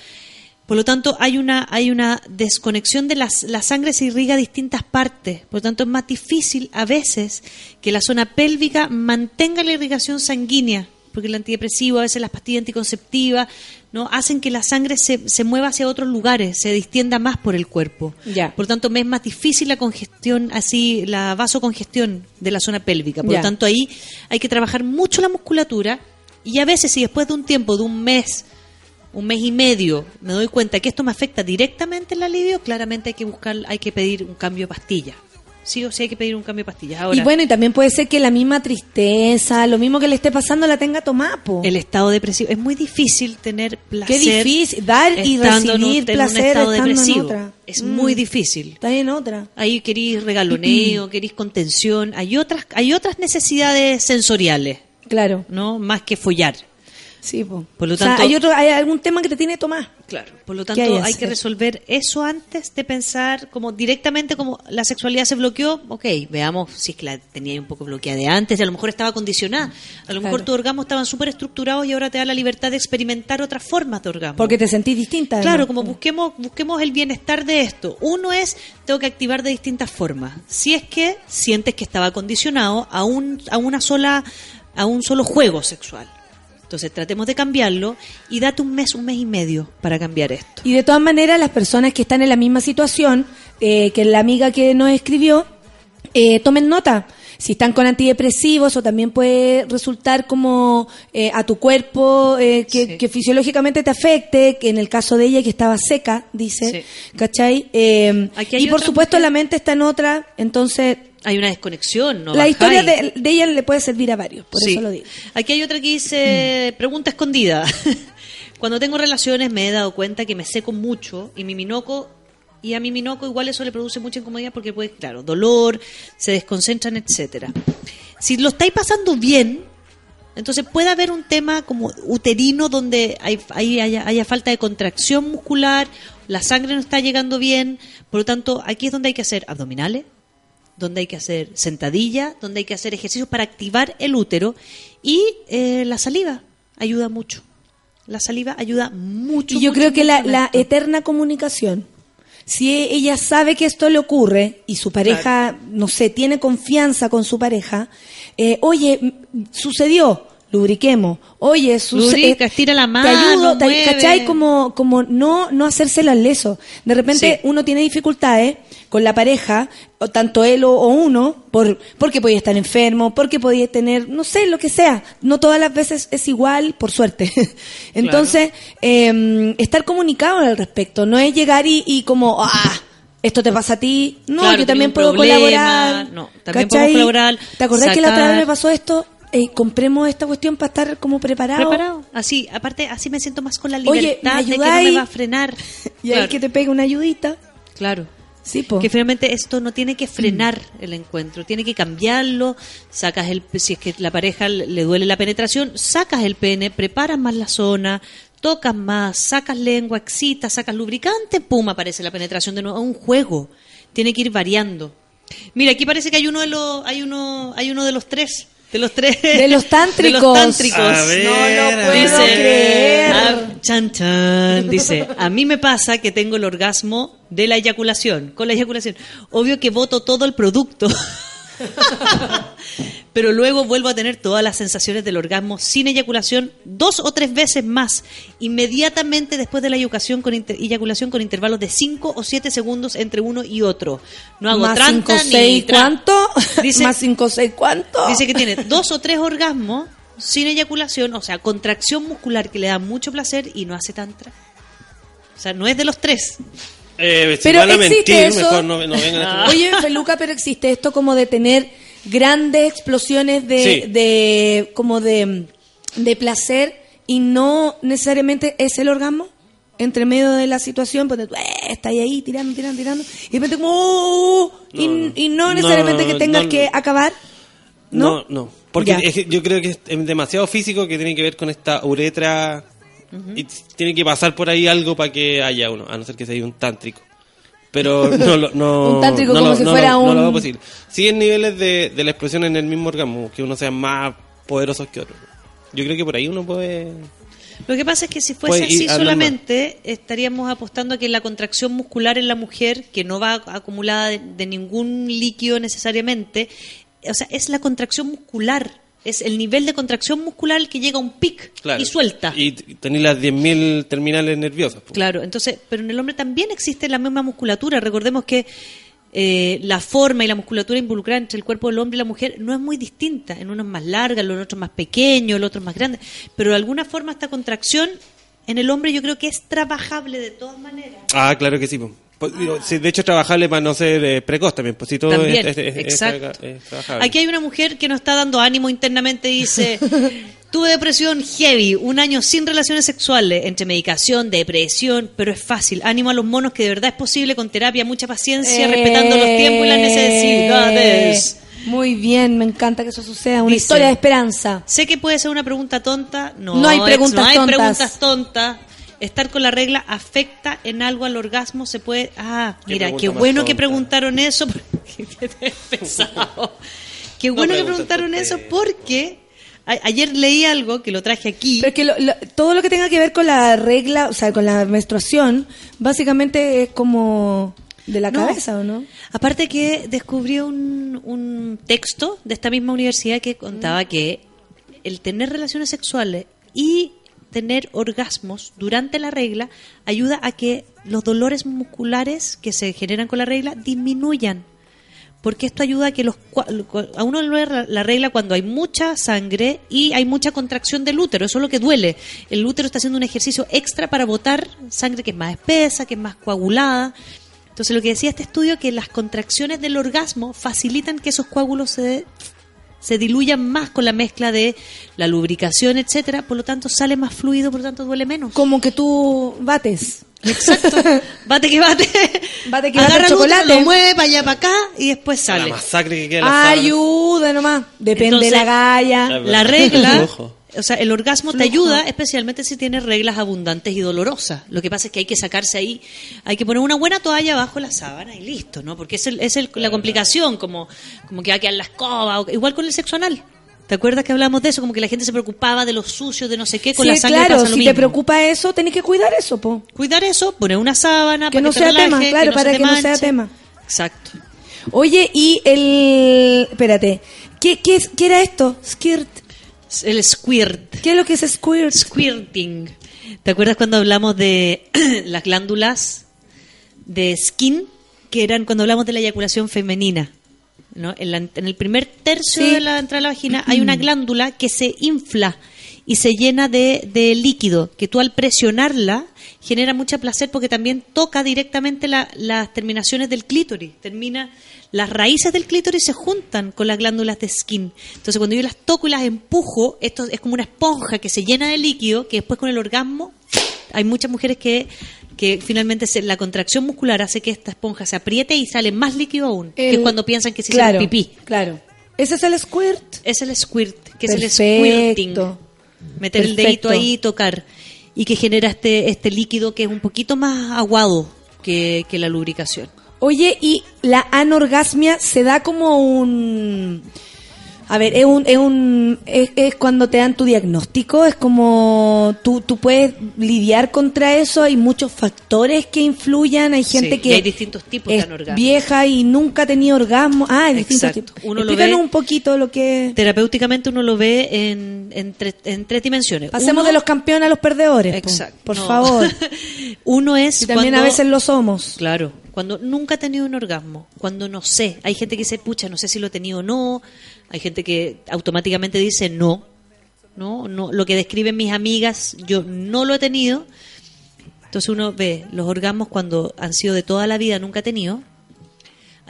Por lo tanto, hay una, hay una desconexión de las, la sangre se irriga a distintas partes. Por lo tanto, es más difícil a veces que la zona pélvica mantenga la irrigación sanguínea, porque el antidepresivo, a veces las pastillas anticonceptivas, ¿no? hacen que la sangre se, se mueva hacia otros lugares, se distienda más por el cuerpo. Ya. Por lo tanto, es más difícil la congestión, así, la vasocongestión de la zona pélvica. Por Ya. lo tanto, ahí hay que trabajar mucho la musculatura y a veces, si después de un tiempo, de un mes, un mes y medio, me doy cuenta que esto me afecta directamente el alivio, claramente hay que buscar, hay que pedir un cambio de pastilla. Sí o sí hay que pedir un cambio de pastillas. Ahora, y bueno, y también puede ser que la misma tristeza, lo mismo que le esté pasando, la tenga tomapo. el estado depresivo. Es muy difícil tener placer. Qué difícil, dar y estando en un- recibir en un placer estado estando en depresivo. otra. Es Mm. muy difícil. Está en otra. Ahí querís regaloneo, querís contención. Hay otras, hay otras necesidades sensoriales, Claro. ¿no? Más que follar. Sí, po. Por lo O sea, tanto, hay, otro, hay algún tema que te tiene tomar. Claro, por lo ¿Qué tanto hay hay, que resolver eso antes de pensar como directamente como la sexualidad se bloqueó, ok, veamos si es que la tenía un poco bloqueada de antes, a lo mejor estaba condicionada, a lo mejor Claro. tus orgasmos estaban súper estructurados y ahora te da la libertad de experimentar otras formas de orgasmo. Porque te sentís distinta. Claro, como busquemos, busquemos el bienestar de esto. Uno es, tengo que activar de distintas formas. Si es que sientes que estaba condicionado a un, a una sola, a un solo juego sexual. Entonces tratemos de cambiarlo y date un mes, un mes y medio para cambiar esto. Y de todas maneras, las personas que están en la misma situación eh, que la amiga que nos escribió, eh, tomen nota. Si están con antidepresivos, o también puede resultar como eh, a tu cuerpo eh, que, Sí. que fisiológicamente te afecte, que en el caso de ella que estaba seca, dice, Sí. ¿cachai? Y por supuesto mujer- la mente está en otra, entonces Hay una desconexión, ¿no? la bajáis. historia de, de ella le puede servir a varios, por Sí. eso lo digo. Aquí hay otra que dice, pregunta escondida. Cuando tengo relaciones me he dado cuenta que me seco mucho y mi minoco y a mi minoco igual eso le produce mucha incomodidad porque puede, claro, dolor, se desconcentran, etcétera. Si lo estáis pasando bien, entonces puede haber un tema como uterino donde hay, hay- haya, haya falta de contracción muscular, la sangre no está llegando bien, por lo tanto aquí es donde hay que hacer abdominales, donde hay que hacer sentadilla, donde hay que hacer ejercicios para activar el útero y eh, la saliva ayuda mucho. La saliva ayuda mucho. Y yo mucho, creo que la, eterna comunicación, si ella sabe que esto le ocurre y su pareja, no sé, tiene confianza con su pareja, eh, oye, sucedió, lubriquemos, oye, Lubrica, eh, estira la te mano, ayudo, te-. ¿cachai? Como, como no, no hacérselo al leso. De repente Sí. uno tiene dificultades con la pareja, o tanto él o, o uno, por, porque podía estar enfermo, porque podía tener, no sé, lo que sea. No todas las veces es igual, por suerte. Entonces, eh, estar comunicado al respecto, no es llegar y, y como, ah, esto te pasa a ti. No, Claro, yo también puedo problema. colaborar. No, también ¿cachai? colaborar, ¿Te acordás que la otra vez me pasó esto? Eh, compremos esta cuestión para estar como preparado. preparado. Así, aparte, así me siento más con la Oye, libertad ¿me de que no me va a frenar. Y Claro. que te pegue una ayudita. Claro. Que finalmente esto no tiene que frenar el encuentro, tiene que cambiarlo. Sacas el, si es que la pareja le le duele la penetración, sacas el pene, preparas más la zona, tocas más, sacas lengua, excitas, sacas lubricante, pum, aparece la penetración de nuevo. Un juego, tiene que ir variando. Mira, aquí parece que hay uno de los, hay uno, hay uno de los tres. De los tres. De los tántricos. De los tántricos. A ver, No lo puedo creer. Ah, chan, chan. Dice, a mí me pasa que tengo el orgasmo de la eyaculación, con la eyaculación. Obvio que voto todo el producto. Pero luego vuelvo a tener todas las sensaciones del orgasmo sin eyaculación dos o tres veces más, inmediatamente después de la eyaculación con, inter- eyaculación con intervalos de cinco o siete segundos entre uno y otro. No hago Más tranca 5, ni 6, tra- ¿cuánto? Dice- Más 5, 6, ¿cuánto? Dice que tiene dos o tres orgasmos sin eyaculación, o sea, contracción muscular que le da mucho placer y no hace tantra. O sea, no es de los tres. Eh, si Pero van a existe mentir, eso. mejor no, no vengan a Oye, Feluca, pero existe esto como de tener grandes explosiones de, Sí. de como de, de placer y no necesariamente es el orgasmo entre medio de la situación, pues eh, está ahí, tirando, tirando, tirando, y de repente como, "Oh", y, No, y no no, necesariamente que tengas no, que acabar. No, ¿No? no. Porque Ya. es que yo creo que es es demasiado físico que tiene que ver con esta uretra. Y tiene que pasar por ahí algo para que haya uno, a no ser que sea un tántrico. Pero no, lo- no, Un tántrico no como lo- si no fuera lo- no lo posible. Niveles de, de la expresión en el mismo orgasmo, que uno sea más poderosos que otro. Yo creo que por ahí uno puede... Lo que pasa es que si fuese así solamente, estaríamos apostando a que la contracción muscular en la mujer, que no va acumulada de, de ningún líquido necesariamente, o sea, es la contracción muscular, es el nivel de contracción muscular el que llega a un pic Claro. y suelta. Y tenéis las 10.000 terminales nerviosas. po. Claro, entonces, pero en el hombre también existe la misma musculatura. Recordemos que eh, la forma y la musculatura involucrada entre el cuerpo del hombre y la mujer no es muy distinta. En uno es más larga, en otro es más pequeño, el otro es más grande. Pero de alguna forma esta contracción en el hombre yo creo que es trabajable de todas maneras. Ah, claro que sí. Pues, digo, sí, de hecho, trabajable para no ser eh, precoz también. Pues si todo También, es, es- es- exacto. es. Aquí hay una mujer que nos está dando ánimo internamente y dice, tuve depresión heavy, un año sin relaciones sexuales, entre medicación, depresión, pero es fácil. Ánimo a los monos que de verdad es posible con terapia, mucha paciencia, respetando los tiempos y las necesidades. Eh, Muy bien, me encanta que eso suceda. Una Dice, historia de esperanza. Sé que puede ser una pregunta tonta. No, No hay preguntas no hay tontas. preguntas tontas. Estar con la regla afecta en algo al orgasmo. Se puede. Ah, Qué mira, qué bueno que preguntaron eso. porque. Qué No bueno que preguntaron eso porque ayer leí algo que lo traje aquí. Pero es que lo- lo- todo lo que tenga que ver con la regla, o sea, con la menstruación, básicamente es como de la No. cabeza, ¿o no? Aparte que descubrí un, un texto de esta misma universidad que contaba que el tener relaciones sexuales y tener orgasmos durante la regla ayuda a que los dolores musculares que se generan con la regla disminuyan. Porque esto ayuda a que los a uno le la regla cuando hay mucha sangre y hay mucha contracción del útero, eso es lo que duele. El útero está haciendo un ejercicio extra para botar sangre que es más espesa, que es más coagulada. Entonces lo que decía este estudio que las contracciones del orgasmo facilitan que esos coágulos se se diluyan más con la mezcla de la lubricación, etcétera, por lo tanto sale más fluido, por lo tanto duele menos. Como que tú bates. Exacto. Bate que bate. Bate que Agarra bate el útero, chocolate. lo mueve para allá para acá y después La sale. masacre que queda. Ayuda nomás. Depende Entonces, de la galla. La regla. o sea, el orgasmo te ayuda, especialmente si tienes reglas abundantes y dolorosas. Lo que pasa es que hay que sacarse ahí, hay que poner una buena toalla bajo la sábana y listo, ¿no? Porque es, el- es el- la complicación, como, como que va a quedar la escoba, o- igual con el sexo anal. ¿Te acuerdas que hablamos de eso? Como que la gente se preocupaba de los sucios, de no sé qué, con Sí, la sangre claro, pasa lo si te preocupa eso, tenés que cuidar eso, po. Cuidar eso, poner una sábana Que para no que te sea relaje, tema, claro, no para que no sea tema. Exacto. Oye, y el... Espérate. ¿Qué, qué, qué era esto? Skirt. El squirt. ¿Qué es lo que es squirt? Squirting. ¿Te acuerdas cuando hablamos de las glándulas de skin? Que eran cuando hablamos de la eyaculación femenina. ¿no? En, la- en el primer tercio Sí. de la entrada de la vagina hay una glándula que se infla y se llena de, de líquido, que tú al presionarla genera mucho placer porque también toca directamente la- las terminaciones del clítoris. Termina, las raíces del clítoris se juntan con las glándulas de skin. Entonces cuando yo las toco y las empujo, esto es como una esponja que se llena de líquido, que después con el orgasmo hay muchas mujeres que, que finalmente se- la contracción muscular hace que esta esponja se apriete y sale más líquido aún, que es cuando piensan que se claro, hicieron pipí. Claro. ¿Ese es el squirt? Es el squirt, que es el squirting. Meter el dedito ahí y tocar. Y que genera este, este líquido que es un poquito más aguado que, que la lubricación. Oye, y la anorgasmia se da como un... A ver, es un, es un, es, es cuando te dan tu diagnóstico, es como tú, tú puedes lidiar contra eso, hay muchos factores que influyan, hay gente Sí, que y hay distintos tipos de es anorgasmia. vieja y nunca ha tenido orgasmo. Ah, hay distintos Exacto. tipos. Uno lo ve- un poquito lo que... Terapéuticamente uno lo ve en, en, tre- en tres dimensiones. Pasemos Uno- de los campeones a los perdedores. Exacto. Por No. favor. Uno es Y también a veces lo somos. Claro, cuando nunca he tenido un orgasmo, cuando no sé, hay gente que dice, pucha, no sé si lo he tenido o no, hay gente que automáticamente dice no, no, no, lo que describen mis amigas, yo no lo he tenido. Entonces uno ve los orgasmos cuando han sido de toda la vida, nunca he tenido.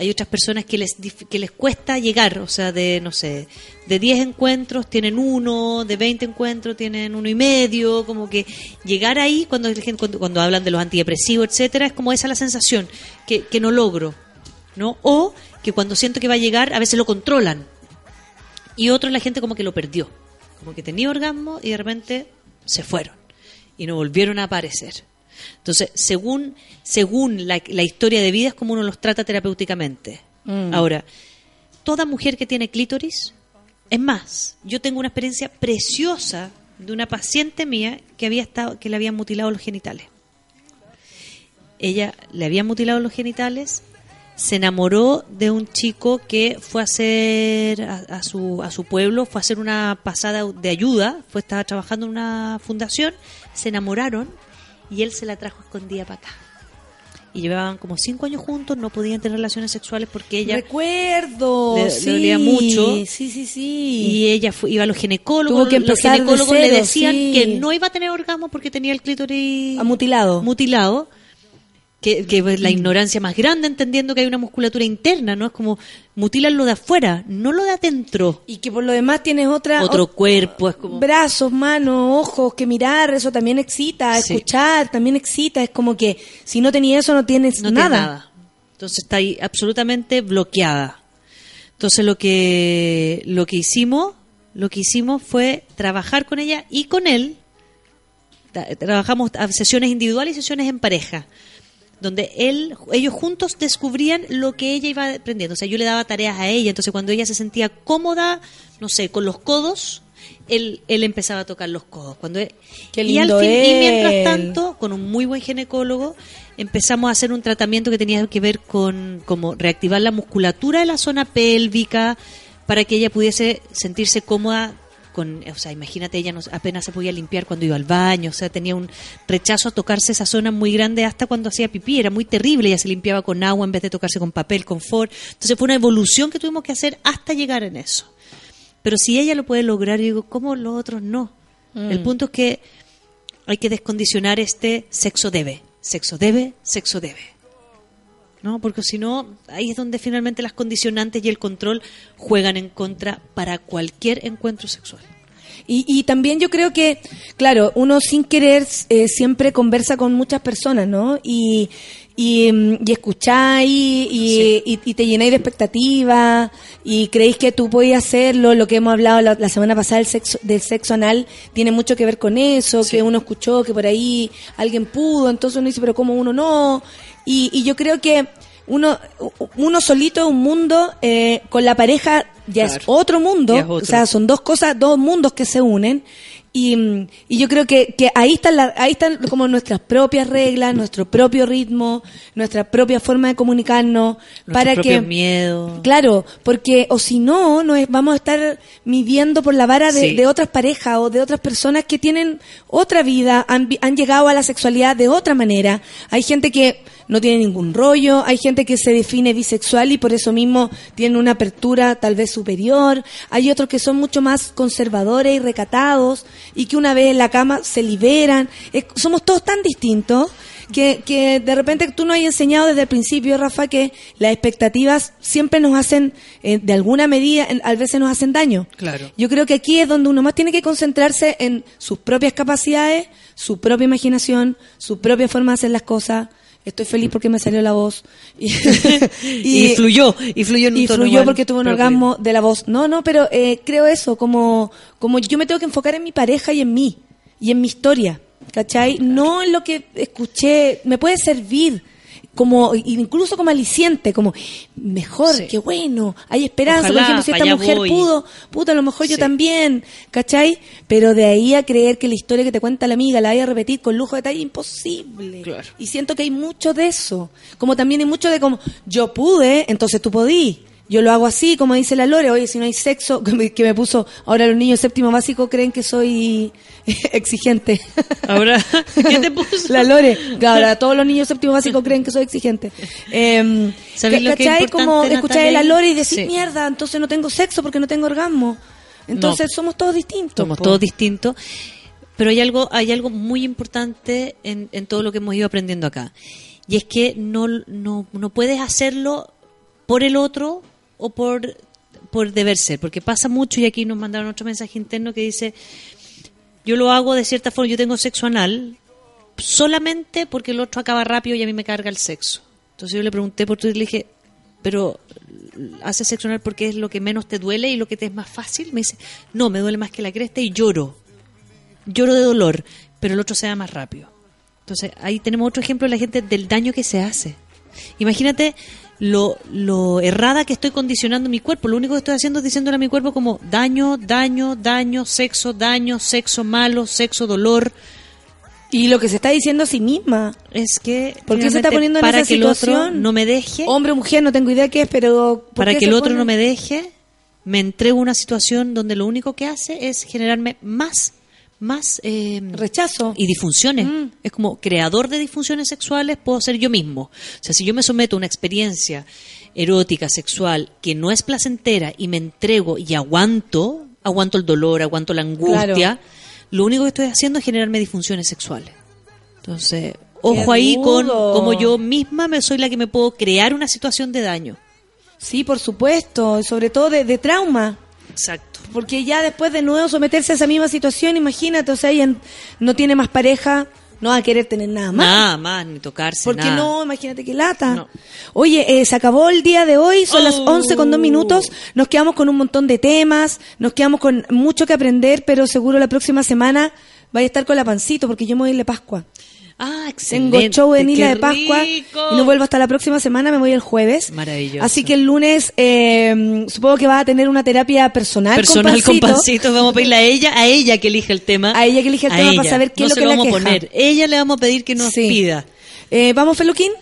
Hay otras personas que les que les cuesta llegar, o sea, de no sé, de 10 encuentros tienen uno, de 20 encuentros tienen uno y medio, como que llegar ahí cuando cuando, cuando hablan de los antidepresivos, etcétera, es como esa la sensación que, que no logro, ¿no? O que cuando siento que va a llegar, a veces lo controlan. Y otro la gente como que lo perdió, como que tenía orgasmo y de repente se fueron y no volvieron a aparecer. Entonces, según, según la, la historia de vida es como uno los trata terapéuticamente. Mm. Ahora, toda mujer que tiene clítoris, es más, yo tengo una experiencia preciosa de una paciente mía que había estado, que le habían mutilado los genitales. Ella le habían mutilado los genitales, se enamoró de un chico que fue a hacer a, a su, a su pueblo, fue a hacer una pasada de ayuda, fue estaba trabajando en una fundación, se enamoraron y él se la trajo escondida para acá. Y llevaban como cinco años juntos, no podían tener relaciones sexuales porque ella Recuerdo, le, dolía mucho. Sí, sí, sí. Y ella fue- iba a los ginecólogos. Tuvo que los empezar de ginecólogos le cero, decían sí. que no iba a tener orgasmo porque tenía el clítoris mutilado. mutilado. Que, que es la ignorancia más grande, entendiendo que hay una musculatura interna, ¿no? Es como mutilan lo de afuera, no lo de adentro. Y que por lo demás tienes otra... Otro ot- cuerpo, es como. Brazos, manos, ojos, que mirar, eso también excita, Sí. escuchar también excita, es como que si no tenías eso no tienes no tiene nada. nada. Entonces está ahí absolutamente bloqueada. Entonces lo que lo que hicimos, lo que hicimos fue trabajar con ella y con él. Tra- Trabajamos sesiones individuales y sesiones en pareja, donde él, ellos juntos descubrían lo que ella iba aprendiendo. O sea, yo le daba tareas a ella, entonces cuando ella se sentía cómoda, no sé, con los codos, él, él empezaba a tocar los codos. Cuando él- Qué y, al fin- y mientras tanto, con un muy buen ginecólogo, empezamos a hacer un tratamiento que tenía que ver con como reactivar la musculatura de la zona pélvica para que ella pudiese sentirse cómoda con, o sea, imagínate, ella no, apenas se podía limpiar cuando iba al baño, o sea, tenía un rechazo a tocarse esa zona muy grande hasta cuando hacía pipí, era muy terrible, ella se limpiaba con agua en vez de tocarse con papel, con for. Entonces fue una evolución que tuvimos que hacer hasta llegar en eso. Pero si ella lo puede lograr, yo digo, ¿cómo los otros no? Mm. El punto es que hay que descondicionar este sexo debe, sexo debe, sexo debe. ¿No? Porque si no, ahí es donde finalmente las condicionantes y el control juegan en contra para cualquier encuentro sexual. Y, y también yo creo que, claro, uno sin querer eh, siempre conversa con muchas personas, ¿no? Y, y, mm, y escucháis y, y, y te llenáis de expectativas y creéis que tú podías hacerlo. Lo que hemos hablado la, la semana pasada del sexo, del sexo anal tiene mucho que ver con eso, que uno escuchó que por ahí alguien pudo, entonces uno dice, pero ¿cómo uno no? Y, y yo creo que uno, uno solito es un mundo, eh, con la pareja ya es otro mundo, es otro. o sea, son dos cosas, dos mundos que se unen. Y, y yo creo que, que ahí están la- ahí están como nuestras propias reglas, nuestro propio ritmo, nuestra propia forma de comunicarnos Nuestro para que miedo. Claro, porque o si no, no es, vamos a estar midiendo por la vara de, Sí. de otras parejas o de otras personas que tienen otra vida, han, han llegado a la sexualidad de otra manera. Hay gente que no tiene ningún rollo, hay gente que se define bisexual y por eso mismo tiene una apertura tal vez superior, hay otros que son mucho más conservadores y recatados y que una vez en la cama se liberan. Es- somos todos tan distintos que, que de repente tú nos has enseñado desde el principio, Rafa, que las expectativas siempre nos hacen, eh, de alguna medida, en- a veces nos hacen daño. Claro. Yo creo que aquí es donde uno más tiene que concentrarse en sus propias capacidades, su propia imaginación, su propia forma de hacer las cosas. Estoy feliz porque me salió la voz. Y, Y fluyó, y fluyó en un y tono fluyó igual, porque tuve un orgasmo de la voz. No, no, pero eh, creo eso, como, como yo me tengo que enfocar en mi pareja y en mí, y en mi historia, ¿cachai? No en lo que escuché, me puede servir como incluso como aliciente, como mejor, Sí. qué bueno, hay esperanza, Ojalá, por ejemplo, si esta mujer voy. pudo, puta, a lo mejor yo también, ¿cachai? Pero de ahí a creer que la historia que te cuenta la amiga la vaya a repetir con lujo de detalle, imposible. Claro. Y siento que hay mucho de eso. Como también hay mucho de como, yo pude, entonces tú podí. Yo lo hago así, como dice la Lore, oye, si no hay sexo, que me, que me puso, ahora los niños séptimo básico creen que soy exigente. Ahora, ¿qué te puso? La Lore, ahora todos los niños séptimo básico creen que soy exigente. Eh, ¿Sabes lo Como escuchar a la? Lore y decir, Sí. mierda, entonces no tengo sexo porque no tengo orgasmo. Entonces No. somos todos distintos. Somos po. todos distintos. Pero hay algo, hay algo muy importante en, en todo lo que hemos ido aprendiendo acá. Y es que no, no, no puedes hacerlo por el otro o por, por deber ser. Porque pasa mucho, y aquí nos mandaron otro mensaje interno que dice, yo lo hago de cierta forma, yo tengo sexo anal solamente porque el otro acaba rápido y a mí me carga el sexo. Entonces yo le pregunté por Twitter y le dije, pero ¿haces sexo anal porque es lo que menos te duele y lo que te es más fácil? Me dice, no, me duele más que la cresta y lloro. Lloro de dolor, pero el otro se da más rápido. Entonces, ahí tenemos otro ejemplo de la gente del daño que se hace. Imagínate lo, lo errada que estoy condicionando mi cuerpo. Lo único que estoy haciendo es diciéndole a mi cuerpo como daño, daño, daño, sexo, daño, sexo malo, sexo, dolor. Y lo que se está diciendo a sí misma. Es que... ¿Por qué se está poniendo en para esa que el otro situación? no me deje? Hombre o mujer, no tengo idea qué es, pero... ¿por para que el otro pone? no me deje, me entrego a una situación donde lo único que hace es generarme más, más eh, rechazo y disfunciones. Mm. Es como creador de disfunciones sexuales puedo ser yo mismo. O sea, si yo me someto a una experiencia erótica, sexual, que no es placentera y me entrego y aguanto, aguanto el dolor, aguanto la angustia, Claro. lo único que estoy haciendo es generarme disfunciones sexuales. Entonces, ojo ahí con cómo yo misma me soy la que me puedo crear una situación de daño. Sí, por supuesto, sobre todo de, de trauma. Exacto. Porque ya después de nuevo someterse a esa misma situación, imagínate, o sea, ella no tiene más pareja, no va a querer tener nada más. Nada más, ni tocarse. Porque nada. no, imagínate que lata. Oye, eh, se acabó el día de hoy, son las Oh. 11 con dos minutos, nos quedamos con un montón de temas, nos quedamos con mucho que aprender, pero seguro la próxima semana vaya a estar con la pancito, porque yo me voy a ir de Pascua. Ah, Tengo excelente. show en Isla de Pascua rico. y no vuelvo hasta la próxima semana, me voy el jueves. Maravilloso. Así que el lunes eh, supongo que va a tener una terapia personal, Personal con pancito. vamos a pedirle a ella, a ella que elija el tema. A ella que elija el A tema para ella. saber qué No es lo se que la vamos a poner. Ella le vamos a pedir que nos Sí. pida. Eh, ¿Vamos, Feluquín?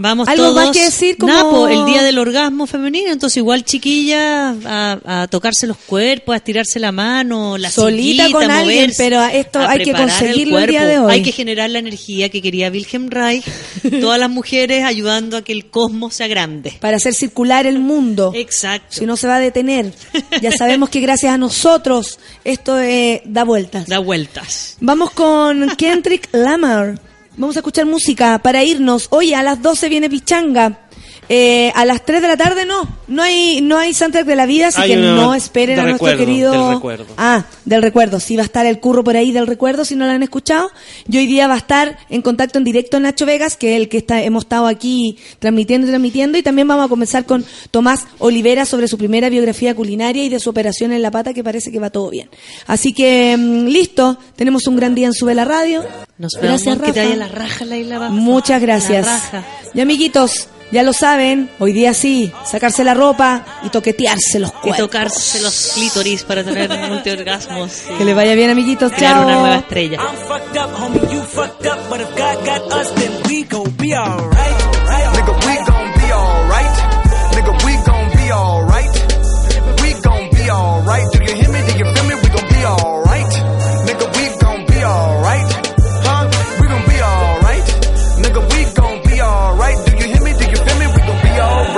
Vamos ¿Algo todos. más que decir como- Napo, el día del orgasmo femenino, entonces igual chiquilla a, a tocarse los cuerpos, a estirarse la mano, la Solita con a alguien, moverse, pero esto a hay que conseguirlo el día cuerpo. de hoy. Hay que generar la energía que quería Wilhelm Reich, todas las mujeres ayudando a que el cosmos sea grande. Para hacer circular el mundo. Exacto. Si no se va a detener. Ya sabemos que gracias a nosotros esto eh, da vueltas. Da vueltas. Vamos con Kendrick Lamar. Vamos a escuchar música para irnos. Oye, a las 12 viene Pichanga. Eh, a las 3 de la tarde no, no hay no hay soundtrack de la vida, así Hay que una no esperen a nuestro recuerdo, querido del recuerdo. Ah, del recuerdo, sí va a estar el curro por ahí del recuerdo si no lo han escuchado. Y hoy día va a estar en contacto en directo Nacho Vegas, que es el que está hemos estado aquí transmitiendo y transmitiendo y también vamos a comenzar con Tomás Olivera sobre su primera biografía culinaria y de su operación en la pata que parece que va todo bien. Así que mm, listo, tenemos un gran día en Sube la Radio. Nos vemos, Gracias, que te Rafa. vaya la raja, la isla baja. Muchas gracias. La raja. Y amiguitos, ya lo saben, hoy día sí, sacarse la ropa y toquetearse los Y cuerpos. tocarse los clítoris para tener multiorgasmos. y Que les vaya bien, amiguitos. crear Chao. una nueva estrella.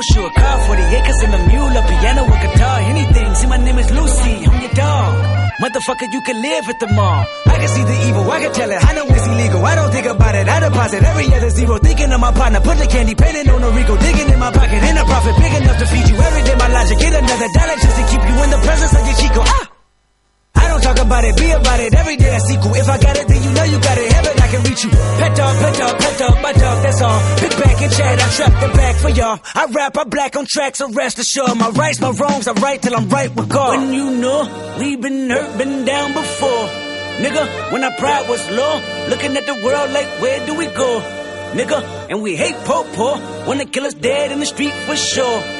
A a car, 40 acres and a mule, a piano, a guitar, anything. See, my name is Lucy, I'm your dog. Motherfucker, you can live at the mall. I can see the evil, I can tell it. I know it's illegal. I don't think about it. I deposit every other zero. Thinking of my partner, put the candy painting on a Rico. Digging in my pocket, in a profit big enough to feed you every day. My logic, get another dollar just to keep you in the presence of your Chico. Ah! Don't talk about it, be about it every day. I sequel. If I got it, then you know you got it. Heaven, I can reach you. Pet dog, pet dog, pet dog, my dog, that's all. Big back and chat, I trap the back for y'all. I rap, I black on tracks, so rest assured. My rights, my wrongs, I right till I'm right with God. When you know we've been hurt, been down before. Nigga, when our pride was low, looking at the world like, where do we go? nigga. And we hate po po. Wanna kill us dead in the street for sure.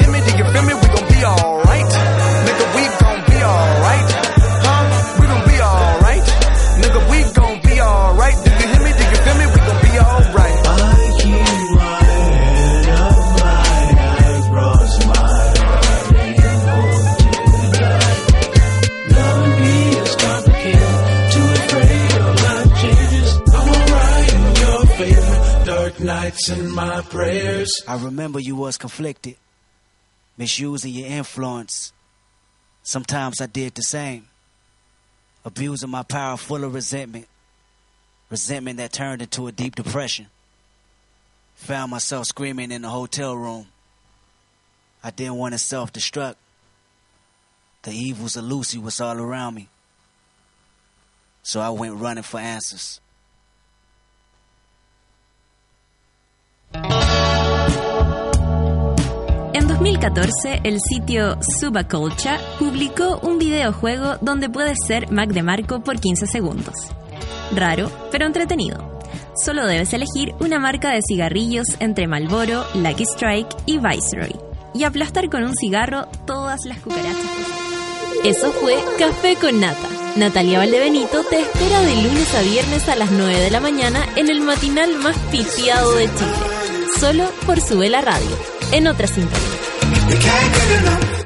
Nights in my prayers. I remember you was conflicted, misusing your influence. Sometimes I did the same, abusing my power full of resentment, resentment that turned into a deep depression. Found myself screaming in the hotel room. I didn't want to self destruct. The evils of Lucy was all around me. So I went running for answers. En 2014, el sitio Subaculture publicó un videojuego donde puedes ser Mac DeMarco por 15 segundos. Raro, pero entretenido. Solo debes elegir una marca de cigarrillos entre Marlboro, Lucky Strike y Viceroy y aplastar con un cigarro todas las cucarachas. Eso fue Café con Nata. Natalia Valdebenito te espera de lunes a viernes a las 9 de la mañana en el matinal más pitiado de Chile. Solo por su vela radio, en otra sintonía.